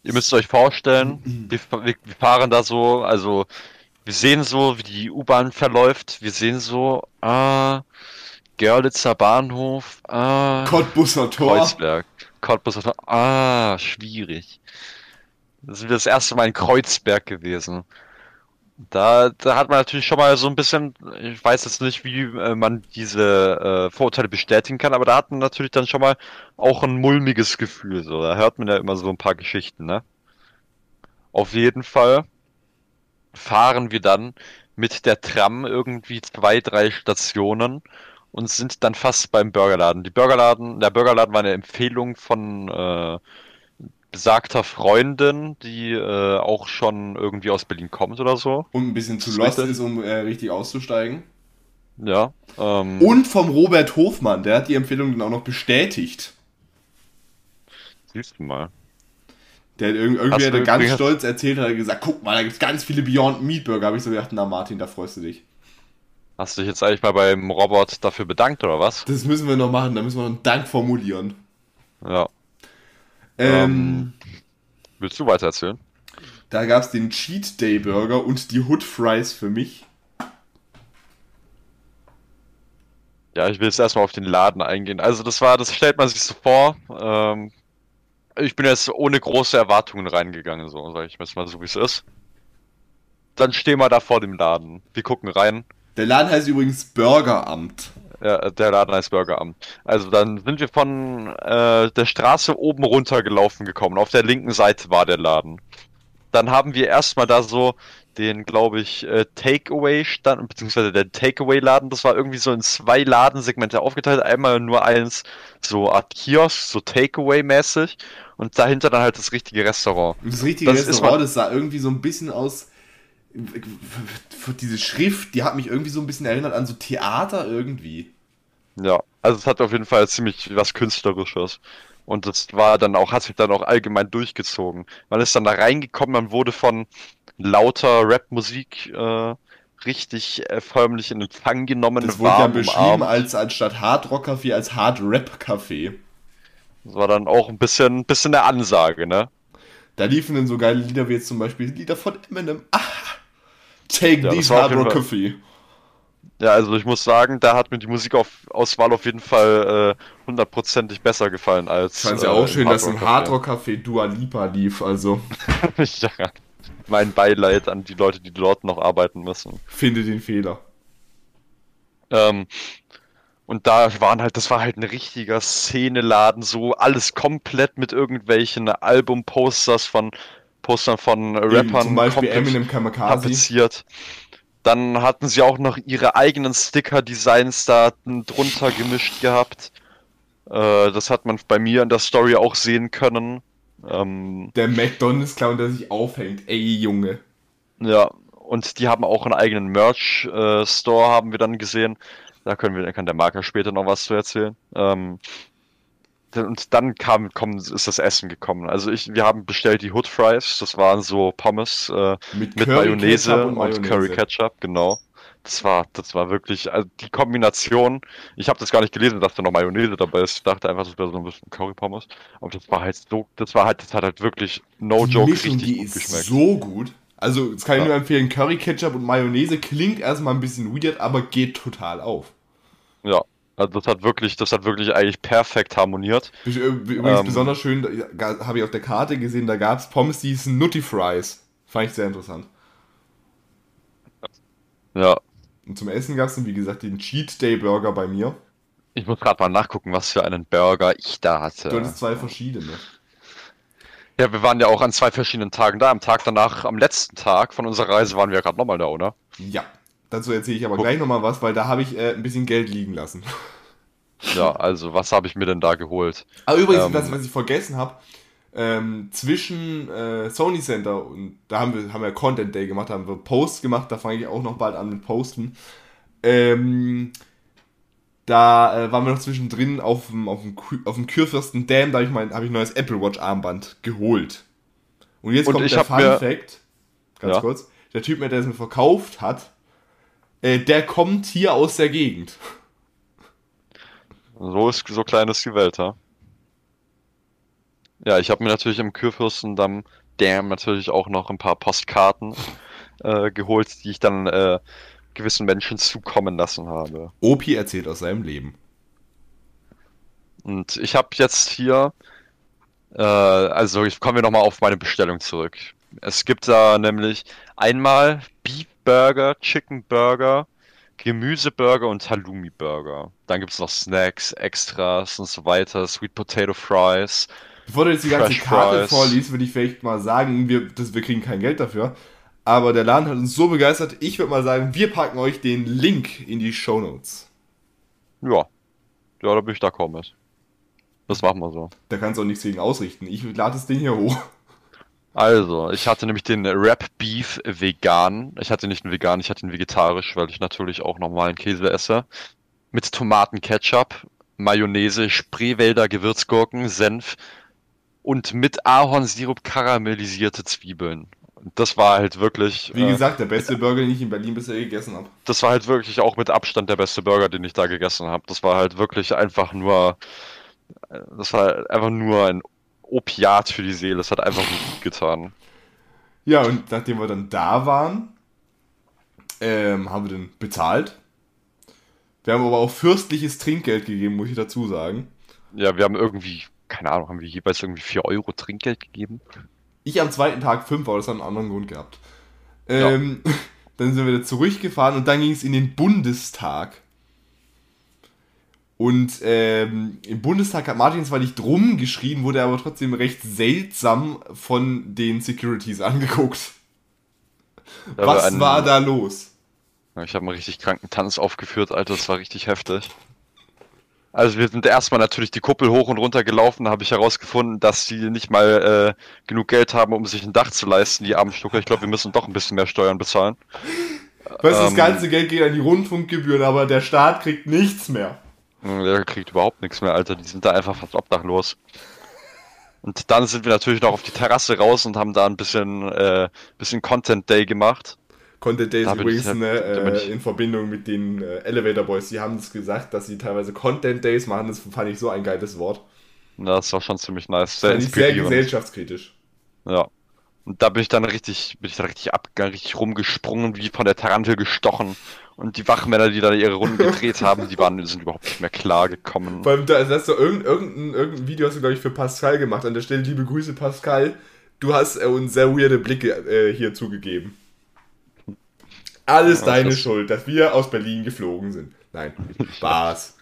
ihr müsst euch vorstellen, [clears throat] wir, wir, wir fahren da so, also, wir sehen so, wie die U-Bahn verläuft. Wir sehen so, ah, Görlitzer Bahnhof, ah, Cottbuser Tor. Kreuzberg, Cottbus, ah, schwierig. Das ist das erste Mal in Kreuzberg gewesen. Da, da hat man natürlich schon mal so ein bisschen, ich weiß jetzt nicht, wie äh, man diese äh, Vorurteile bestätigen kann, aber da hat man natürlich dann schon mal auch ein mulmiges Gefühl. So, da hört man ja immer so ein paar Geschichten, ne? Auf jeden Fall fahren wir dann mit der Tram irgendwie zwei, drei Stationen und sind dann fast beim Burgerladen. Die Burgerladen, der Burgerladen war eine Empfehlung von äh, besagter Freundin, die äh, auch schon irgendwie aus Berlin kommt oder so. Und ein bisschen zu Das lost ist, um äh, richtig auszusteigen. Ja. Ähm, Und vom Robert Hofmann, der hat die Empfehlung dann auch noch bestätigt. siehst du mal. Der hat irg- irgendwie hat ganz stolz erzählt, hat er gesagt, guck mal, da gibt es ganz viele Beyond Meat Burger. Habe ich so gedacht, na Martin, da freust du dich. Hast du dich jetzt eigentlich mal beim Robert dafür bedankt oder was? Das müssen wir noch machen, da müssen wir noch einen Dank formulieren. Ja. Ähm, Willst du weiter erzählen? Da gab es den Cheat Day Burger und die Hood Fries für mich. Ja, ich will jetzt erstmal auf den Laden eingehen. Also das war, das stellt man sich so vor. Ähm, ich bin jetzt ohne große Erwartungen reingegangen, so sage ich jetzt mal so wie es ist. Dann stehen wir da vor dem Laden. Wir gucken rein. Der Laden heißt übrigens Burgeramt. Ja, der Laden heißt Burgeramt. Also dann sind wir von äh, der Straße oben runter gelaufen gekommen. Auf der linken Seite war der Laden. Dann haben wir erstmal da so den, glaube ich, äh, Takeaway stand, beziehungsweise der Takeaway-Laden. Das war irgendwie so in zwei Ladensegmente aufgeteilt. Einmal nur eins so Art Kiosk, so Takeaway-mäßig. Und dahinter dann halt das richtige Restaurant. Das richtige Das ist Restaurant, das sah irgendwie so ein bisschen aus. Diese Schrift, die hat mich irgendwie so ein bisschen erinnert an so Theater irgendwie. Ja, also es hat auf jeden Fall ziemlich was Künstlerisches. Und das war dann auch, hat sich dann auch allgemein durchgezogen. Man ist dann da reingekommen, man wurde von lauter Rap-Musik äh, richtig äh, förmlich in Empfang genommen, Das wurde ja beschrieben als anstatt Hard Rock Café als Hard Rap Café. Das war dann auch ein bisschen, bisschen eine Ansage, ne? Da liefen dann so geile Lieder wie jetzt zum Beispiel Lieder von Eminem. Ah, take Ja, these Hard Rock Café. Ja, also ich muss sagen, da hat mir die Musikauswahl auf jeden Fall äh, hundertprozentig besser gefallen als. Ich fand's ja äh, auch schön, dass im Rock Hard Café. Dua Lipa lief. Also [laughs] ja, mein Beileid an die Leute, die dort noch arbeiten müssen. finde den Fehler. Ähm, und da waren halt, das war halt ein richtiger Szeneladen, so alles komplett mit irgendwelchen Albumposters von Postern von Eben, Rappern zum Beispiel Eminem Kamikaze. tapeziert. Dann hatten sie auch noch ihre eigenen Sticker-Designs da drunter gemischt gehabt. Äh, das hat man bei mir in der Story auch sehen können. Ähm, Der McDonalds-Clown, der sich aufhängt. Ey, Junge. ja, und die haben auch einen eigenen Merch-Store, haben wir dann gesehen. Da können wir, kann der Marker später noch was zu erzählen. Ähm, und dann kam, kommen, ist das Essen gekommen. Also ich, wir haben bestellt die Hood Fries, das waren so Pommes äh, Mit, mit Mayonnaise und, Mayonnaise. Curry Ketchup, genau. Das war, das war wirklich, also die Kombination. Ich habe das gar nicht gelesen, dass da noch Mayonnaise dabei ist. Ich dachte einfach, das wäre so ein bisschen Curry Pommes. Aber das war halt so, das war halt, das hat halt wirklich no Die joke Mischung, richtig die gut ist geschmeckt. so gut. Also, das kann ich Ja. nur empfehlen. Curry, Ketchup und Mayonnaise klingt erstmal ein bisschen weird, aber geht total auf. Ja, also das hat wirklich, das hat wirklich eigentlich perfekt harmoniert. Übrigens Ähm. besonders schön, habe ich auf der Karte gesehen, da gab es Pommes, die hießen Nutty Fries. Fand ich sehr interessant. Ja, Und zum Essen gab es dann, wie gesagt, den Cheat Day Burger bei mir. ich muss gerade mal nachgucken, was für einen Burger ich da hatte. Du hattest zwei verschiedene. Ja, wir waren ja auch an zwei verschiedenen Tagen da. Am Tag danach, am letzten Tag von unserer Reise waren wir ja gerade nochmal da, oder? Ja. Dazu erzähle ich aber Guck. gleich nochmal was, weil da habe ich äh, ein bisschen Geld liegen lassen. [laughs] Ja, also was habe ich mir denn da geholt? Aber übrigens, Ähm. das, was ich vergessen habe, ähm, zwischen äh, Sony Center und da haben wir, haben wir Content Day gemacht, da haben wir Posts gemacht, da fange ich auch noch bald an mit Posten. Ähm, da äh, waren wir noch zwischendrin auf dem, auf dem, auf dem Kürfürsten Dam, da habe ich mein habe ich ein neues Apple Watch Armband geholt. Und jetzt Und kommt der hab Fun Fact, ganz Ja. kurz, der Typ, der es mir verkauft hat, äh, der kommt hier aus der Gegend. So ist, so klein ist die Welt, ha? Ja, ich habe mir natürlich im Kurfürstendamm Dam natürlich auch noch ein paar Postkarten äh, geholt, die ich dann äh, gewissen Menschen zukommen lassen habe. Opi erzählt aus seinem Leben. Und ich habe jetzt hier, äh, also ich kommen wir nochmal auf meine Bestellung zurück. Es gibt da nämlich einmal Beef Burger, Chicken Burger, Gemüseburger und Halloumi Burger. Dann gibt es noch Snacks, Extras und so weiter, Sweet Potato Fries. Bevor du jetzt die ganze Fresh Karte Fries. vorliest, würde ich vielleicht mal sagen, wir, das, wir kriegen kein Geld dafür. Aber der Laden hat uns so begeistert, ich würde mal sagen, wir packen euch den Link in die Show Notes. Ja, ja, da bin ich d'accord mit. Das machen wir so. Da kannst du auch nichts gegen ausrichten. Ich lade das Ding hier hoch. Also, ich hatte nämlich den Wrap Beef vegan. Ich hatte nicht einen vegan, ich hatte ihn vegetarisch, weil ich natürlich auch normalen Käse esse. Mit Tomatenketchup, Mayonnaise, Spreewälder Gewürzgurken, Senf und mit Ahornsirup karamellisierte Zwiebeln. Das war halt wirklich, Wie äh, gesagt, der beste Burger, den ich in Berlin bisher gegessen habe. das war halt wirklich auch mit Abstand der beste Burger, den ich da gegessen habe. Das war halt wirklich einfach nur, äh, das war einfach nur ein Opiat für die Seele. Es hat einfach gut getan. Ja, und nachdem wir dann da waren, ähm, haben wir dann bezahlt. Wir haben aber auch fürstliches Trinkgeld gegeben, muss ich dazu sagen. Ja, wir haben irgendwie, keine Ahnung, haben wir jeweils irgendwie 4 Euro Trinkgeld gegeben? Ich am zweiten Tag 5, aber das hat einen anderen Grund gehabt. Ähm, [laughs] Dann sind wir wieder zurückgefahren und dann ging es in den Bundestag. Und ähm, im Bundestag hat Martin zwar nicht drum geschrien, wurde aber trotzdem recht seltsam von den Securities angeguckt. Da Was ein- war da los? Ich habe einen richtig kranken Tanz aufgeführt, Alter, das war richtig heftig. Also wir sind erstmal natürlich die Kuppel hoch und runter gelaufen, da habe ich herausgefunden, dass die nicht mal äh, genug Geld haben, um sich ein Dach zu leisten, die armen Stucker. Ich glaube, wir müssen doch ein bisschen mehr Steuern bezahlen. Weißt du, das Ähm. ganze Geld geht an die Rundfunkgebühren, aber der Staat kriegt nichts mehr. Der kriegt überhaupt nichts mehr, Alter. Die sind da einfach fast obdachlos. Und dann sind wir natürlich noch auf die Terrasse raus und haben da ein bisschen, äh, bisschen Content Day gemacht. Content Days Da bin übrigens ich- ne, äh, ich- in Verbindung mit den äh, Elevator Boys. Die haben es gesagt, dass sie teilweise Content Days machen. Das fand ich so ein geiles Wort. Ja, Das war schon ziemlich nice. Sehr sehr gesellschaftskritisch. Ja. Und da bin ich dann richtig, bin ich dann richtig abgegangen, richtig rumgesprungen, wie von der Tarantel gestochen. Und die Wachmänner, die da ihre Runden [laughs] gedreht haben, die waren, sind überhaupt nicht mehr klar gekommen. Vor allem, da hast du irgendein, irgendein, irgendein Video hast du, glaube ich, für Pascal gemacht. An der Stelle liebe Grüße, Pascal. Du hast äh, uns sehr weirde Blicke äh, hier zugegeben. Alles Ja, deine das- Schuld, dass wir aus Berlin geflogen sind. Nein, [laughs] Spaß.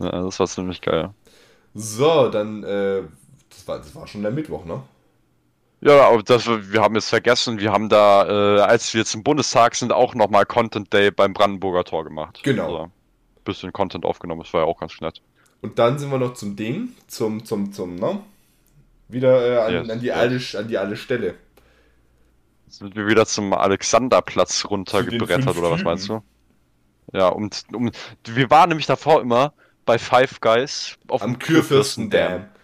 Ja, das war ziemlich geil. So, dann, äh, das war, das war schon der Mittwoch, ne? Ja, aber das, wir haben es vergessen, wir haben da, äh, als wir zum Bundestag sind, auch nochmal Content Day beim Brandenburger Tor gemacht. Genau. Also, bisschen Content aufgenommen, das war ja auch ganz nett. Und dann sind wir noch zum Ding, zum, zum, zum, ne? Wieder äh, an, Yes, an, die yes. alte, an die alte Stelle. Sind wir wieder zum Alexanderplatz runtergebrettert, oder was meinst du? Ja, und um, wir waren nämlich davor immer bei Five Guys auf Am dem Kurfürstendam. Kurfürstendam.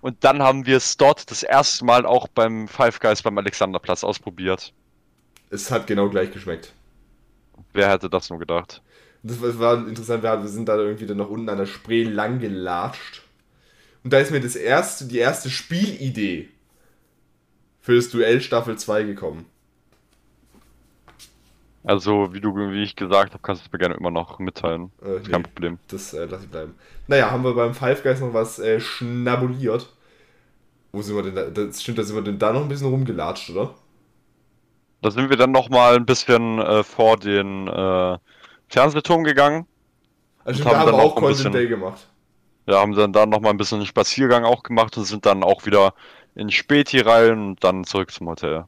Und dann haben wir es dort das erste Mal auch beim Five Guys beim Alexanderplatz ausprobiert. Es hat genau gleich geschmeckt. Wer hätte das nur gedacht? Das war, interessant, wir, wir sind da irgendwie dann noch unten an der Spree lang gelatscht. Und da ist mir das erste, die erste Spielidee für das Duell Staffel 2 gekommen. Also, wie du, wie ich gesagt habe, kannst du es mir gerne immer noch mitteilen. Äh, Ist kein nee, Problem. das äh, lass ich bleiben. Naja, haben wir beim Five Guys noch was äh, schnabuliert. Wo sind wir denn da? Das stimmt, da sind wir denn da noch ein bisschen rumgelatscht, oder? Da sind wir dann nochmal ein bisschen äh, vor den äh, Fernsehturm gegangen. Also haben da haben wir auch Content bisschen- Day gemacht. Ja, haben dann, dann nochmal ein bisschen einen Spaziergang auch gemacht und sind dann auch wieder in Späti rein und dann zurück zum Hotel.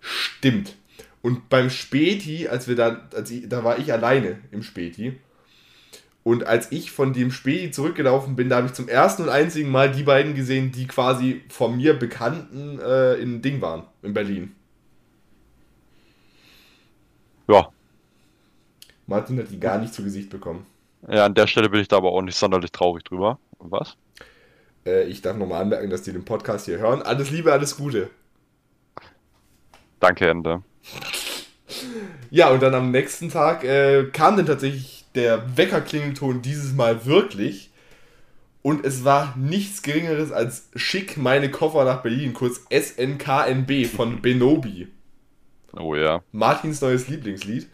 Stimmt. Und beim Späti, als wir da, als ich, da war ich alleine im Späti. Und als ich von dem Späti zurückgelaufen bin, da habe ich zum ersten und einzigen Mal die beiden gesehen, die quasi von mir Bekannten äh, in Ding waren, in Berlin. Ja. Martin hat die gar nicht zu Gesicht bekommen. Ja, an der Stelle bin ich da aber auch nicht sonderlich traurig drüber. Was? Äh, ich darf nochmal anmerken, dass die den Podcast hier hören. Alles Liebe, alles Gute. Danke, Ende. Ja, und dann am nächsten Tag äh, kam dann tatsächlich der Weckerklingelton dieses Mal wirklich. Und es war nichts Geringeres als Schick meine Koffer nach Berlin, kurz SNKNB von Benobi. Oh ja. Martins neues Lieblingslied.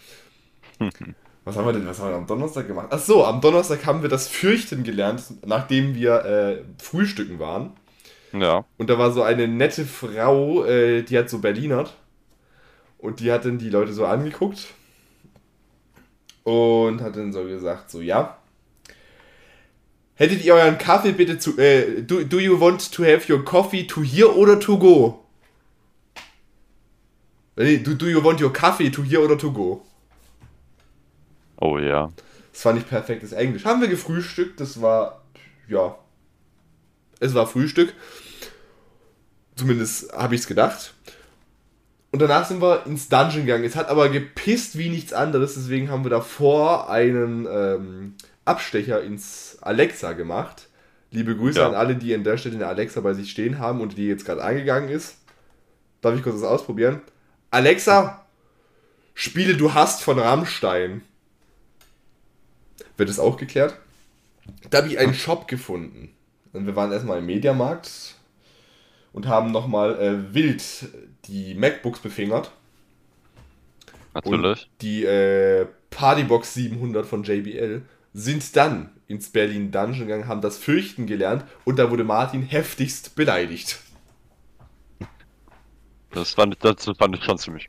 Was haben wir denn, was haben wir am Donnerstag gemacht? Ach so, am Donnerstag haben wir das Fürchten gelernt, nachdem wir äh, frühstücken waren. Ja. Und da war so eine nette Frau, äh, die hat so Berlinert. Und die hat dann die Leute so angeguckt. Und hat dann so gesagt, so, ja. Hättet ihr euren Kaffee bitte zu, äh, do, do you want to have your coffee to here oder to go? Nee, do, do you want your coffee to here oder to go? Oh ja. Das fand ich perfektes Englisch. Haben wir gefrühstückt, das war, ja, es war Frühstück. Zumindest habe ich es gedacht. Und danach sind wir ins Dungeon gegangen. Es hat aber gepisst wie nichts anderes, deswegen haben wir davor einen ähm, Abstecher ins Alexa gemacht. Liebe Grüße Ja. an alle, die in der Stelle eine Alexa bei sich stehen haben und die jetzt gerade angegangen ist. Darf ich kurz das ausprobieren? Alexa, spiele Du hast von Rammstein. Wird das auch geklärt? Da habe ich einen Shop gefunden. Und wir waren erstmal im Mediamarkt und haben nochmal äh, wild die MacBooks befingert. Natürlich. Und die äh, Partybox 700 von JBL sind dann ins Berlin Dungeon gegangen, haben das Fürchten gelernt und da wurde Martin heftigst beleidigt. Das fand, ich- das fand ich schon ziemlich.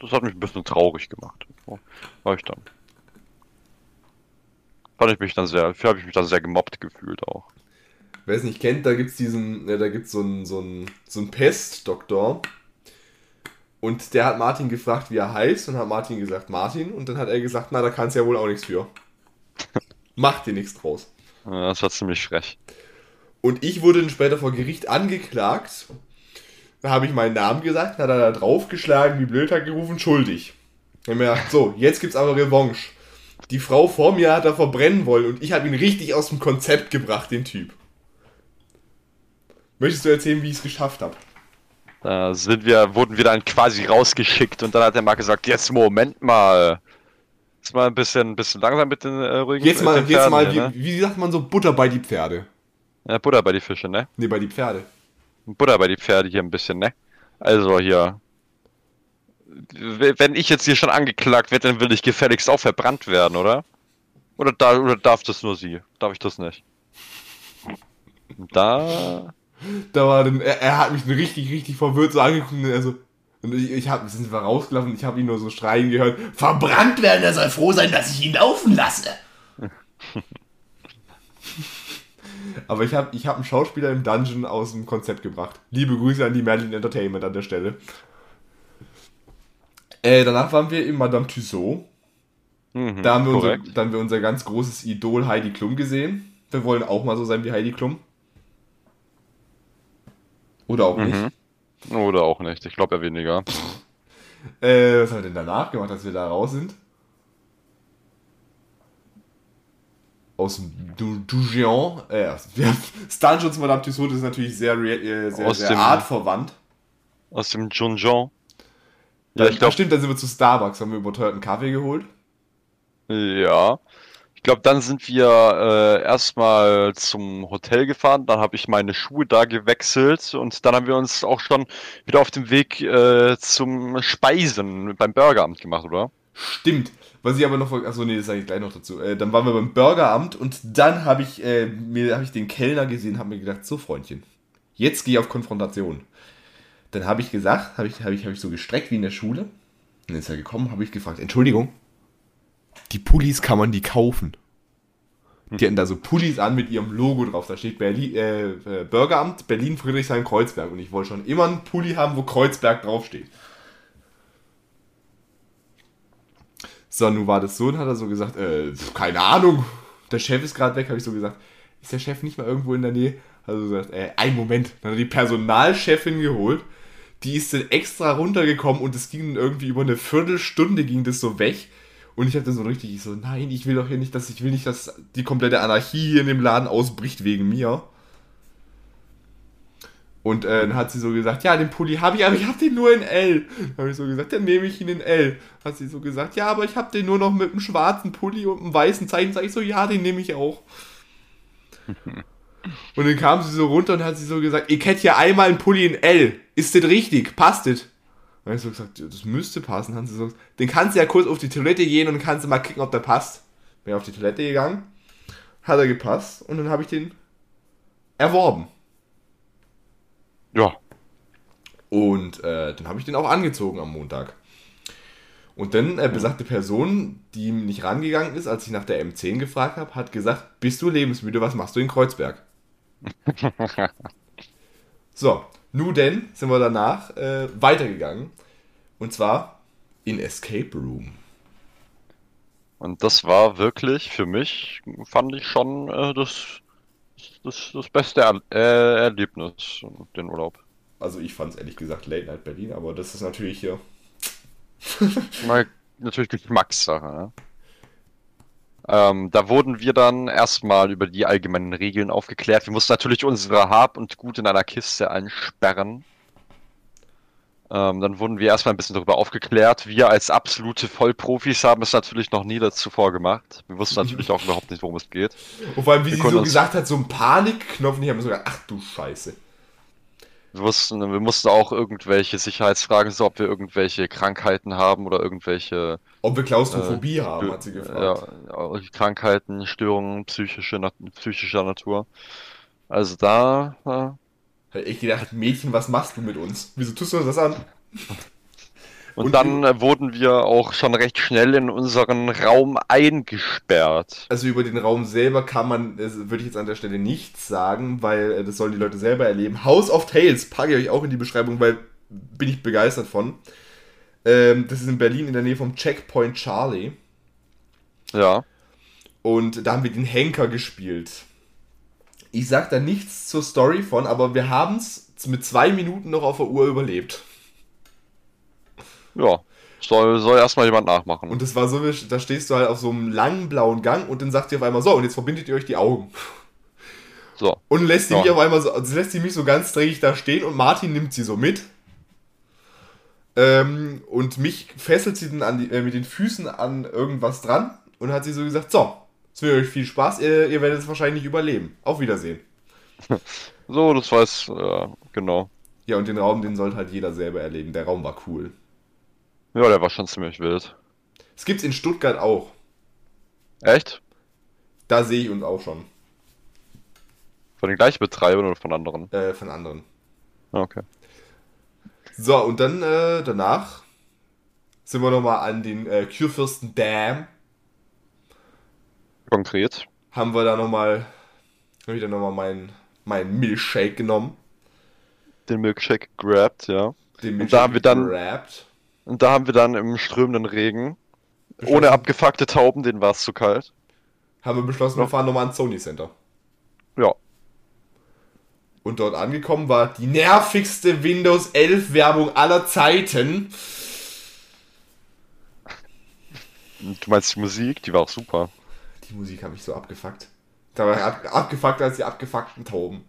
Das hat mich ein bisschen traurig gemacht. War ich dann. Fand ich mich dann sehr, habe ich mich dann sehr gemobbt gefühlt auch. Wer es nicht kennt, da gibt es diesen, äh, da gibt's so einen so einen- so einen Pestdoktor. Und der hat Martin gefragt, wie er heißt, und hat Martin gesagt, Martin, und dann hat er gesagt, na, da kannst du ja wohl auch nichts für. [laughs] Mach dir nichts draus. Ja, Das war ziemlich frech. Und ich wurde dann später vor Gericht angeklagt. Da habe ich meinen Namen gesagt, dann hat er da draufgeschlagen, wie blöd hat gerufen, schuldig. Dann mir gedacht, so, jetzt gibt's aber Revanche. Die Frau vor mir hat er verbrennen wollen und ich habe ihn richtig aus dem Konzept gebracht, den Typ. Möchtest du erzählen, wie ich es geschafft habe? Da sind wir, wurden wir dann quasi rausgeschickt und dann hat der Marc gesagt, jetzt Moment mal. Jetzt mal ein bisschen, ein bisschen langsam mit den äh, ruhigen Jetzt mal, jetzt mal, wie, ne? wie sagt man so, Butter bei die Pferde? Ja, Butter bei die Fische, ne? Ne, bei die Pferde. Butter bei die Pferde hier ein bisschen, ne? Also hier. Wenn ich jetzt hier schon angeklagt werde, dann will ich gefälligst auch verbrannt werden, oder? Oder, da, oder darf das nur sie? Darf ich das nicht? Da. Da war dann, er, er hat mich richtig, richtig verwirrt so angeguckt und er so, und ich, ich hab, sind wir rausgelaufen, ich habe ihn nur so schreien gehört, verbrannt werden, er soll froh sein, dass ich ihn laufen lasse. [laughs] Aber ich habe ich hab einen Schauspieler im Dungeon aus dem Konzept gebracht. Liebe Grüße an die Merlin Entertainment an der Stelle. Äh, danach waren wir in Madame Tussaud. Mhm, Da haben, wir unser, da haben wir unser ganz großes Idol Heidi Klum gesehen. Wir wollen auch mal so sein wie Heidi Klum. Oder auch nicht. Mhm. Oder auch nicht. Ich glaube eher weniger. Äh, was haben wir denn danach gemacht, als wir da raus sind? Aus dem du Dugion. Äh, [laughs] ja, Stungeons Madame Tussaud ist natürlich sehr, äh, sehr, Aus sehr dem- artverwandt. Aus dem Junjon. Ja, Ja, ich glaube, stimmt, dann sind wir zu Starbucks, haben wir überteuerten Kaffee geholt. ja. Ich glaube, dann sind wir äh, erstmal zum Hotel gefahren, dann habe ich meine Schuhe da gewechselt und dann haben wir uns auch schon wieder auf dem Weg äh, zum Speisen beim Burgeramt gemacht, oder? Stimmt. Was ich aber noch, achso, nee, das sage ich gleich noch dazu. Äh, dann waren wir beim Burgeramt und dann habe ich, äh, hab ich den Kellner gesehen, habe mir gedacht, so Freundchen, jetzt gehe ich auf Konfrontation. Dann habe ich gesagt, habe ich, hab ich, hab ich so gestreckt wie in der Schule. Und dann ist er gekommen, habe ich gefragt, Entschuldigung, die Pullis kann man die kaufen? Die hatten da so Pullis an mit ihrem Logo drauf. Da steht Berlin, äh, äh, Bürgeramt Berlin Friedrichshain Kreuzberg. Und ich wollte schon immer einen Pulli haben, wo Kreuzberg draufsteht. So, nun war das so und hat er so gesagt, äh, keine Ahnung, der Chef ist gerade weg, habe ich so gesagt. Ist der Chef nicht mal irgendwo in der Nähe? Hat er so gesagt, äh, ein Moment. Dann hat er die Personalchefin geholt. Die ist dann extra runtergekommen und es ging irgendwie über eine Viertelstunde ging das so weg. Und ich hatte so richtig ich so, nein, ich will doch hier nicht, dass ich will nicht, dass die komplette Anarchie hier in dem Laden ausbricht wegen mir. Und äh, dann hat sie so gesagt, ja, den Pulli habe ich, aber ich habe den nur in L. Dann habe ich so gesagt, dann nehme ich ihn in L. Hat sie so gesagt, ja, aber ich habe den nur noch mit einem schwarzen Pulli und einem weißen Zeichen. Sag ich so, ja, den nehme ich auch. [laughs] und dann kam sie so runter und hat sie so gesagt, ich hätte ja einmal einen Pulli in L. Ist das richtig? Passt das? Dann habe ich so gesagt, das müsste passen. Hat sie so gesagt, den kannst du ja kurz auf die Toilette gehen und kannst du mal kicken, ob der passt. Bin auf die Toilette gegangen, hat er gepasst und dann habe ich den erworben. Ja. Und äh, dann habe ich den auch angezogen am Montag. Und dann äh, besagte Person, die nicht rangegangen ist, als ich nach der M10 gefragt habe, hat gesagt, bist du lebensmüde, was machst du in Kreuzberg? [laughs] so, nun denn sind wir danach äh, weitergegangen. Und zwar in Escape Room. Und das war wirklich für mich, fand ich schon äh, das, das, das beste er äh, Erlebnis, den Urlaub. Also ich fand es ehrlich gesagt Late Night Berlin, aber das ist natürlich hier. [laughs] Natürlich Geschmackssache. Ne? Ähm, da wurden wir dann erstmal über die allgemeinen Regeln aufgeklärt. Wir mussten natürlich unsere Hab und Gut in einer Kiste einsperren. Ähm, dann wurden wir erstmal ein bisschen darüber aufgeklärt. Wir als absolute Vollprofis haben es natürlich noch nie dazu vorgemacht. Wir wussten natürlich auch überhaupt nicht, worum es geht. Und vor allem, wie Wir sie so gesagt hat, so ein Panikknopf. Ich habe mir so gedacht, ach du Scheiße. Wir wussten, wir mussten auch irgendwelche Sicherheitsfragen, so ob wir irgendwelche Krankheiten haben oder irgendwelche Ob wir Klaustrophobie Äh, haben, hat sie gefragt. Ja, Krankheiten, Störungen, psychische, psychischer Natur. Also da. Hätte ich gedacht, Mädchen, was machst du mit uns? Wieso tust du uns das an? Und, Und dann äh, wurden wir auch schon recht schnell in unseren Raum eingesperrt. Also über den Raum selber kann man, äh, würde ich jetzt an der Stelle nichts sagen, weil äh, das sollen die Leute selber erleben. House of Tales packe ich euch auch in die Beschreibung, weil bin ich begeistert von. Ähm, das ist in Berlin in der Nähe vom Checkpoint Charlie. Ja. Und da haben wir den Henker gespielt. Ich sag da nichts zur Story von, aber wir haben es mit zwei Minuten noch auf der Uhr überlebt. Ja. Soll, soll erstmal jemand nachmachen. Und das war so, da stehst du halt auf so einem langen blauen Gang und dann sagt ihr auf einmal so, und jetzt verbindet ihr euch die Augen. so. Und lässt sie Ja. mich auf einmal so, also lässt sie mich so ganz dreckig da stehen und Martin nimmt sie so mit. Ähm, und mich fesselt sie dann an die, äh, mit den Füßen an irgendwas dran und hat sie so gesagt, so, es wird euch viel Spaß, ihr, ihr werdet es wahrscheinlich überleben. Auf Wiedersehen. [laughs] So, das weiß, äh, genau. Ja, und den Raum, den sollte halt jeder selber erleben. Der Raum war cool. Ja, der war schon ziemlich wild. Es gibt's in Stuttgart auch. Echt? Da sehe ich uns auch schon. Von den gleichen Betreibern oder von anderen? Äh, von anderen. Ah, Okay. So, und dann äh, danach sind wir nochmal an den äh, Kurfürsten Dam. Konkret. Haben wir da nochmal dann nochmal meinen mein Milkshake genommen. Den Milkshake grabbed, ja. Den Und da haben wir dann- gerappt. Und da haben wir dann im strömenden Regen, ohne abgefuckte Tauben, denen war es zu kalt. Haben wir beschlossen, wir fahren nochmal ans Sony Center. Ja. Und dort angekommen war die nervigste Windows 11 Werbung aller Zeiten. Du meinst die Musik, die war auch super. Die Musik habe ich so abgefuckt. Da war ab, abgefuckt als die abgefuckten Tauben.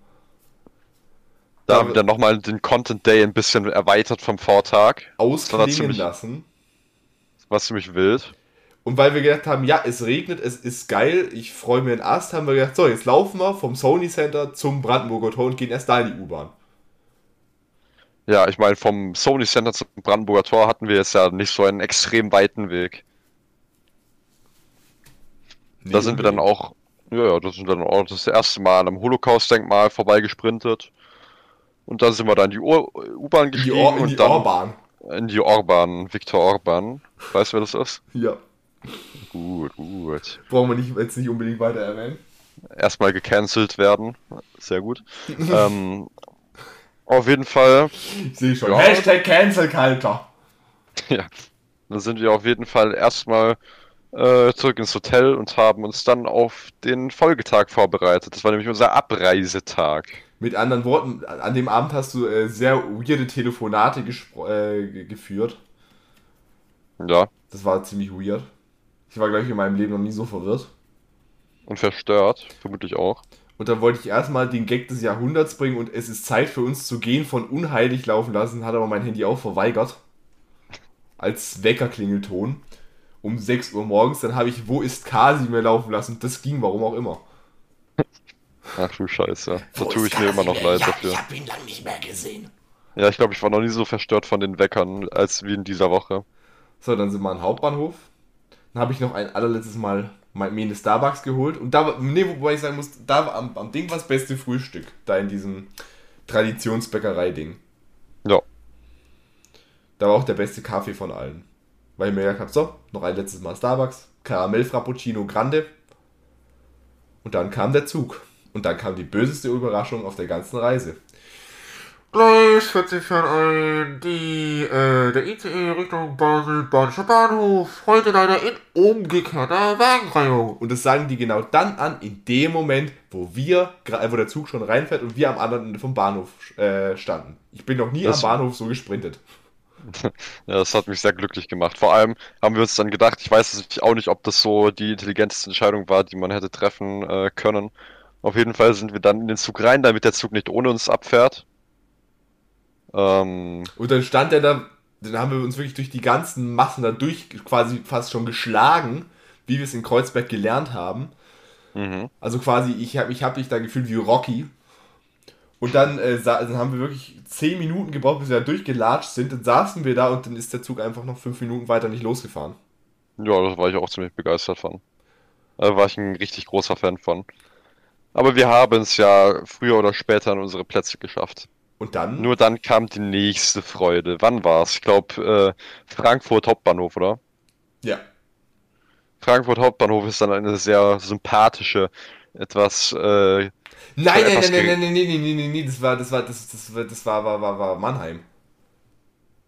Da haben wir dann nochmal den Content Day ein bisschen erweitert vom Vortag. Ausklingen ziemlich- lassen. Was ziemlich wild. Und weil wir gedacht haben, ja, es regnet, es ist geil, ich freue mir den Ast, haben wir gedacht, so, jetzt laufen wir vom Sony Center zum Brandenburger Tor und gehen erst da in die U-Bahn. Ja, ich meine, vom Sony Center zum Brandenburger Tor hatten wir jetzt ja nicht so einen extrem weiten Weg. Da sind wir dann auch, ja, ja, da sind dann auch das erste Mal am Holocaust-Denkmal vorbeigesprintet. Und dann sind wir dann in die Ur- U-Bahn in die, gestiegen Or in und die dann Orbahn. in die Orban, Viktor Orban. Weißt du, wer das ist? Ja. Gut, gut. Brauchen wir nicht, jetzt nicht unbedingt weiter erwähnen. Erstmal gecancelt werden. Sehr gut. [laughs] ähm, auf jeden Fall Ich sehe schon. Ja. Hashtag Cancel Culture. [laughs] Ja, dann sind wir auf jeden Fall erstmal äh, zurück ins Hotel und haben uns dann auf den Folgetag vorbereitet. Das war nämlich unser Abreisetag. Mit anderen Worten, an dem Abend hast du äh, sehr weirde Telefonate äh, ge- geführt. Ja, Das war ziemlich weird. Ich war, glaube ich, in meinem Leben noch nie so verwirrt. und verstört, vermutlich auch. Und dann wollte ich erstmal den Gag des Jahrhunderts bringen und es ist Zeit für uns zu gehen von unheilig laufen lassen, hat aber mein Handy auch verweigert. Als Weckerklingelton. Um 6 Uhr morgens, dann habe ich Wo ist Kasi mir laufen lassen. Das ging, warum auch immer. Ach du Scheiße. Da tue ich mir immer noch leid ja, dafür. Ich habe ihn lange nicht mehr gesehen. Ja, ich glaube, ich war noch nie so verstört von den Weckern als wie in dieser Woche. So, dann sind wir am Hauptbahnhof. Dann habe ich noch ein allerletztes Mal mein, mir eine Starbucks geholt. Und da war, nee, wobei ich sagen muss, da war am, am Ding war das beste Frühstück. Da in diesem Traditionsbäckerei-Ding. Ja. Da war auch der beste Kaffee von allen. Weil ich mir gedacht habe, so, noch ein letztes Mal Starbucks, Karamell Frappuccino Grande. Und dann kam der Zug. Und dann kam die böseste Überraschung auf der ganzen Reise. Gleis 40 fährt ein, die, äh, der ICE Richtung Basel, Badischer Bahnhof. Heute leider in umgekehrter Wagenreihung. Und das sagen die genau dann an, in dem Moment, wo wir, wo der Zug schon reinfährt und wir am anderen Ende vom Bahnhof äh, standen. Ich bin noch nie Das- am Bahnhof so gesprintet. [laughs] Ja, das hat mich sehr glücklich gemacht. Vor allem haben wir uns dann gedacht, ich weiß es auch nicht, ob das so die intelligenteste Entscheidung war, die man hätte treffen äh, können. Auf jeden Fall sind wir dann in den Zug rein, damit der Zug nicht ohne uns abfährt. Ähm, Und dann stand er da, dann haben wir uns wirklich durch die ganzen Massen da durch quasi fast schon geschlagen, wie wir es in Kreuzberg gelernt haben. mhm. Also quasi, ich habe ich hab mich da gefühlt wie Rocky. Und dann, äh, dann haben wir wirklich 10 Minuten gebraucht, bis wir da durchgelatscht sind. Dann saßen wir da und dann ist der Zug einfach noch 5 Minuten weiter nicht losgefahren. Ja, da war ich auch ziemlich begeistert von. Da war ich ein richtig großer Fan von. Aber wir haben es ja früher oder später an unsere Plätze geschafft. Und dann, Nur dann kam die nächste Freude. Wann war's? Ich glaube, äh, Frankfurt Hauptbahnhof, oder? ja, Frankfurt Hauptbahnhof ist dann eine sehr sympathische, etwas, äh, Nein, nein, etwas nein, nein, nein, nein, nein, nein, nein, nein, das war, das war, das, das, war, das war, war, war, war Mannheim.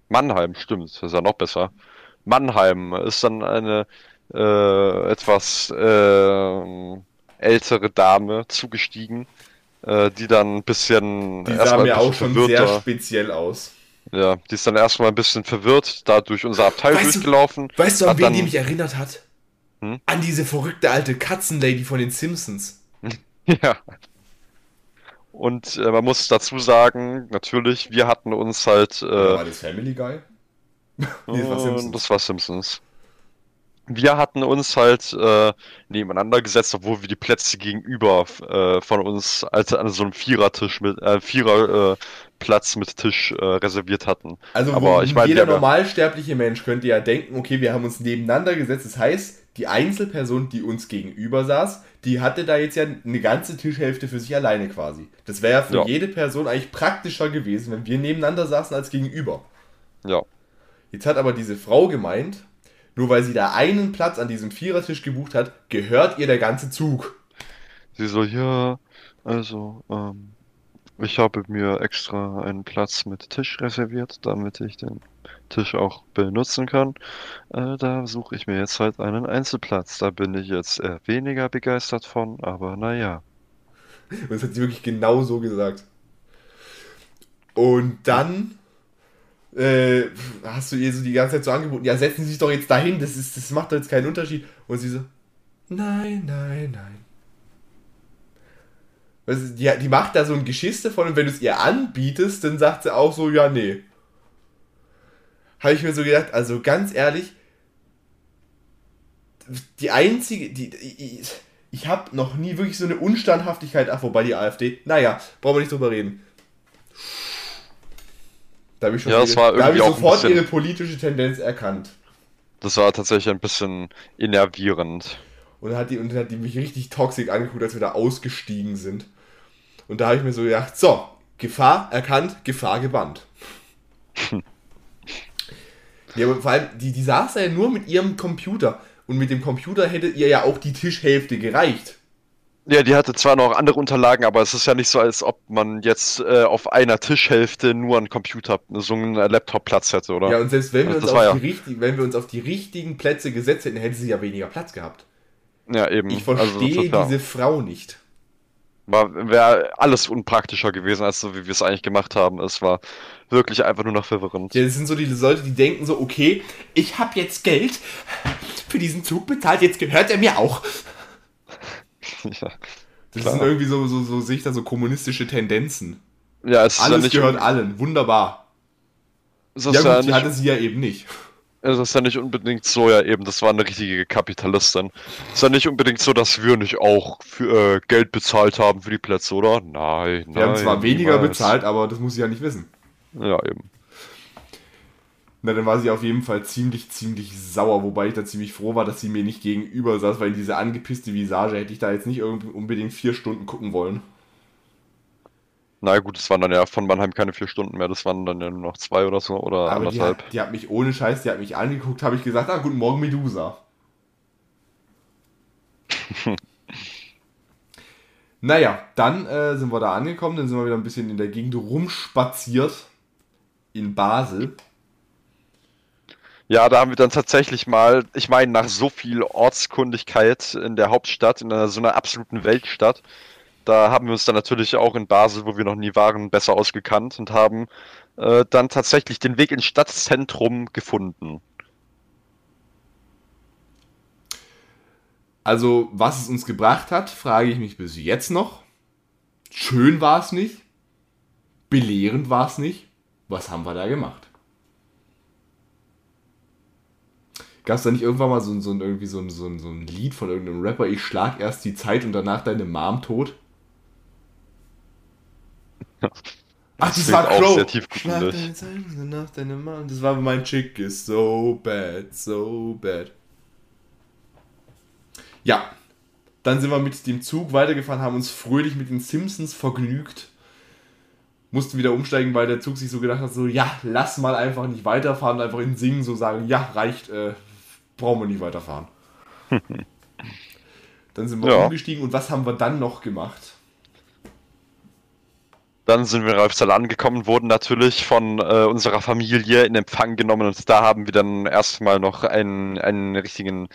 Mannheim, stimmt, das ist ja noch besser. Mannheim ist dann eine äh, etwas äh, ältere Dame zugestiegen, äh, die dann ein bisschen Die ein mir auch schon sehr speziell aus. ja, die ist dann erstmal ein bisschen verwirrt, da durch unser Abteil Weißt du- durchgelaufen. Weißt du, an wen dann, die mich erinnert hat? Hm? An diese verrückte alte Katzenlady von den Simpsons. [laughs] Ja. Und äh, man muss dazu sagen, natürlich, wir hatten uns halt äh, war das Family Guy? [laughs] Nee, das war Simpsons. Und das war Simpsons. Wir hatten uns halt äh, nebeneinander gesetzt, obwohl wir die Plätze gegenüber äh, von uns als an so einem Vierertisch mit äh, Vierer äh, Platz mit Tisch äh, reserviert hatten. Also Aber ich meine, jeder normalsterbliche Mensch könnte ja denken, okay, wir haben uns nebeneinander gesetzt. Das heißt, die Einzelperson, die uns gegenüber saß, die hatte da jetzt ja eine ganze Tischhälfte für sich alleine quasi. Das wäre ja für Ja. jede Person eigentlich praktischer gewesen, wenn wir nebeneinander saßen als gegenüber. Ja. Jetzt hat aber diese Frau gemeint, nur weil sie da einen Platz an diesem Vierertisch gebucht hat, gehört ihr der ganze Zug. Sie so, ja, also, ähm, ich habe mir extra einen Platz mit Tisch reserviert, damit ich den Tisch auch benutzen kann. Äh, da suche ich mir jetzt halt einen Einzelplatz. Da bin ich jetzt eher weniger begeistert von, aber naja. Und das hat sie wirklich genau so gesagt. Und dann äh, hast du ihr so die ganze Zeit so angeboten, ja, setzen Sie sich doch jetzt dahin, das, ist, das macht doch jetzt keinen Unterschied. Und sie so, nein, nein, nein. Also die, die macht da so ein Geschiss davon und wenn du es ihr anbietest, dann sagt sie auch so, ja, nee. Habe ich mir so gedacht, also ganz ehrlich, die einzige, die, ich, ich habe noch nie wirklich so eine Unstandhaftigkeit, ach, wobei die AfD, naja, brauchen wir nicht drüber reden. Da habe ich, Ja, das ihre, war da hab ich sofort bisschen- ihre politische Tendenz erkannt. Das war tatsächlich ein bisschen innervierend. Und dann hat die, und dann hat die mich richtig toxisch angeguckt, als wir da ausgestiegen sind. Und da habe ich mir so gedacht, so, Gefahr erkannt, Gefahr gebannt. [laughs] ja, aber vor allem, die, die saß ja nur mit ihrem Computer. Und mit dem Computer hätte ihr ja auch die Tischhälfte gereicht. Ja, die hatte zwar noch andere Unterlagen, aber es ist ja nicht so, als ob man jetzt äh, auf einer Tischhälfte nur einen Computer, so einen Laptop-Platz hätte, oder? Ja, und selbst wenn wir, Also uns auf ja- die richtig, wenn wir uns auf die richtigen Plätze gesetzt hätten, hätte sie ja weniger Platz gehabt. Ja, eben. Ich Also, verstehe ja- diese Frau nicht. Wäre alles unpraktischer gewesen, als so wie wir es eigentlich gemacht haben. Es war wirklich einfach nur noch verwirrend. Ja, das sind so die Leute, die denken so, okay, ich habe jetzt Geld für diesen Zug bezahlt, jetzt gehört er mir auch. [laughs] Ja, Das Klar. sind irgendwie so, so, so sehe ich da so kommunistische Tendenzen. ja es ist ja Alles gehört allen, wunderbar. Ja gut, ja die hatte sie ja eben nicht. es ist ja nicht unbedingt so, ja eben, das war eine richtige Kapitalistin. Es ist ja nicht unbedingt so, dass wir nicht auch für, äh, Geld bezahlt haben für die Plätze, oder? Nein, Wir haben zwar weniger niemals. bezahlt, aber das muss sie ja nicht wissen. Ja, eben. Na, dann war sie auf jeden Fall ziemlich, ziemlich sauer, wobei ich da ziemlich froh war, dass sie mir nicht gegenüber saß, weil diese angepisste Visage hätte ich da jetzt nicht unbedingt vier Stunden gucken wollen. Na gut, es waren dann ja von Mannheim keine vier Stunden mehr, das waren dann ja nur noch zwei oder so, oder Aber die anderthalb. hat, die hat mich ohne Scheiß, die hat mich angeguckt, habe ich gesagt, ah, guten Morgen, Medusa. [laughs] naja, dann äh, sind wir da angekommen, dann sind wir wieder ein bisschen in der Gegend rumspaziert. In Basel. Ja, da haben wir dann tatsächlich mal, ich meine, nach so viel Ortskundigkeit in der Hauptstadt, in einer, so einer absoluten Weltstadt, da haben wir uns dann natürlich auch in Basel, wo wir noch nie waren, besser ausgekannt und haben äh, dann tatsächlich den Weg ins Stadtzentrum gefunden. Also, was es uns gebracht hat, frage ich mich bis jetzt noch. Schön war es nicht. Belehrend war es nicht. Was haben wir da gemacht? Gab es da nicht irgendwann mal so, ein- so, ein- irgendwie so, ein- so, ein- so ein Lied von irgendeinem Rapper, ich schlag erst die Zeit und danach deine Mom tot? Ach, das, klingt war Crow. sehr tiefgründig. Schlag deine Zeit und danach deine Mom. Das war mein Chick is so bad, so bad. Ja, dann sind wir mit dem Zug weitergefahren, haben uns fröhlich mit den Simpsons vergnügt. Mussten wieder umsteigen, weil der Zug sich so gedacht hat, so, ja, lass mal einfach nicht weiterfahren, einfach in Singen so sagen, ja, reicht, äh, brauchen wir nicht weiterfahren. [laughs] dann sind wir Ja. umgestiegen und was haben wir dann noch gemacht? Dann sind wir in Reifstal angekommen, wurden natürlich von äh, unserer Familie in Empfang genommen und da haben wir dann erstmal noch einen, einen richtigen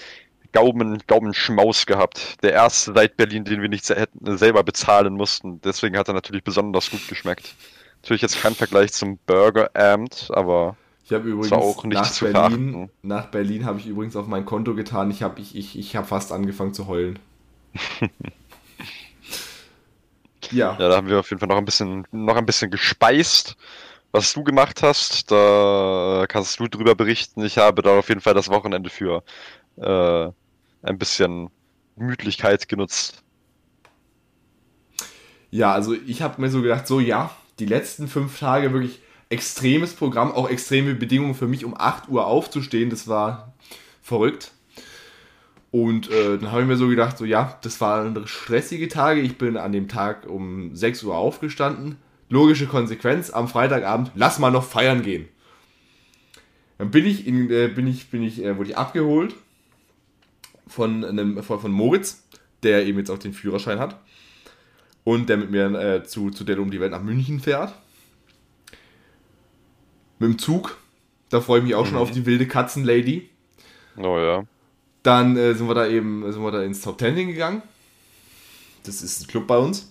Gaumen, Gaumenschmaus gehabt. Der erste seit Berlin, den wir nicht se hätten, selber bezahlen mussten. Deswegen hat er natürlich besonders gut geschmeckt. Natürlich jetzt kein Vergleich zum Burgeramt, aber Ich habe übrigens auch nicht nach zu Berlin, verachten. nach Berlin habe ich übrigens auf mein Konto getan. Ich habe ich, ich, ich hab fast angefangen zu heulen. [laughs] ja, ja, da haben wir auf jeden Fall noch ein bisschen, noch ein bisschen gespeist. Was du gemacht hast, da kannst du drüber berichten. Ich habe da auf jeden Fall das Wochenende für äh, ein bisschen Gemütlichkeit genutzt. ja, also ich habe mir so gedacht, so ja, die letzten fünf Tage wirklich extremes Programm, auch extreme Bedingungen für mich, um 8 Uhr aufzustehen. Das war verrückt. Und äh, dann habe ich mir so gedacht, so ja, das waren stressige Tage. Ich bin an dem Tag um 6 Uhr aufgestanden. Logische Konsequenz, am Freitagabend, lass mal noch feiern gehen. Dann bin ich, in, äh, bin ich, bin ich, äh, wurde ich abgeholt von, einem, von, von Moritz. der eben jetzt auch den Führerschein hat und der mit mir äh, zu, zu der um die Welt nach München fährt. Mit dem Zug. Da freue ich mich auch schon auf die wilde Katzenlady. Oh ja. Dann äh, sind wir da eben sind wir da ins Top Ten hingegangen. Das ist ein Club bei uns.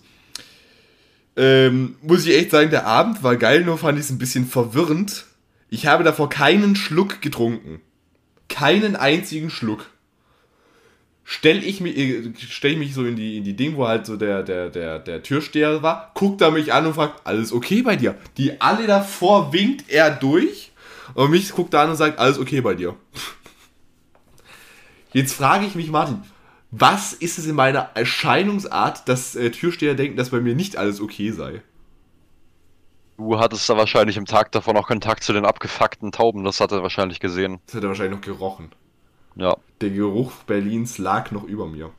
Ähm, muss ich echt sagen, der Abend war geil, nur fand ich es ein bisschen verwirrend. Ich habe davor keinen Schluck getrunken. Keinen einzigen Schluck. Stell ich mich, äh, stell ich mich so in die, in die Ding, wo halt so der, der, der, der Türsteher war, guckt er mich an und fragt, alles okay bei dir? Die alle davor winkt er durch und mich guckt er an und sagt, alles okay bei dir. Jetzt frage ich mich, Martin, was ist es in meiner Erscheinungsart, dass äh, Türsteher denken, dass bei mir nicht alles okay sei? Du hattest da wahrscheinlich im Tag davor noch Kontakt zu den abgefuckten Tauben, das hat er wahrscheinlich gesehen. Das hat er wahrscheinlich noch gerochen. Ja. Der Geruch Berlins lag noch über mir.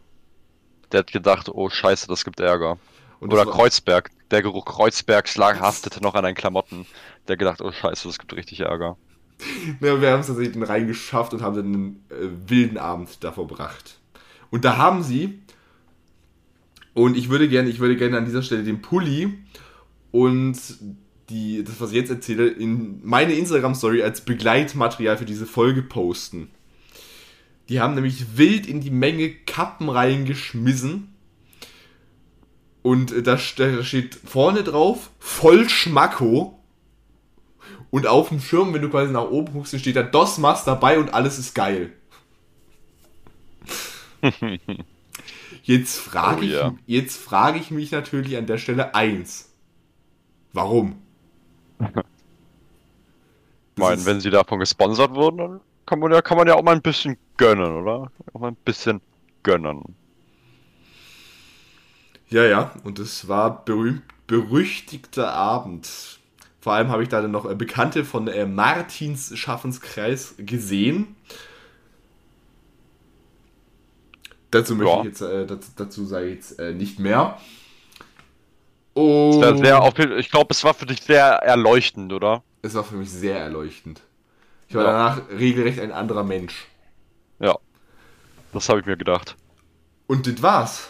Der hat gedacht, oh scheiße, das gibt Ärger. Und Oder Kreuzberg. Der Geruch Kreuzbergs lag, haftete noch an deinen Klamotten. Der hat gedacht, oh scheiße, das gibt richtig Ärger. [laughs] Ja, wir haben es tatsächlich dann reingeschafft und haben dann einen äh, wilden Abend da verbracht. Und da haben sie, und ich würde gerne, ich würde gerne an dieser Stelle den Pulli und die, das, was ich jetzt erzähle, in meine Instagram-Story als Begleitmaterial für diese Folge posten. Die haben nämlich wild in die Menge Kappen reingeschmissen. Und äh, da st- da steht vorne drauf, voll Schmacko. Und auf dem Schirm, wenn du quasi nach oben guckst, dann steht da DOS-Mass dabei und alles ist geil. [laughs] Jetzt frage Oh ich, ja. jetzt frage ich mich natürlich an der Stelle eins. Warum? [laughs] Ich meine, wenn sie davon gesponsert wurden, kann man ja, kann man ja auch mal ein bisschen gönnen, oder? Auch mal ein bisschen gönnen. Ja, ja, und es war berühmt, berüchtigter Abend. Vor allem habe ich da dann noch äh, Bekannte von äh, Martins Schaffenskreis gesehen. Dazu möchte Ja. ich jetzt, äh, dazu, dazu sage ich jetzt äh, nicht mehr. Wär sehr, ich glaube, es war für dich sehr erleuchtend, oder? es war für mich sehr erleuchtend. Ich war Ja. danach regelrecht ein anderer Mensch. Ja. Das habe ich mir gedacht. Und das war's.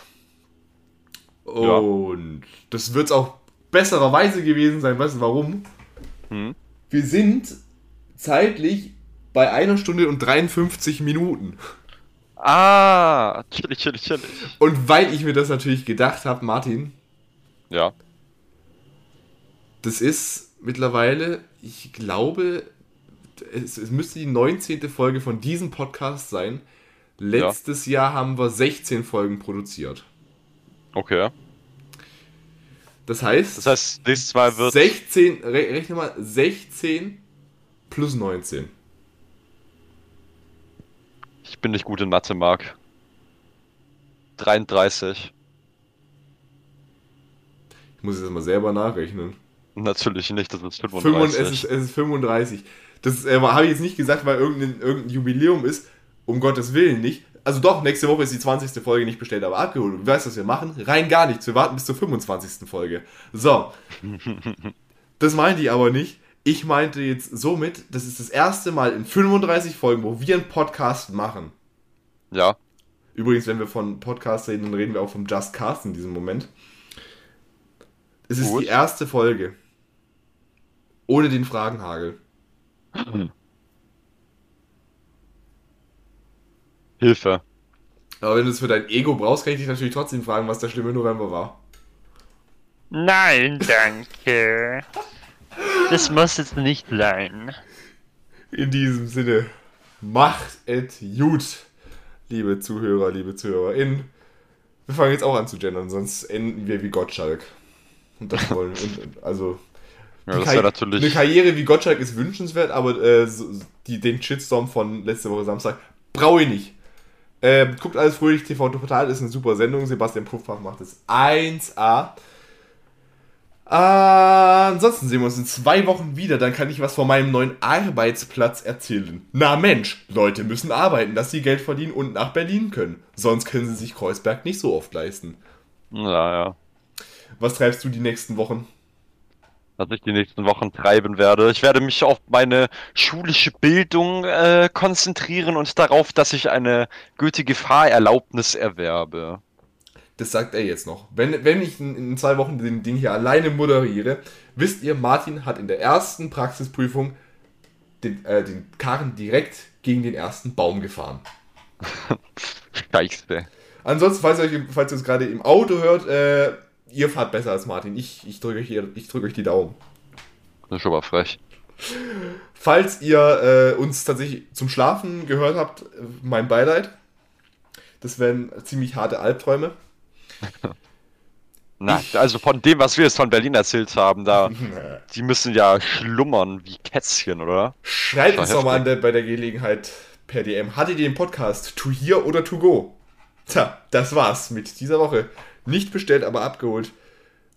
Und das wird's auch bessererweise gewesen sein. Weißt du warum? Hm? Wir sind zeitlich bei einer Stunde und 53 Minuten. Ah, chillig, chillig, chillig. Und weil ich mir das natürlich gedacht habe, Martin, Ja. das ist mittlerweile, ich glaube, es, es müsste die 19. Folge von diesem Podcast sein. Letztes Jahr haben wir 16 Folgen produziert. Okay. Das heißt, Das heißt, nächstes Mal wird. 16, re rechne mal, 16 plus 19. Ich bin nicht gut in Mathe, Marc. 33. Ich muss jetzt mal selber nachrechnen. Natürlich nicht, das ist 35. 35. Es, ist, es ist 35. Das äh, habe ich jetzt nicht gesagt, weil irgendein, irgendein Jubiläum ist. Um Gottes Willen nicht. Also doch, nächste Woche ist die 20. Folge nicht bestellt, aber abgeholt. Und du weißt, was wir machen? Rein gar nichts. Wir warten bis zur 25. Folge. So. [laughs] Das meinte ich aber nicht. Ich meinte jetzt somit, das ist das erste Mal in 35 Folgen, wo wir einen Podcast machen. Ja. Übrigens, wenn wir von Podcast reden, dann reden wir auch vom Just Cast in diesem Moment. Es ist Gut. die erste Folge. Ohne den Fragenhagel. [laughs] Hilfe. Aber wenn du es für dein Ego brauchst, kann ich dich natürlich trotzdem fragen, was der schlimme November war. Nein, danke. Das muss jetzt nicht sein. In diesem Sinne, macht es gut, liebe Zuhörer, liebe ZuhörerInnen. Wir fangen jetzt auch an zu gendern, sonst enden wir wie Gottschalk. Und das wollen und, also Ja, das wäre natürlich. Eine Karriere wie Gottschalk ist wünschenswert, aber äh, so, die, den Shitstorm von letzte Woche Samstag brauche ich nicht. Ähm, guckt alles fröhlich, TV Total ist eine super Sendung. Sebastian Puffbach macht es 1A. Äh, ansonsten sehen wir uns in zwei Wochen wieder. Dann kann ich was von meinem neuen Arbeitsplatz erzählen. Na Mensch, Leute müssen arbeiten, dass sie Geld verdienen und nach Berlin können. Sonst können sie sich Kreuzberg nicht so oft leisten. Ja, ja. Was treibst du die nächsten Wochen? Was ich die nächsten Wochen treiben werde. Ich werde mich auf meine schulische Bildung äh, konzentrieren und darauf, dass ich eine gültige Fahrerlaubnis erwerbe. das sagt er jetzt noch. Wenn, wenn ich in, in zwei Wochen den Ding hier alleine moderiere, wisst ihr, Martin hat in der ersten Praxisprüfung den, äh, den Karren direkt gegen den ersten Baum gefahren. [laughs] Scheiße. Ansonsten, falls ihr, euch, falls ihr es gerade im Auto hört, äh, ihr fahrt besser als Martin. Ich, ich drücke euch, ich drück euch die Daumen. Das ist schon mal frech. Falls ihr äh, uns tatsächlich zum Schlafen gehört habt, mein Beileid. Das wären ziemlich harte Albträume. [laughs] Na, Ich- also von dem, was wir jetzt von Berlin erzählt haben, da, [laughs] die müssen ja schlummern wie Kätzchen, oder? Schreibt uns doch mal der, bei der Gelegenheit per DM. Hattet ihr den Podcast To Hear oder To Go? Tja, das war's mit dieser Woche. Nicht bestellt, aber abgeholt.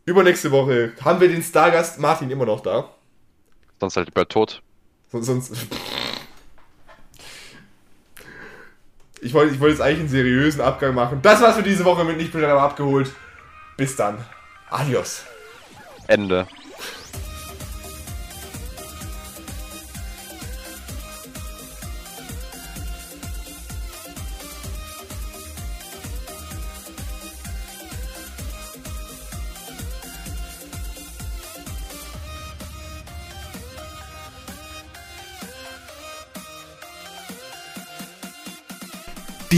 Übernächste Woche haben wir den Stargast Martin immer noch da. Sonst halt lieber tot. Son- Sonst. Ich wollte ich wollte jetzt eigentlich einen seriösen Abgang machen. Das war's für diese Woche mit Nicht bestellt, aber abgeholt. Bis dann. Adios. Ende.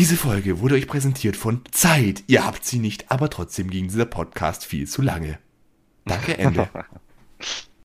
Diese Folge wurde euch präsentiert von Zeit. Ihr habt sie nicht, aber trotzdem ging dieser Podcast viel zu lange. Danke, Ende. [laughs]